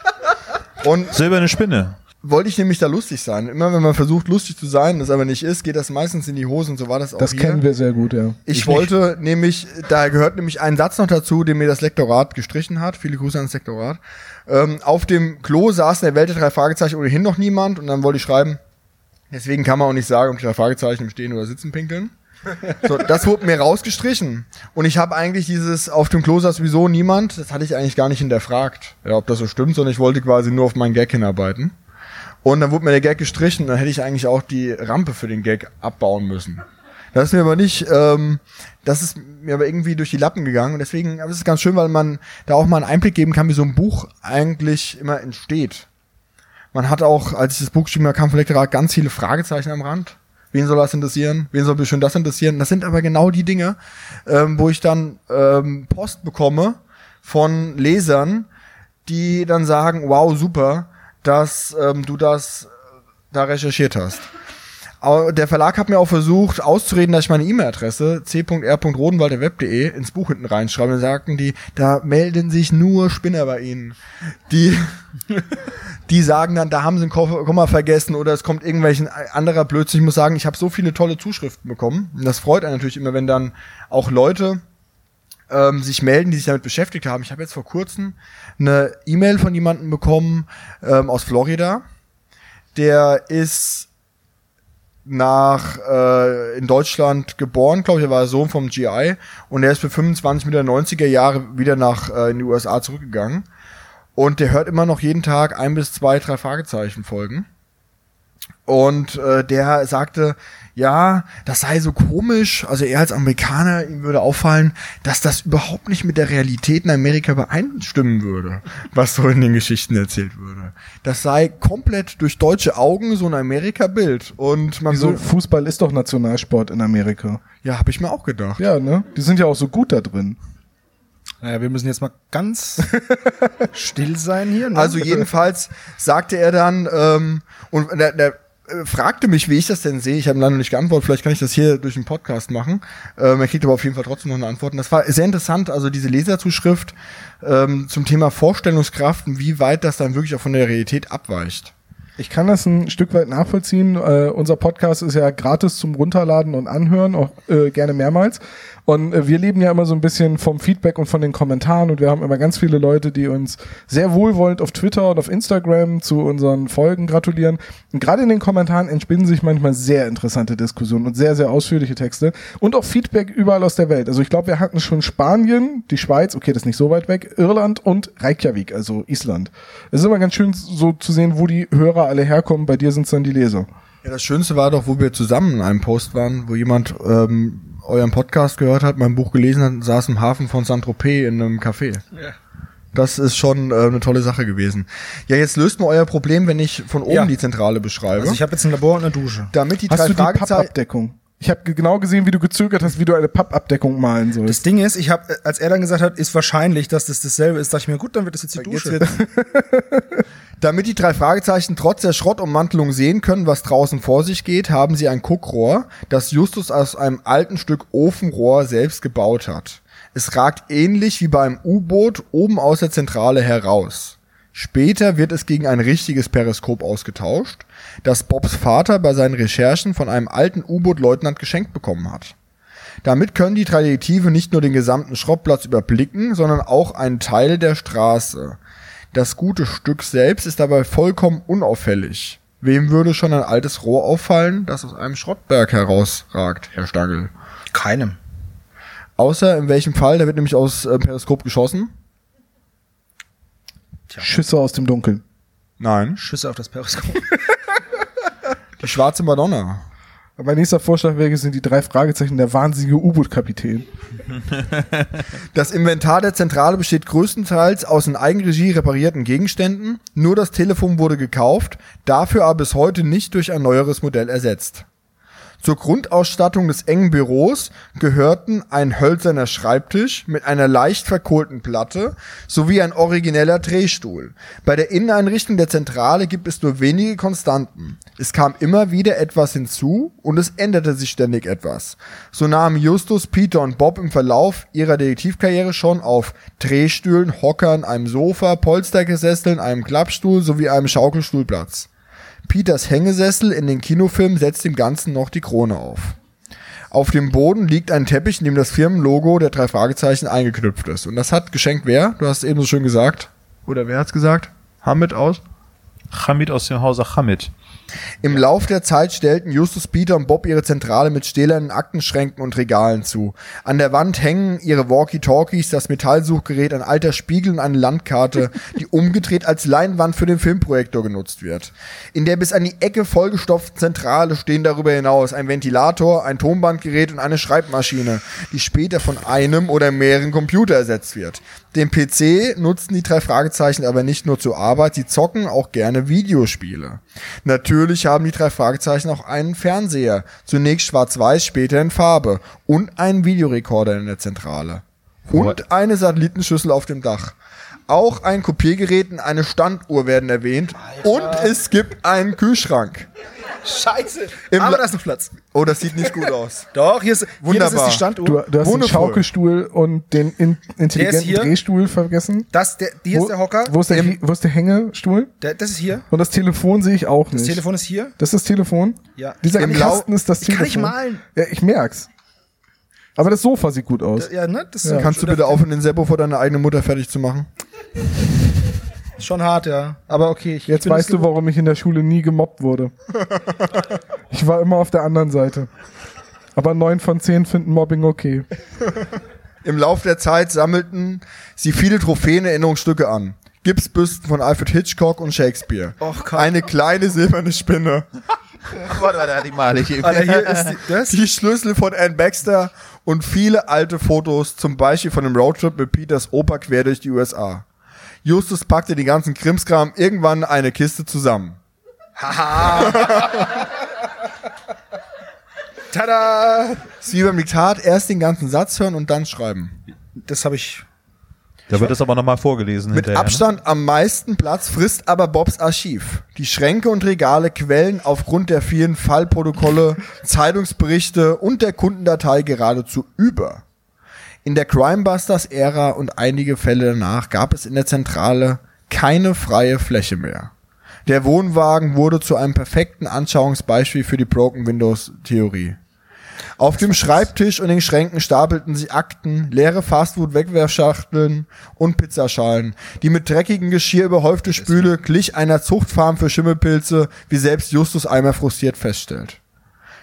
Und Silberne Spinne. Wollte ich nämlich da lustig sein. Immer wenn man versucht, lustig zu sein, das aber nicht ist, geht das meistens in die Hose und so war das auch Das hier. kennen wir sehr gut, ja. Ich, wollte nämlich, da gehört nämlich ein Satz noch dazu, den mir das Lektorat gestrichen hat. Viele Grüße ans Lektorat. Ähm, auf dem Klo saß in der Welt der drei Fragezeichen ohnehin noch niemand und dann wollte ich schreiben, deswegen kann man auch nicht sagen, ob die drei Fragezeichen im Stehen oder Sitzen pinkeln. So, das wurde mir rausgestrichen. Und ich habe eigentlich dieses auf dem Klo saß sowieso niemand, das hatte ich eigentlich gar nicht hinterfragt, ja, ob das so stimmt, sondern ich wollte quasi nur auf meinen Gag hinarbeiten. Und dann wurde mir der Gag gestrichen, dann hätte ich eigentlich auch die Rampe für den Gag abbauen müssen. Das ist mir aber nicht, ähm, das ist mir aber irgendwie durch die Lappen gegangen und deswegen aber es ist ganz schön, weil man da auch mal einen Einblick geben kann, wie so ein Buch eigentlich immer entsteht. Man hat auch, als ich das Buch geschrieben habe, kam vom Lektorat ganz viele Fragezeichen am Rand. Wen soll das interessieren? Wen soll bestimmt das interessieren? Das sind aber genau die Dinge, ähm, wo ich dann ähm, Post bekomme von Lesern, die dann sagen, wow, super, dass ähm, du das äh, da recherchiert hast. Der Verlag hat mir auch versucht auszureden, dass ich meine E-Mail-Adresse c.r.rodenwalderweb.de ins Buch hinten reinschreibe. Und sagten die, da melden sich nur Spinner bei ihnen. Die, die sagen dann, da haben sie ein Ko- Komma vergessen oder es kommt irgendwelchen anderer Blödsinn. Ich muss sagen, ich habe so viele tolle Zuschriften bekommen. Und das freut einen natürlich immer, wenn dann auch Leute ähm, sich melden, die sich damit beschäftigt haben. Ich habe jetzt vor kurzem eine E-Mail von jemandem bekommen ähm, aus Florida. Der ist nach äh, in Deutschland geboren, glaube ich, er war Sohn vom GI und er ist für 25 Mitte der 90er Jahre wieder nach äh, in die USA zurückgegangen. Und der hört immer noch jeden Tag ein bis zwei, drei Fragezeichen Folgen. Und äh, der sagte, ja, das sei so komisch, also er als Amerikaner, ihm würde auffallen, dass das überhaupt nicht mit der Realität in Amerika übereinstimmen würde, was so in den Geschichten erzählt würde. Das sei komplett durch deutsche Augen so ein Amerika-Bild und man Wieso? so, Fußball ist doch Nationalsport in Amerika. ja, habe ich mir auch gedacht. Ja, ne? Die sind ja auch so gut da drin. Naja, wir müssen jetzt mal ganz still sein hier. Ne? Also jedenfalls sagte er dann, ähm, und der, der fragte mich, wie ich das denn sehe. Ich habe leider nicht geantwortet. Vielleicht kann ich das hier durch den Podcast machen. Ähm, er kriegt aber auf jeden Fall trotzdem noch eine Antwort. Und das war sehr interessant. Also diese Leserzuschrift ähm, zum Thema Vorstellungskraft und wie weit das dann wirklich auch von der Realität abweicht. Ich kann das ein Stück weit nachvollziehen. Äh, unser Podcast ist ja gratis zum Runterladen und Anhören, auch äh, gerne mehrmals. Und äh, wir leben ja immer so ein bisschen vom Feedback und von den Kommentaren und wir haben immer ganz viele Leute, die uns sehr wohlwollend auf Twitter und auf Instagram zu unseren Folgen gratulieren. Und gerade in den Kommentaren entspinnen sich manchmal sehr interessante Diskussionen und sehr, sehr ausführliche Texte und auch Feedback überall aus der Welt. Also ich glaube, wir hatten schon Spanien, die Schweiz, okay, das ist nicht so weit weg, Irland und Reykjavik, also Island. Es ist immer ganz schön so zu sehen, wo die Hörer alle herkommen. Bei dir sind es dann die Leser. Ja, das Schönste war doch, wo wir zusammen in einem Post waren, wo jemand ähm, euren Podcast gehört hat, mein Buch gelesen hat saß im Hafen von Saint-Tropez in einem Café. Das ist schon äh, eine tolle Sache gewesen. Ja, jetzt löst mal euer Problem, wenn ich von oben Ja. die Zentrale beschreibe. Also ich habe jetzt ein Labor und eine Dusche. damit die Hast drei du die. Pappabdeckung? Ich habe genau gesehen, wie du gezögert hast, wie du eine Pappabdeckung malen Das sollst. Ding ist, ich habe, als er dann gesagt hat, ist wahrscheinlich, dass das dasselbe ist, dachte ich mir, gut, dann wird das jetzt die Jetzt Dusche. wird's- Damit die drei Fragezeichen trotz der Schrottummantelung sehen können, was draußen vor sich geht, haben sie ein Guckrohr, das Justus aus einem alten Stück Ofenrohr selbst gebaut hat. Es ragt ähnlich wie beim U-Boot oben aus der Zentrale heraus. Später wird es gegen ein richtiges Periskop ausgetauscht, das Bobs Vater bei seinen Recherchen von einem alten U-Boot-Leutnant geschenkt bekommen hat. Damit können die drei Detektive nicht nur den gesamten Schrottplatz überblicken, sondern auch einen Teil der Straße. Das gute Stück selbst ist dabei vollkommen unauffällig. Wem würde schon ein altes Rohr auffallen, das aus einem Schrottberg herausragt, Herr Stangl? Keinem. Außer in welchem Fall, da wird nämlich aus äh, Periskop geschossen. Schüsse aus dem Dunkeln. Nein. Schüsse auf das Periskop. Die schwarze Madonna. Mein nächster Vorschlag wäre, sind die drei Fragezeichen der wahnsinnige U-Boot-Kapitän. Das Inventar der Zentrale besteht größtenteils aus in Eigenregie reparierten Gegenständen. Nur das Telefon wurde gekauft, dafür aber bis heute nicht durch ein neueres Modell ersetzt. Zur Grundausstattung des engen Büros gehörten ein hölzerner Schreibtisch mit einer leicht verkohlten Platte sowie ein origineller Drehstuhl. Bei der Inneneinrichtung der Zentrale gibt es nur wenige Konstanten. Es kam immer wieder etwas hinzu und es änderte sich ständig etwas. So nahmen Justus, Peter und Bob im Verlauf ihrer Detektivkarriere schon auf Drehstühlen, Hockern, einem Sofa, Polstergesesseln, einem Klappstuhl sowie einem Schaukelstuhl Platz. Peters Hängesessel in den Kinofilmen setzt dem Ganzen noch die Krone auf. Auf dem Boden liegt ein Teppich, in dem das Firmenlogo der drei Fragezeichen eingeknüpft ist. Und das hat geschenkt wer? Du hast es eben so schön gesagt. Oder wer hat's gesagt? Hamid aus? Hamid aus dem Hause Hamid. Im Lauf der Zeit stellten Justus, Peter und Bob ihre Zentrale mit stählernen Aktenschränken und Regalen zu. An der Wand hängen ihre Walkie-Talkies, das Metallsuchgerät, ein alter Spiegel und eine Landkarte, die umgedreht als Leinwand für den Filmprojektor genutzt wird. In der bis an die Ecke vollgestopften Zentrale stehen darüber hinaus ein Ventilator, ein Tonbandgerät und eine Schreibmaschine, die später von einem oder mehreren Computer ersetzt wird. Den PC nutzen die drei Fragezeichen aber nicht nur zur Arbeit, sie zocken auch gerne Videospiele. Natürlich haben die drei Fragezeichen auch einen Fernseher, zunächst schwarz-weiß, später in Farbe und einen Videorekorder in der Zentrale. Und eine Satellitenschüssel auf dem Dach. Auch ein Kopiergerät und eine Standuhr werden erwähnt. Und es gibt einen Kühlschrank. Scheiße. Im Aber La- da ist ein Platz. Oh, das sieht nicht gut aus. Doch, hier ist, hier, das ist Wunderbar. die Standuhr. Du, du hast den. Schaukelstuhl und den in, intelligenten. Drehstuhl vergessen. das, der, hier ist der Hocker. Wo ist der, wo ist der Hängestuhl? Der, das ist hier. Und das Telefon sehe ich auch Das nicht. Telefon ist hier. Das ist das Telefon? Ja. Dieser Im Kasten ist das Ich kann Telefon. nicht malen. Ja, ich merk's. Aber das Sofa sieht gut aus. Ja, ne? Das Ja. Kannst du bitte aufhören, den Seppo vor deiner eigenen Mutter fertig zu machen? Schon hart, ja. Aber okay. Ich Jetzt weißt du, warum ich in der Schule nie gemobbt wurde. ich war immer auf der anderen Seite. Aber neun von zehn finden Mobbing okay. Im Lauf der Zeit sammelten sie viele Trophäen Erinnerungsstücke an. Gipsbüsten von Alfred Hitchcock und Shakespeare. Och, Gott. Eine kleine silberne Spinne. Warte, warte, die male ich eben. Alter, hier ist die, das. Die Schlüssel von Ann Baxter und viele alte Fotos, zum Beispiel von dem Roadtrip mit Peters Opa quer durch die USA. Justus packte den ganzen Krimskram irgendwann in eine Kiste zusammen. Tada! Es ist wie beim Diktat, erst den ganzen Satz hören und dann schreiben. Das habe ich. Da wird es aber nochmal vorgelesen Mit hinterher. ne? Abstand am meisten Platz frisst aber Bobs Archiv. Die Schränke und Regale quellen aufgrund der vielen Fallprotokolle, Zeitungsberichte und der Kundendatei geradezu über. In der Crimebusters-Ära und einige Fälle danach gab es in der Zentrale keine freie Fläche mehr. Der Wohnwagen wurde zu einem perfekten Anschauungsbeispiel für die Broken Windows-Theorie. Auf dem Schreibtisch und den Schränken stapelten sich Akten, leere Fastfood-Wegwerfschachteln und Pizzaschalen. Die mit dreckigem Geschirr überhäufte Spüle glich einer Zuchtfarm für Schimmelpilze, wie selbst Justus einmal frustriert feststellt.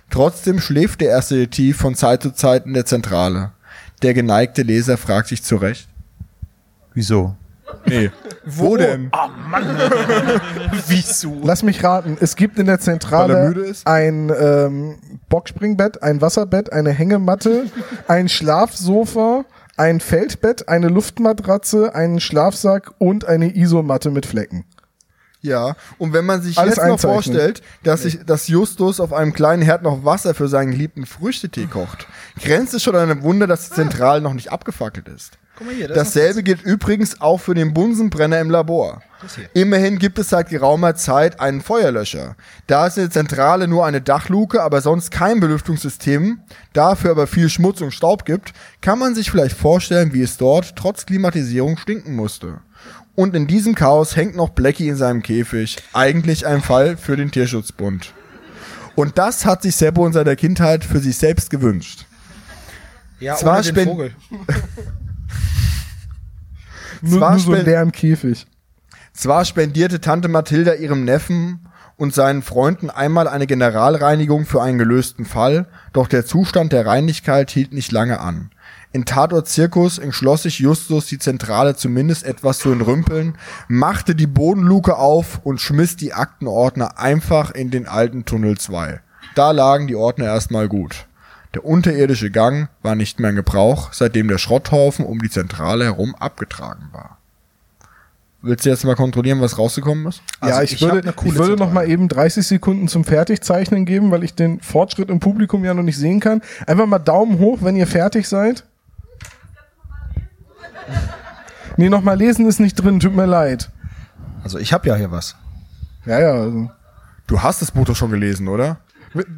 Trotzdem schläft der erste Detektiv von Zeit zu Zeit in der Zentrale. Der geneigte Leser fragt sich zu Recht. Wieso? Nee. Wo denn? Wieso? Lass mich raten. Es gibt in der er Zentrale müde ist? ein ähm, Boxspringbett, ein Wasserbett, eine Hängematte, ein Schlafsofa, ein Feldbett, eine Luftmatratze, einen Schlafsack und eine Isomatte mit Flecken. Ja, und wenn man sich Alles jetzt noch vorstellt, dass, sich, dass Justus auf einem kleinen Herd noch Wasser für seinen geliebten Früchtetee kocht, grenzt es schon an ein Wunder, dass die Zentrale noch nicht abgefackelt ist. Guck mal hier, Dasselbe gilt übrigens auch für den Bunsenbrenner im Labor. Immerhin gibt es seit geraumer Zeit einen Feuerlöscher. Da ist in der Zentrale nur eine Dachluke, aber sonst kein Belüftungssystem, dafür aber viel Schmutz und Staub gibt, kann man sich vielleicht vorstellen, wie es dort trotz Klimatisierung stinken musste. Und in diesem Chaos hängt noch Blackie in seinem Käfig. Eigentlich ein Fall für den Tierschutzbund. Und das hat sich Seppo in seiner Kindheit für sich selbst gewünscht. Ja, Zwar ohne den Vogel. Nur, Zwar nur so leeren Käfig. Zwar spendierte Tante Mathilda ihrem Neffen und seinen Freunden einmal eine Generalreinigung für einen gelösten Fall, doch der Zustand der Reinlichkeit hielt nicht lange an. In Tatort Zirkus entschloss sich Justus, die Zentrale zumindest etwas zu entrümpeln, machte die Bodenluke auf und schmiss die Aktenordner einfach in den alten Tunnel 2. Da lagen die Ordner erstmal gut. Der unterirdische Gang war nicht mehr in Gebrauch, seitdem der Schrotthaufen um die Zentrale herum abgetragen war. Willst du jetzt mal kontrollieren, was rausgekommen ist? Also ja, ich, ich würde, ich würde noch mal eben 30 Sekunden zum Fertigzeichnen geben, weil ich den Fortschritt im Publikum ja noch nicht sehen kann. Einfach mal Daumen hoch, wenn ihr fertig seid. Nee, noch mal lesen ist nicht drin, tut mir leid. Also ich habe ja hier was. Ja, ja. Also. Du hast das Buch doch schon gelesen, oder?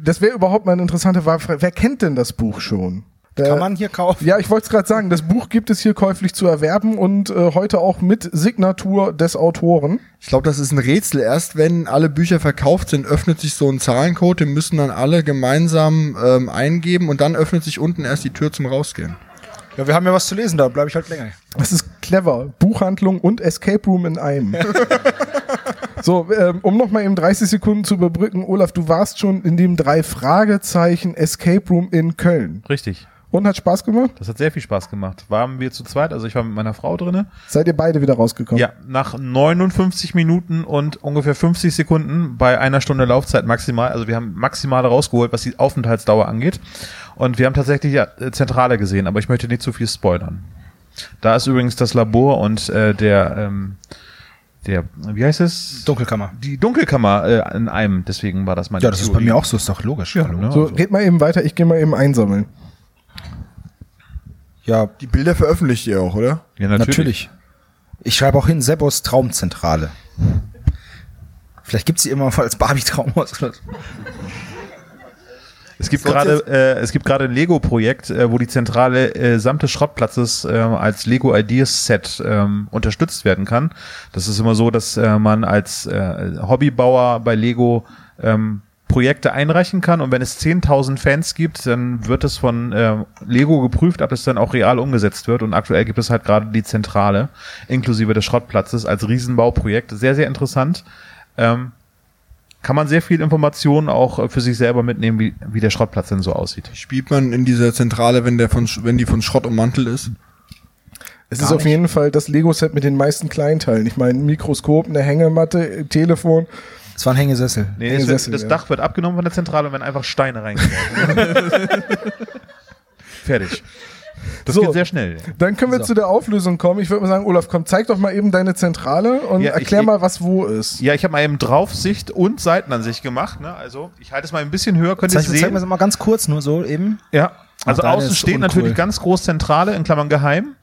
Das wäre überhaupt mal eine interessante Frage. Wer kennt denn das Buch schon? Der- Kann man hier kaufen? Ja, ich wollte es gerade sagen, das Buch gibt es hier käuflich zu erwerben und äh, heute auch mit Signatur des Autoren. Ich glaube, das ist ein Rätsel. Erst wenn alle Bücher verkauft sind, öffnet sich so ein Zahlencode, den müssen dann alle gemeinsam ähm, eingeben und dann öffnet sich unten erst die Tür zum Rausgehen. Ja, wir haben ja was zu lesen, da bleibe ich halt länger. Das ist clever. Buchhandlung und Escape Room in einem. so, ähm, um noch mal eben 30 Sekunden zu überbrücken. Olaf, du warst schon in dem drei Fragezeichen Escape Room in Köln. Richtig. Und hat Spaß gemacht? Das hat sehr viel Spaß gemacht. Waren wir zu zweit, also ich war mit meiner Frau drinne. Seid ihr beide wieder rausgekommen? Ja, nach 59 Minuten und ungefähr 50 Sekunden bei einer Stunde Laufzeit maximal. Also wir haben maximale rausgeholt, was die Aufenthaltsdauer angeht. Und wir haben tatsächlich ja, äh, Zentrale gesehen, aber ich möchte nicht zu viel spoilern. Da ist übrigens das Labor und äh, der, ähm, der, wie heißt es? Dunkelkammer. Die Dunkelkammer äh, in einem. Deswegen war das meine Ja, das ist bei Theorie. mir auch so, ist doch logisch. Ja, ne? So, red mal eben weiter, ich gehe mal eben einsammeln. Ja Die Bilder veröffentlicht ihr auch, oder? ja, natürlich. natürlich. Ich schreibe auch hin, Seppos Traumzentrale. Vielleicht gibt's sie immer mal als Barbie-Traumhaus. oder so. Es gibt gerade äh, es gibt gerade ein Lego-Projekt, äh, wo die Zentrale äh, samt des Schrottplatzes äh, als Lego Ideas Set ähm, unterstützt werden kann. Das ist immer so, dass äh, man als äh, Hobbybauer bei Lego ähm, Projekte einreichen kann und wenn es 10.000 Fans gibt, dann wird es von äh, Lego geprüft, ob es dann auch real umgesetzt wird und aktuell gibt es halt gerade die Zentrale inklusive des Schrottplatzes als Riesenbauprojekt. Sehr, sehr interessant. Ähm, kann man sehr viel Informationen auch äh, für sich selber mitnehmen, wie, wie der Schrottplatz denn so aussieht. Spielt man in dieser Zentrale, wenn der von wenn die von Schrott ummantelt ist? Es ist auf jeden Fall das Lego-Set mit den meisten Kleinteilen. Ich meine, ein Mikroskop, eine Hängematte, Telefon. Das war ein Hängesessel. Nee, Enge es wird, Sessel, das ja. Dach wird abgenommen von der Zentrale und werden einfach Steine reingeworfen. Fertig. Das So. geht sehr schnell. Dann können wir zu der Auflösung kommen. Ich würde mal sagen, Olaf, komm, zeig doch mal eben deine Zentrale und Ja, ich- erklär ich- mal, was wo ist. Ja, ich habe mal eben Draufsicht und Seitenansicht gemacht. Ne? Also ich halte es mal ein bisschen höher, könnt ihr es zeig mir sehen. das mal ganz kurz, nur so eben. Ja. Also deine außen steht uncool. natürlich ganz groß Zentrale, in Klammern geheim.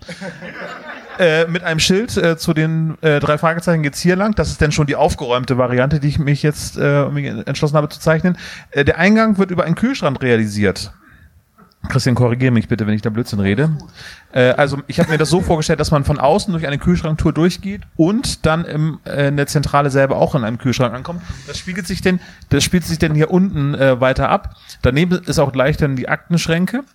Äh, mit einem Schild äh, zu den äh, drei Fragezeichen geht's hier lang. Das ist dann schon die aufgeräumte Variante, die ich mich jetzt äh, mich entschlossen habe zu zeichnen. Äh, der Eingang wird über einen Kühlschrank realisiert. Christian, korrigiere mich bitte, wenn ich da Blödsinn rede. Also ich habe mir das so vorgestellt, dass man von außen durch eine Kühlschranktour durchgeht und dann im, in der Zentrale selber auch in einem Kühlschrank ankommt. Das spiegelt sich denn, das spielt sich denn hier unten weiter ab. Daneben ist auch gleich dann die Aktenschränke.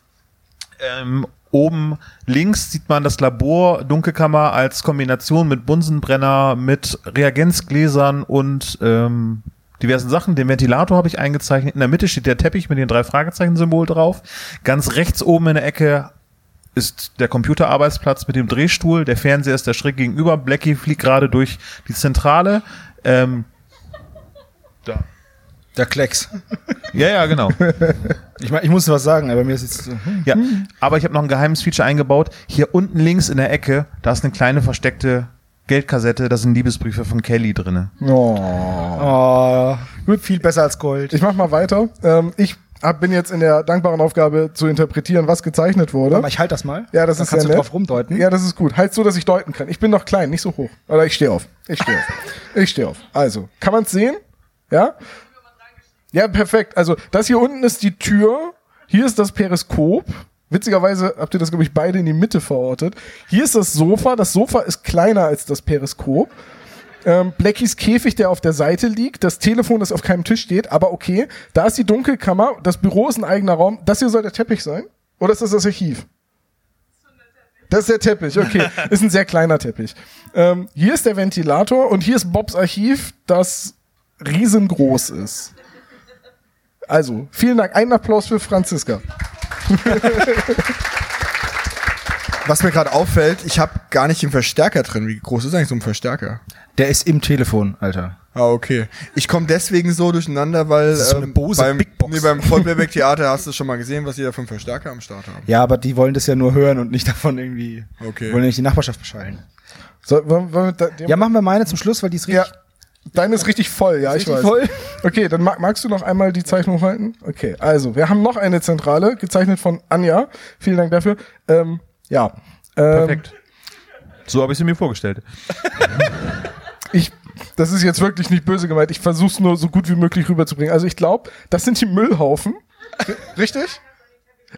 Ähm, oben links sieht man das Labor Dunkelkammer als Kombination mit Bunsenbrenner, mit Reagenzgläsern und ähm, diversen Sachen. Den Ventilator habe ich eingezeichnet. In der Mitte steht der Teppich mit den drei Fragezeichen-Symbol drauf. Ganz rechts oben in der Ecke ist der Computerarbeitsplatz mit dem Drehstuhl. Der Fernseher ist da schräg gegenüber. Blackie fliegt gerade durch die Zentrale. Ähm, da. Der Klecks. Ja, ja, genau. Ich, mein, ich musste was sagen, aber mir ist jetzt so, hm. Ja, aber ich habe noch ein geheimes Feature eingebaut. Hier unten links in der Ecke, da ist eine kleine versteckte Geldkassette, da sind Liebesbriefe von Kelly drinne. Oh. Oh, gut, viel besser als Gold. Ich mach mal weiter. Ähm, ich hab, bin jetzt in der dankbaren Aufgabe zu interpretieren, was gezeichnet wurde. Aber ich halte das mal. Ja, das Dann ist kannst sehr du nett. drauf rumdeuten. Ja, das ist gut. Halt so, dass ich deuten kann. Ich bin noch klein, nicht so hoch. Oder ich stehe auf. Ich stehe auf. Ich stehe auf. Also, kann man es sehen? Ja? Ja, perfekt. Also, das hier unten ist die Tür. Hier ist das Periskop. Witzigerweise habt ihr das, glaube ich, beide in die Mitte verortet. Hier ist das Sofa. Das Sofa ist kleiner als das Periskop. Ähm, Blackies Käfig, der auf der Seite liegt. Das Telefon, das auf keinem Tisch steht. Aber okay. Da ist die Dunkelkammer. Das Büro ist ein eigener Raum. Das hier soll der Teppich sein? Oder ist das das Archiv? Das ist der Teppich, okay. Ist ein sehr kleiner Teppich. Ähm, hier ist der Ventilator und hier ist Bobs Archiv, das riesengroß ist. Also, vielen Dank. Einen Applaus für Franziska. Was mir gerade auffällt, ich habe gar nicht den Verstärker drin. Wie groß ist eigentlich so ein Verstärker? Der ist im Telefon, Alter. Ah, okay. Ich komme deswegen so durcheinander, weil ist so eine Bose beim, Big Box. Nee, beim Vollplayback Theater hast du schon mal gesehen, was die da für einen Verstärker am Start haben. Ja, aber die wollen das ja nur hören und nicht davon irgendwie. Okay. Wollen ja nicht die Nachbarschaft beschallen. So, wollen, wollen wir da, Ja, machen wir meine zum Schluss, weil die ist ja, richtig. Deine ist richtig voll, ja, ich weiß. voll. Okay, dann mag, magst du noch einmal die Zeichnung halten? Okay, also, wir haben noch eine Zentrale, gezeichnet von Anja. Vielen Dank dafür. Ähm, ja. Ähm, Perfekt. So habe ich sie mir vorgestellt. ich, das ist jetzt wirklich nicht böse gemeint. Ich versuche es nur so gut wie möglich rüberzubringen. Also ich glaube, das sind die Müllhaufen. Richtig?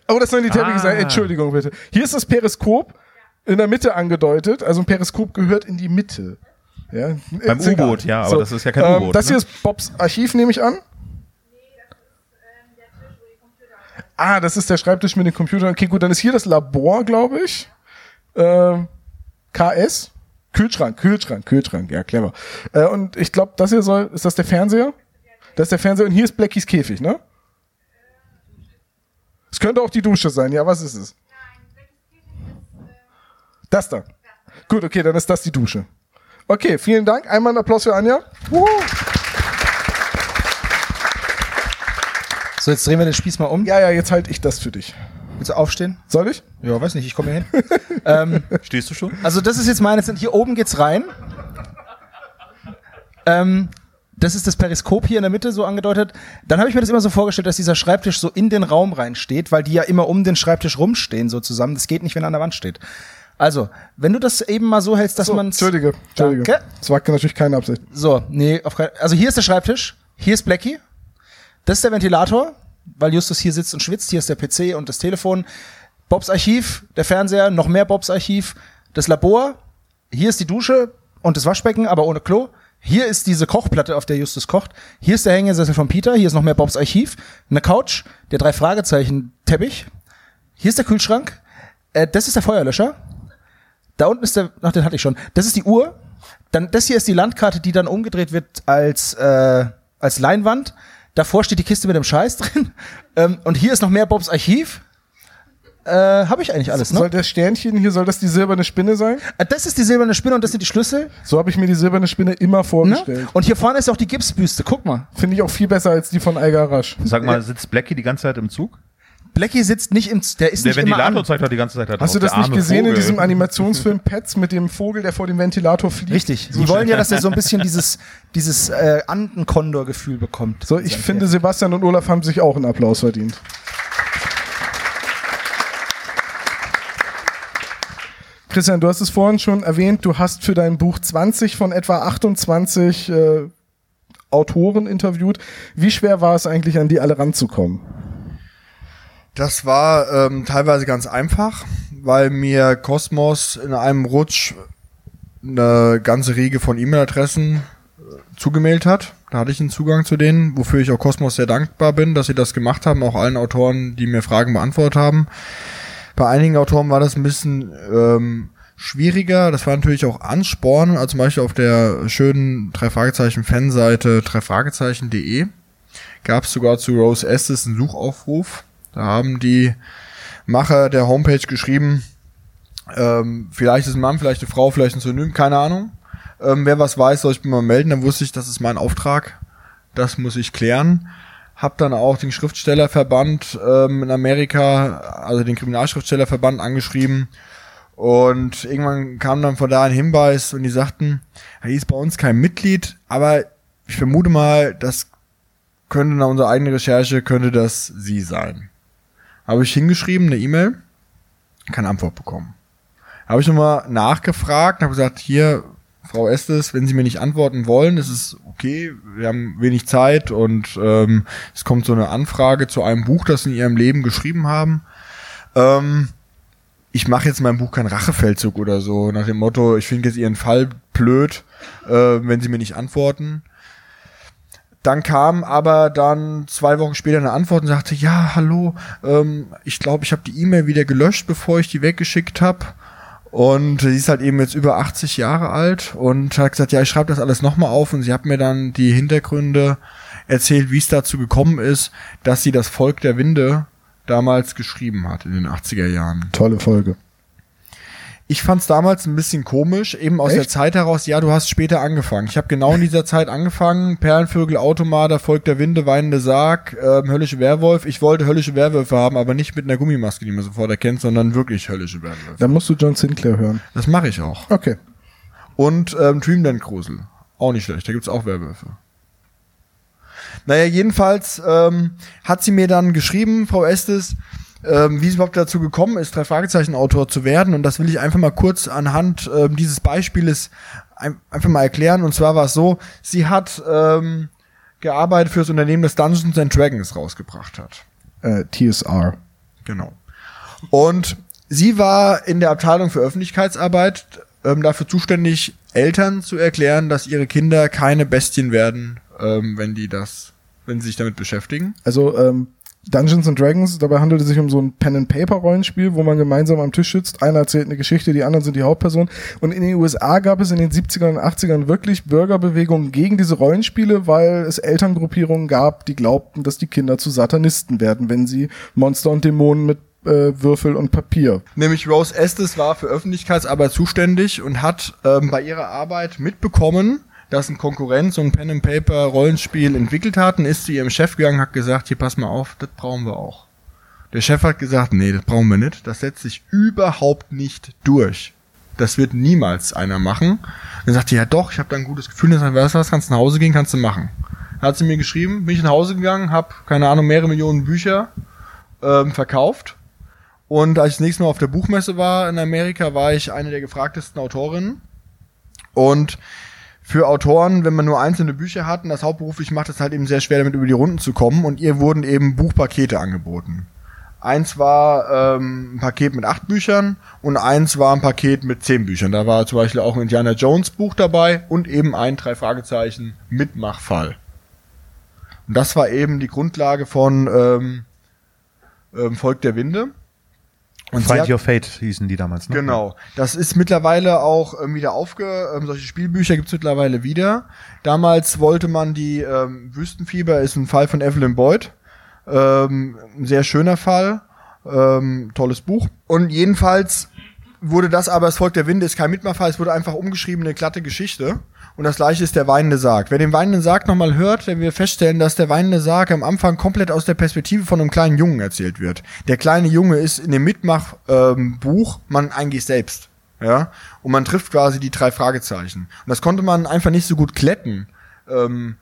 Oh, das sollen die Teppiche Ah. sein. Entschuldigung bitte. Hier ist das Periskop in der Mitte angedeutet. Also ein Periskop gehört in die Mitte. Ja, Beim. U-Boot, ja, aber das ist ja kein U-Boot, Das hier ne? ist Bobs Archiv, nehme ich an. Ah, das ist der Schreibtisch mit den Computern. Okay, gut, dann ist hier das Labor, glaube ich. Ähm, KS? Kühlschrank, Kühlschrank, Kühlschrank, ja, clever. Äh, und ich glaube, das hier soll, ist das der Fernseher? Das ist der Fernseher und hier ist Blackies Käfig, ne? Es könnte auch die Dusche sein, ja, was ist es? Das da. Gut, okay, dann ist das die Dusche. Okay, vielen Dank. Einmal einen Applaus für Anja. Wuhu. So, jetzt drehen wir den Spieß mal um. Ja, ja, jetzt halte ich das für dich. Willst du aufstehen? Soll ich? Ja, weiß nicht, ich komme hier hin. ähm, Stehst du schon? also das ist jetzt meine, hier oben geht's rein. Ähm, das ist das Periskop hier in der Mitte so angedeutet. Dann habe ich mir das immer so vorgestellt, dass dieser Schreibtisch so in den Raum reinsteht, weil die ja immer um den Schreibtisch rumstehen so zusammen. Das geht nicht, wenn er an der Wand steht. Also, wenn du das eben mal so hältst, dass So, man Entschuldige, Entschuldige. Danke. Das war natürlich keine Absicht. So, nee, auf kein, also hier ist der Schreibtisch, hier ist Blackie, das ist der Ventilator, weil Justus hier sitzt und schwitzt, hier ist der PC und das Telefon, Bobs Archiv, der Fernseher, noch mehr Bobs Archiv, das Labor, hier ist die Dusche und das Waschbecken, aber ohne Klo. Hier ist diese Kochplatte, auf der Justus kocht. Hier ist der Hängesessel von Peter. Hier ist noch mehr Bobs Archiv. Eine Couch, der drei Fragezeichen Teppich. Hier ist der Kühlschrank. Äh, das ist der Feuerlöscher. Da unten ist der, ach, den hatte ich schon. Das ist die Uhr. Dann, das hier ist die Landkarte, die dann umgedreht wird als, äh, als Leinwand. Davor steht die Kiste mit dem Scheiß drin. Ähm, und hier ist noch mehr Bobs Archiv. Äh, Habe ich eigentlich alles, ne? Soll das Sternchen hier, soll das die silberne Spinne sein? Äh, Das ist die silberne Spinne und das sind die Schlüssel. So habe ich mir die silberne Spinne immer Ne? vorgestellt. Und hier vorne ist auch die Gipsbüste. Guck mal. Finde ich auch viel besser als die von Eiger Rasch. Sag mal, sitzt Blackie die ganze Zeit im Zug? Blackie sitzt nicht im, der ist Der nicht immer Ventilator an. zeigt doch die ganze Zeit da Hast du das nicht gesehen in Vogel. diesem Animationsfilm Pets mit dem Vogel, der vor dem Ventilator fliegt? Richtig. Die wollen ja, dass er so ein bisschen dieses, dieses äh, Andenkondor-Gefühl bekommt. So, ich finde, Sebastian und Olaf haben sich auch einen Applaus verdient. Christian, du hast es vorhin schon erwähnt, du hast für dein Buch 20 von etwa 28 äh, Autoren interviewt. Wie schwer war es eigentlich, an die alle ranzukommen? Das war ähm, teilweise ganz einfach, weil mir Cosmos in einem Rutsch eine ganze Riege von E-Mail-Adressen äh, zugemailt hat. Da hatte ich einen Zugang zu denen, wofür ich auch Cosmos sehr dankbar bin, dass sie das gemacht haben, auch allen Autoren, die mir Fragen beantwortet haben. Bei einigen Autoren war das ein bisschen ähm, schwieriger. Das war natürlich auch Ansporn, also zum Beispiel auf der schönen drei Fragezeichen Fanseite dreifragezeichen.de gab es sogar zu Rose Estes einen Suchaufruf. Da haben die Macher der Homepage geschrieben, ähm, vielleicht ist ein Mann, vielleicht eine Frau, vielleicht ein Synonym, keine Ahnung. Ähm, wer was weiß, soll ich mir mal melden. Dann wusste ich, das ist mein Auftrag. Das muss ich klären. Hab dann auch den Schriftstellerverband ähm, in Amerika, also den Kriminalschriftstellerverband angeschrieben. Und irgendwann kam dann von da ein Hinweis und die sagten, er ist bei uns kein Mitglied, aber ich vermute mal, das könnte nach unserer eigenen Recherche, könnte das sie sein. Habe ich hingeschrieben, eine E-Mail, keine Antwort bekommen. Habe ich nochmal nachgefragt, habe gesagt, hier, Frau Estes, wenn Sie mir nicht antworten wollen, ist es okay, wir haben wenig Zeit und ähm, es kommt so eine Anfrage zu einem Buch, das Sie in Ihrem Leben geschrieben haben. Ähm, ich mache jetzt mein Buch keinen Rachefeldzug oder so, nach dem Motto, ich finde jetzt Ihren Fall blöd, äh, wenn Sie mir nicht antworten. Dann kam aber dann zwei Wochen später eine Antwort und sagte, ja, hallo, ähm, ich glaube, ich habe die E-Mail wieder gelöscht, bevor ich die weggeschickt habe. Und sie ist halt eben jetzt über 80 Jahre alt und hat gesagt, ja, ich schreibe das alles nochmal auf und sie hat mir dann die Hintergründe erzählt, wie es dazu gekommen ist, dass sie das Volk der Winde damals geschrieben hat in den 80er Jahren. Tolle Folge. Ich fand es damals ein bisschen komisch, eben aus Echt? der Zeit heraus, ja, du hast später angefangen. Ich habe genau in dieser Zeit angefangen, Perlenvögel, Automater, Volk der Winde, weinende Sarg, ähm, höllische Werwolf. Ich wollte höllische Werwölfe haben, aber nicht mit einer Gummimaske, die man sofort erkennt, sondern wirklich höllische Werwölfe. Dann musst du John Sinclair hören. Das mache ich auch. Okay. Und ähm, Dreamland Grusel. Auch nicht schlecht, da gibt's auch Werwölfe. Naja, jedenfalls ähm, hat sie mir dann geschrieben, Frau Estes, ähm, wie es überhaupt dazu gekommen ist, drei Fragezeichen Autor zu werden. Und das will ich einfach mal kurz anhand ähm, dieses Beispieles ein, einfach mal erklären. Und zwar war es so, sie hat ähm, gearbeitet für das Unternehmen, das Dungeons and Dragons rausgebracht hat. Äh, TSR. Genau. Und sie war in der Abteilung für Öffentlichkeitsarbeit ähm, dafür zuständig, Eltern zu erklären, dass ihre Kinder keine Bestien werden, ähm, wenn die das, wenn sie sich damit beschäftigen. Also ähm, Dungeons and Dragons, dabei handelt es sich um so ein Pen-and-Paper-Rollenspiel, wo man gemeinsam am Tisch sitzt. Einer erzählt eine Geschichte, die anderen sind die Hauptperson. Und in den USA gab es in den 70ern und 80ern wirklich Bürgerbewegungen gegen diese Rollenspiele, weil es Elterngruppierungen gab, die glaubten, dass die Kinder zu Satanisten werden, wenn sie Monster und Dämonen mit äh, Würfel und Papier. Nämlich Rose Estes war für Öffentlichkeitsarbeit zuständig und hat ähm, bei ihrer Arbeit mitbekommen, dass ein Konkurrent so ein Pen and Paper Rollenspiel entwickelt hat und ist zu ihrem Chef gegangen, hat gesagt, hier pass mal auf, das brauchen wir auch. Der Chef hat gesagt, nee, das brauchen wir nicht, das setzt sich überhaupt nicht durch. Das wird niemals einer machen. Dann sagt sie, ja doch, ich habe da ein gutes Gefühl, dann weißt du was, kannst nach Hause gehen, kannst du machen. Dann hat sie mir geschrieben, bin ich nach Hause gegangen, habe, keine Ahnung, mehrere Millionen Bücher ähm, verkauft. Und als ich das nächste Mal auf der Buchmesse war in Amerika, war ich eine der gefragtesten Autorinnen. Und für Autoren, wenn man nur einzelne Bücher hat und das hauptberuflich macht, es halt eben sehr schwer, damit über die Runden zu kommen. Und ihr wurden eben Buchpakete angeboten. Eins war ähm, ein Paket mit acht Büchern und eins war ein Paket mit zehn Büchern. Da war zum Beispiel auch ein Indiana Jones Buch dabei und eben ein drei Fragezeichen Mitmachfall. Und das war eben die Grundlage von ähm, ähm, Volk der Winde. Und Find hat- Your Fate hießen die damals, ne? Genau. Das ist mittlerweile auch ähm, wieder aufge... Ähm, solche Spielbücher gibt's mittlerweile wieder. Damals wollte man die ähm, Wüstenfieber, ist ein Fall von Evelyn Boyd. Ähm, ein sehr schöner Fall. Ähm, tolles Buch. Und jedenfalls wurde das aber, das Volk der Winde ist kein Mitmachfall, es wurde einfach umgeschrieben in eine glatte Geschichte. Und das gleiche ist der weinende Sarg. Wer den weinenden Sarg nochmal hört, der wird feststellen, dass der weinende Sarg am Anfang komplett aus der Perspektive von einem kleinen Jungen erzählt wird. Der kleine Junge ist in dem Mitmachbuch ähm, man eigentlich selbst. Ja? Und man trifft quasi die drei Fragezeichen. Und das konnte man einfach nicht so gut kletten. Ähm,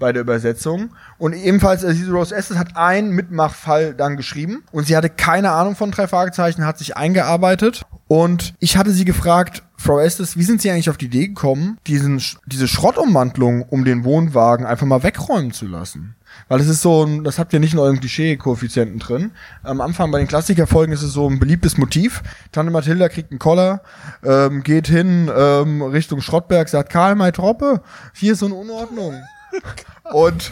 bei der Übersetzung. Und ebenfalls, äh, diese Rose Estes hat einen Mitmachfall dann geschrieben und sie hatte keine Ahnung von drei Fragezeichen, hat sich eingearbeitet und ich hatte sie gefragt, Frau Estes, wie sind Sie eigentlich auf die Idee gekommen, diesen, diese Schrottummantelung um den Wohnwagen einfach mal wegräumen zu lassen? Weil es ist so ein, das habt ihr nicht in eurem Klischee-Koeffizienten drin. Am Anfang bei den Klassikerfolgen ist es so ein beliebtes Motiv. Tante Mathilda kriegt einen Koller, ähm, geht hin ähm, Richtung Schrottberg, sagt, Karl, meine Troppe, hier ist so eine Unordnung. Und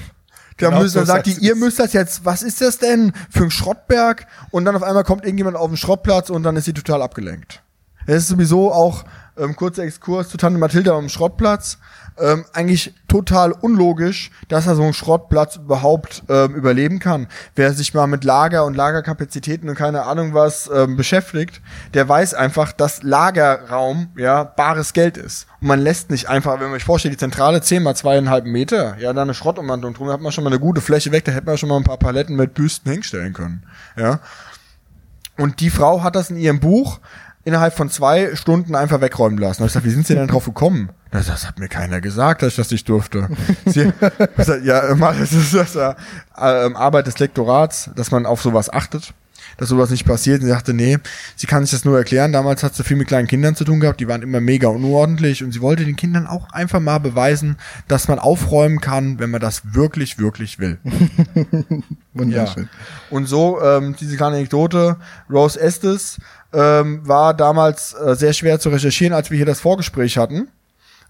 der Genau dann sagt die, ihr müsst das jetzt, was ist das denn für ein Schrottberg? Und dann auf einmal kommt irgendjemand auf den Schrottplatz und dann ist sie total abgelenkt. Es ist sowieso auch, ähm, kurzer Exkurs zu Tante Mathilda am Schrottplatz, ähm, eigentlich total unlogisch, dass er so einen Schrottplatz überhaupt ähm, überleben kann. Wer sich mal mit Lager und Lagerkapazitäten und keine Ahnung was ähm, beschäftigt, der weiß einfach, dass Lagerraum ja bares Geld ist. Und man lässt nicht einfach, wenn man sich vorstellt, die Zentrale 10 mal zweieinhalb Meter, ja, da eine Schrottummantelung drum, da hat man schon mal eine gute Fläche weg, da hätte man schon mal ein paar Paletten mit Büsten hinstellen können. Ja. Und die Frau hat das in ihrem Buch innerhalb von zwei Stunden einfach wegräumen lassen. Da ich gesagt, wie sind Sie denn drauf gekommen? Das, das hat mir keiner gesagt, dass ich das nicht durfte. Sie, ja, das ist das äh, Arbeit des Lektorats, dass man auf sowas achtet, dass sowas nicht passiert. Und sie sagte, nee, sie kann sich das nur erklären. Damals hat sie viel mit kleinen Kindern zu tun gehabt, die waren immer mega unordentlich und sie wollte den Kindern auch einfach mal beweisen, dass man aufräumen kann, wenn man das wirklich, wirklich will. Wunderschön. Und so, ähm, diese kleine Anekdote, Rose Estes ähm, war damals äh, sehr schwer zu recherchieren, als wir hier das Vorgespräch hatten.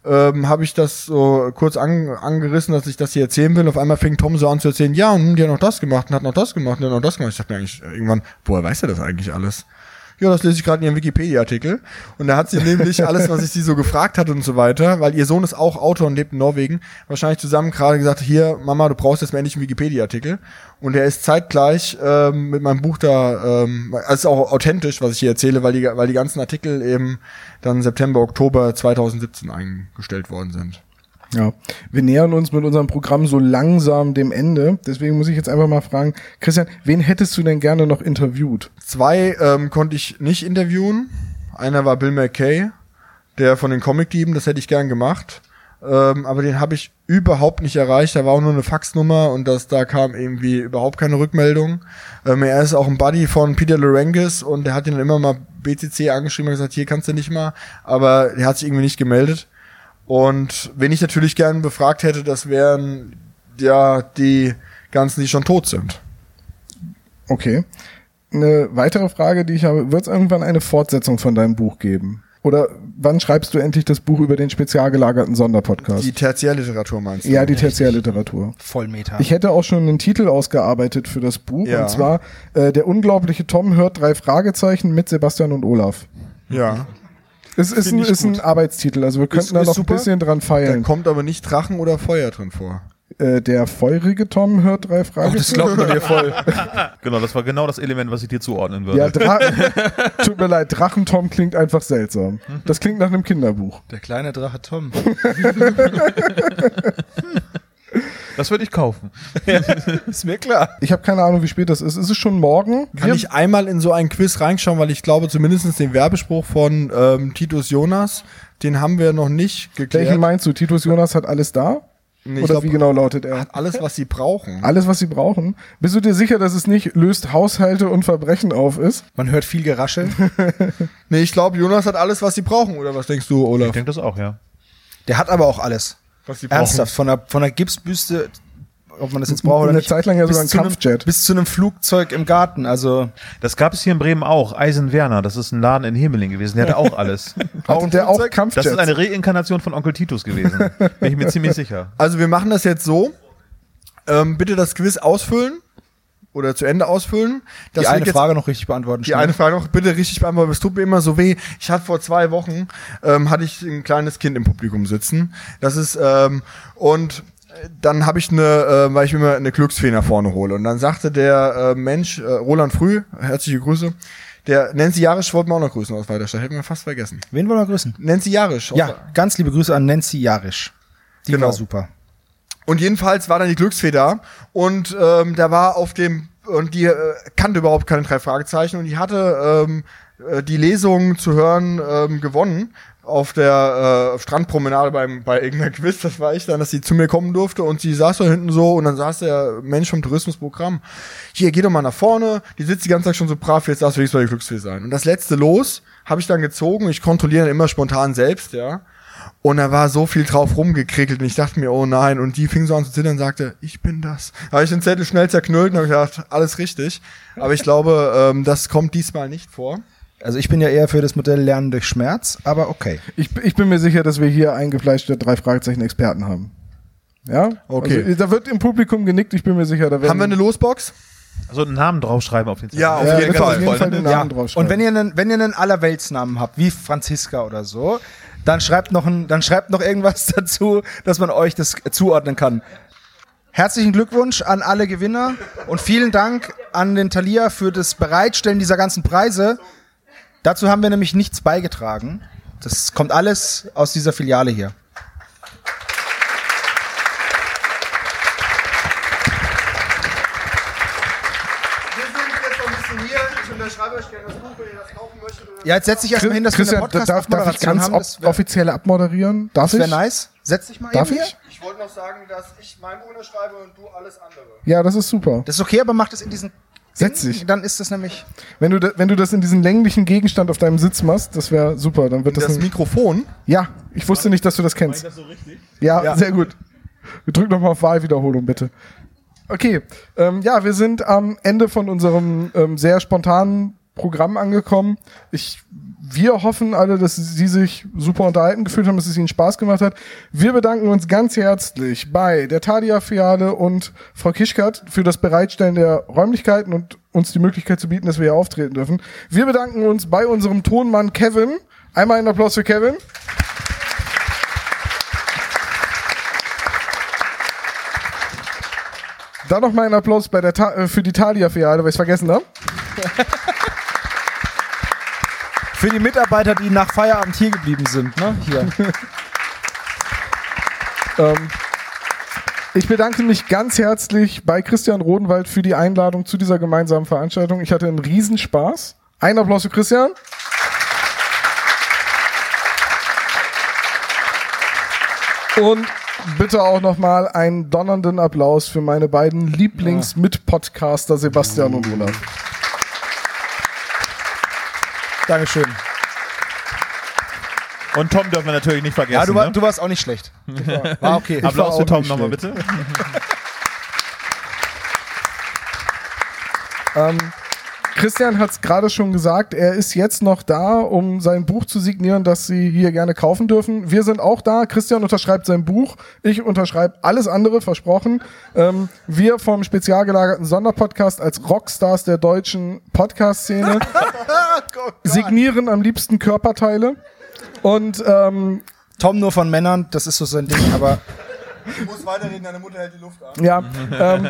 Ähm, habe ich das so kurz an, angerissen, dass ich das hier erzählen will. Auf einmal fing Tom so an zu erzählen, ja, und die hat noch das gemacht und hat noch das gemacht und hat noch das gemacht. Ich dachte mir eigentlich irgendwann, woher weiß er das eigentlich alles? Ja, das lese ich gerade in ihrem Wikipedia-Artikel. Und da hat sie nämlich alles, was ich sie so gefragt hatte und so weiter, weil ihr Sohn ist auch Autor und lebt in Norwegen, wahrscheinlich zusammen gerade gesagt, hier, Mama, du brauchst jetzt mal endlich einen Wikipedia-Artikel. Und er ist zeitgleich ähm, mit meinem Buch da, ähm, also ist auch authentisch, was ich hier erzähle, weil die, weil die ganzen Artikel eben dann September, Oktober 2017 eingestellt worden sind. Ja, wir nähern uns mit unserem Programm so langsam dem Ende. Deswegen muss ich jetzt einfach mal fragen, Christian, wen hättest du denn gerne noch interviewt? Zwei ähm, konnte ich nicht interviewen. Einer war Bill McKay, der von den Comic-Dieben, das hätte ich gern gemacht. Ähm, aber den habe ich überhaupt nicht erreicht. Da war auch nur eine Faxnummer und das, da kam irgendwie überhaupt keine Rückmeldung. Ähm, er ist auch ein Buddy von Peter Lorengis und der hat ihn dann immer mal BCC angeschrieben und gesagt, hier kannst du nicht mal. Aber der hat sich irgendwie nicht gemeldet. Und wenn ich natürlich gern befragt hätte, das wären ja die ganzen, die schon tot sind. Okay. Eine weitere Frage, die ich habe, wird es irgendwann eine Fortsetzung von deinem Buch geben? Oder wann schreibst du endlich das Buch über den spezial gelagerten Sonderpodcast? Die Tertiärliteratur meinst du? ja, die Tertiärliteratur. Vollmeter. Ich hätte auch schon einen Titel ausgearbeitet für das Buch. Ja. Und zwar äh, Der unglaubliche Tom hört drei Fragezeichen mit Sebastian und Olaf. Ja. Es ist, ein, ist ein. Arbeitstitel, also wir könnten da ist noch super. ein bisschen dran Da feilen. kommt aber nicht Drachen oder Feuer drin vor. Äh, der feurige Tom hört drei das Fragezeichen. glaubt man dir voll. Genau, das war genau das Element, was ich dir zuordnen würde. ja, Dra tut mir leid, Drachentom klingt einfach seltsam. Das klingt nach einem Kinderbuch. Der kleine Drache Tom. Das würde ich kaufen. Ist mir klar. Ich habe keine Ahnung, wie spät das ist. Ist es schon morgen? Kann Wir- ich einmal in so ein Quiz reinschauen, weil ich glaube, zumindest den Werbespruch von ähm, Titus Jonas, den haben wir noch nicht geklärt. Welchen meinst du? Titus Jonas hat alles da? Nee, ich Oder glaub, wie genau lautet er? hat alles, was sie brauchen. Alles, was sie brauchen. Bist du dir sicher, dass es nicht löst Haushalte und Verbrechen auf ist? Man hört viel Geraschel. Nee, ich glaube, Jonas hat alles, was sie brauchen. Oder was denkst du, Ich Olaf? denke das auch, ja. Der hat aber auch alles. Was sie Ernsthaft. Von der, von der Gipsbüste, ob man das jetzt braucht oder Eine nicht. Zeit lang ja sogar ein zu einem- Kampfjet. Bis zu einem Flugzeug im Garten. Also, Das gab es hier in Bremen auch. Eisen Werner, das ist ein Laden in Hemeling gewesen. Der hatte auch alles. Hatte der auch Flugzeug? Kampfjets? Das ist eine Reinkarnation von Onkel Titus gewesen. Bin ich mir ziemlich sicher. Also wir machen das jetzt so. Ähm, bitte das Quiz ausfüllen. Oder zu Ende ausfüllen. Das die eine Frage noch richtig beantworten. Die eine Frage noch bitte richtig beantworten. Es tut mir immer so weh. Ich hatte vor zwei Wochen ähm, hatte ich ein kleines Kind im Publikum sitzen. Das ist ähm, und äh, dann habe ich eine, äh, weil ich mir immer eine Glücksfee nach vorne hole. Und dann sagte der äh, Mensch, äh, Roland Früh, herzliche Grüße, der Nancy Jarisch wollte mir auch noch grüßen aus Weiterstadt. Hätten wir fast vergessen. Wen wollen wir grüßen? Nancy Jarisch. Ja, ganz liebe Grüße an Nancy Jarisch. Die Genau. war super. Und jedenfalls war dann die Glücksfee da und ähm, da war auf dem und die äh, kannte überhaupt keine drei Fragezeichen und die hatte ähm, äh, die Lesung zu hören ähm, gewonnen auf der äh, Strandpromenade beim bei irgendeiner Quiz. Das war ich dann, dass sie zu mir kommen durfte und sie saß da hinten so und dann saß der Mensch vom Tourismusprogramm. Hier, geh doch mal nach vorne. Die sitzt die ganze Zeit schon so brav. Jetzt darfst du wenigstens bei der Glücksfee sein. Und das letzte Los habe ich dann gezogen. Ich kontrolliere dann immer spontan selbst, ja. Und da war so viel drauf rumgekrickelt und ich dachte mir, oh nein. Und die fing so an zu zittern und sagte, ich bin das. Da habe ich den Zettel schnell zerknüllt und habe gedacht, alles richtig. Aber ich glaube, ähm, das kommt diesmal nicht vor. Also ich bin ja eher für das Modell Lernen durch Schmerz, aber okay. Ich, ich bin mir sicher, dass wir hier eingefleischte drei Fragezeichen Experten haben. Ja? Okay. Also, da wird im Publikum genickt, ich bin mir sicher, da werden. Haben wir eine Losbox? Also einen Namen draufschreiben auf den Zettel. Ja, auf Ja, jeden Fall. auf jeden Fall den Namen Ja. draufschreiben. Und wenn ihr einen, wenn ihr einen Allerweltsnamen habt, wie Franziska oder so, dann schreibt noch ein, dann schreibt noch irgendwas dazu, dass man euch das zuordnen kann. Herzlichen Glückwunsch an alle Gewinner und vielen Dank an den Thalia für das Bereitstellen dieser ganzen Preise. Dazu haben wir nämlich nichts beigetragen. Das kommt alles aus dieser Filiale hier. Wir sind jetzt noch ein bisschen hier. Ich unterschreibe euch gerne das Buch, wenn ihr das kaufen möchtet. Oder Ja, jetzt setz dich erstmal hin, dass Christian, wir eine darf, darf ich ganz haben. Das wäre offiziell abmoderieren? Darf ich? wär nice. Setz dich mal Darf eben ich? hier. Ich wollte noch sagen, dass ich mein Buch unterschreibe und du alles andere. Ja, das ist super. Das ist okay, aber mach das in diesen. Setz dich. Dann ist das nämlich. Wenn du, da, wenn du das in diesen länglichen Gegenstand auf deinem Sitz machst, das wäre super. Dann wird das, Das Mikrofon. Ja, ich wusste nicht, dass du das kennst. das so richtig? Ja, Ja. sehr gut. Wir drücken nochmal auf Wahlwiederholung, bitte. Okay, ähm, ja, wir sind am Ende von unserem ähm, sehr spontanen Programm angekommen. Ich, wir hoffen alle, dass Sie sich super unterhalten gefühlt haben, dass es Ihnen Spaß gemacht hat. Wir bedanken uns ganz herzlich bei der Tadia-Filiale und Frau Kischkat für das Bereitstellen der Räumlichkeiten und uns die Möglichkeit zu bieten, dass wir hier auftreten dürfen. Wir bedanken uns bei unserem Tonmann Kevin. Einmal einen Applaus für Kevin. Dann noch mal einen Applaus bei der Ta äh, für die Thalia-Filiale, weil ich vergessen habe. Für die Mitarbeiter, die nach Feierabend hier geblieben sind, ne? Hier. Ähm, ich bedanke mich ganz herzlich bei Christian Rodenwald für die Einladung zu dieser gemeinsamen Veranstaltung. Ich hatte einen Riesenspaß. Ein Applaus für Christian. Und bitte auch noch mal einen donnernden Applaus für meine beiden Lieblings-Mitpodcaster Sebastian und Olaf. Dankeschön. Und Tom dürfen wir natürlich nicht vergessen. Ja, du, war, ne? du warst auch nicht schlecht. War okay. war Applaus auch für Tom nochmal bitte. Ähm, Christian hat es gerade schon gesagt, er ist jetzt noch da, um sein Buch zu signieren, das Sie hier gerne kaufen dürfen. Wir sind auch da. Christian unterschreibt sein Buch. Ich unterschreibe alles andere, versprochen. Ähm, wir vom spezial gelagerten Sonderpodcast als Rockstars der deutschen Podcast-Szene signieren am liebsten Körperteile. Und ähm, Tom nur von Männern, das ist so sein Ding, aber Du musst weiterreden, deine Mutter hält die Luft an. Ja, ähm,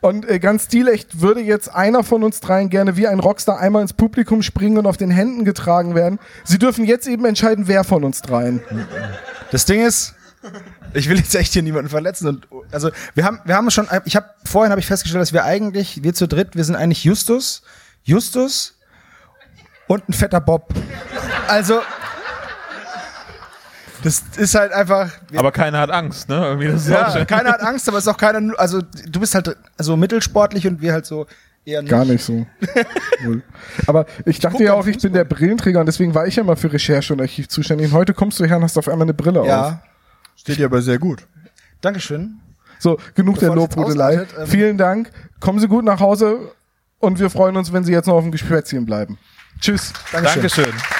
und äh, ganz stilecht würde jetzt einer von uns dreien gerne wie ein Rockstar einmal ins Publikum springen und auf den Händen getragen werden. Sie dürfen jetzt eben entscheiden, wer von uns dreien. das Ding ist, ich will jetzt echt hier niemanden verletzen und also wir haben wir haben schon ich habe vorhin habe ich festgestellt, dass wir eigentlich wir zu dritt, wir sind eigentlich Justus, Justus und ein fetter Bob. Also das ist halt einfach Aber keiner hat Angst, ne? Irgendwie das ja, keiner hat Angst, aber es ist auch keiner also du bist halt also mittelsportlich und wir halt so eher nicht. Gar nicht so. Aber ich dachte guck ja auch, ich bin der Brillenträger und deswegen war ich ja mal für Recherche und Archiv zuständig. Und heute kommst du her und hast auf einmal eine Brille auf. Ja. Steht dir aber sehr gut. Dankeschön. So, genug der Bevor jetzt Lobhudelei. ähm, Vielen Dank. Kommen Sie gut nach Hause und wir freuen uns, wenn Sie jetzt noch auf dem Gesprätzchen bleiben. Tschüss. Dankeschön. Dankeschön.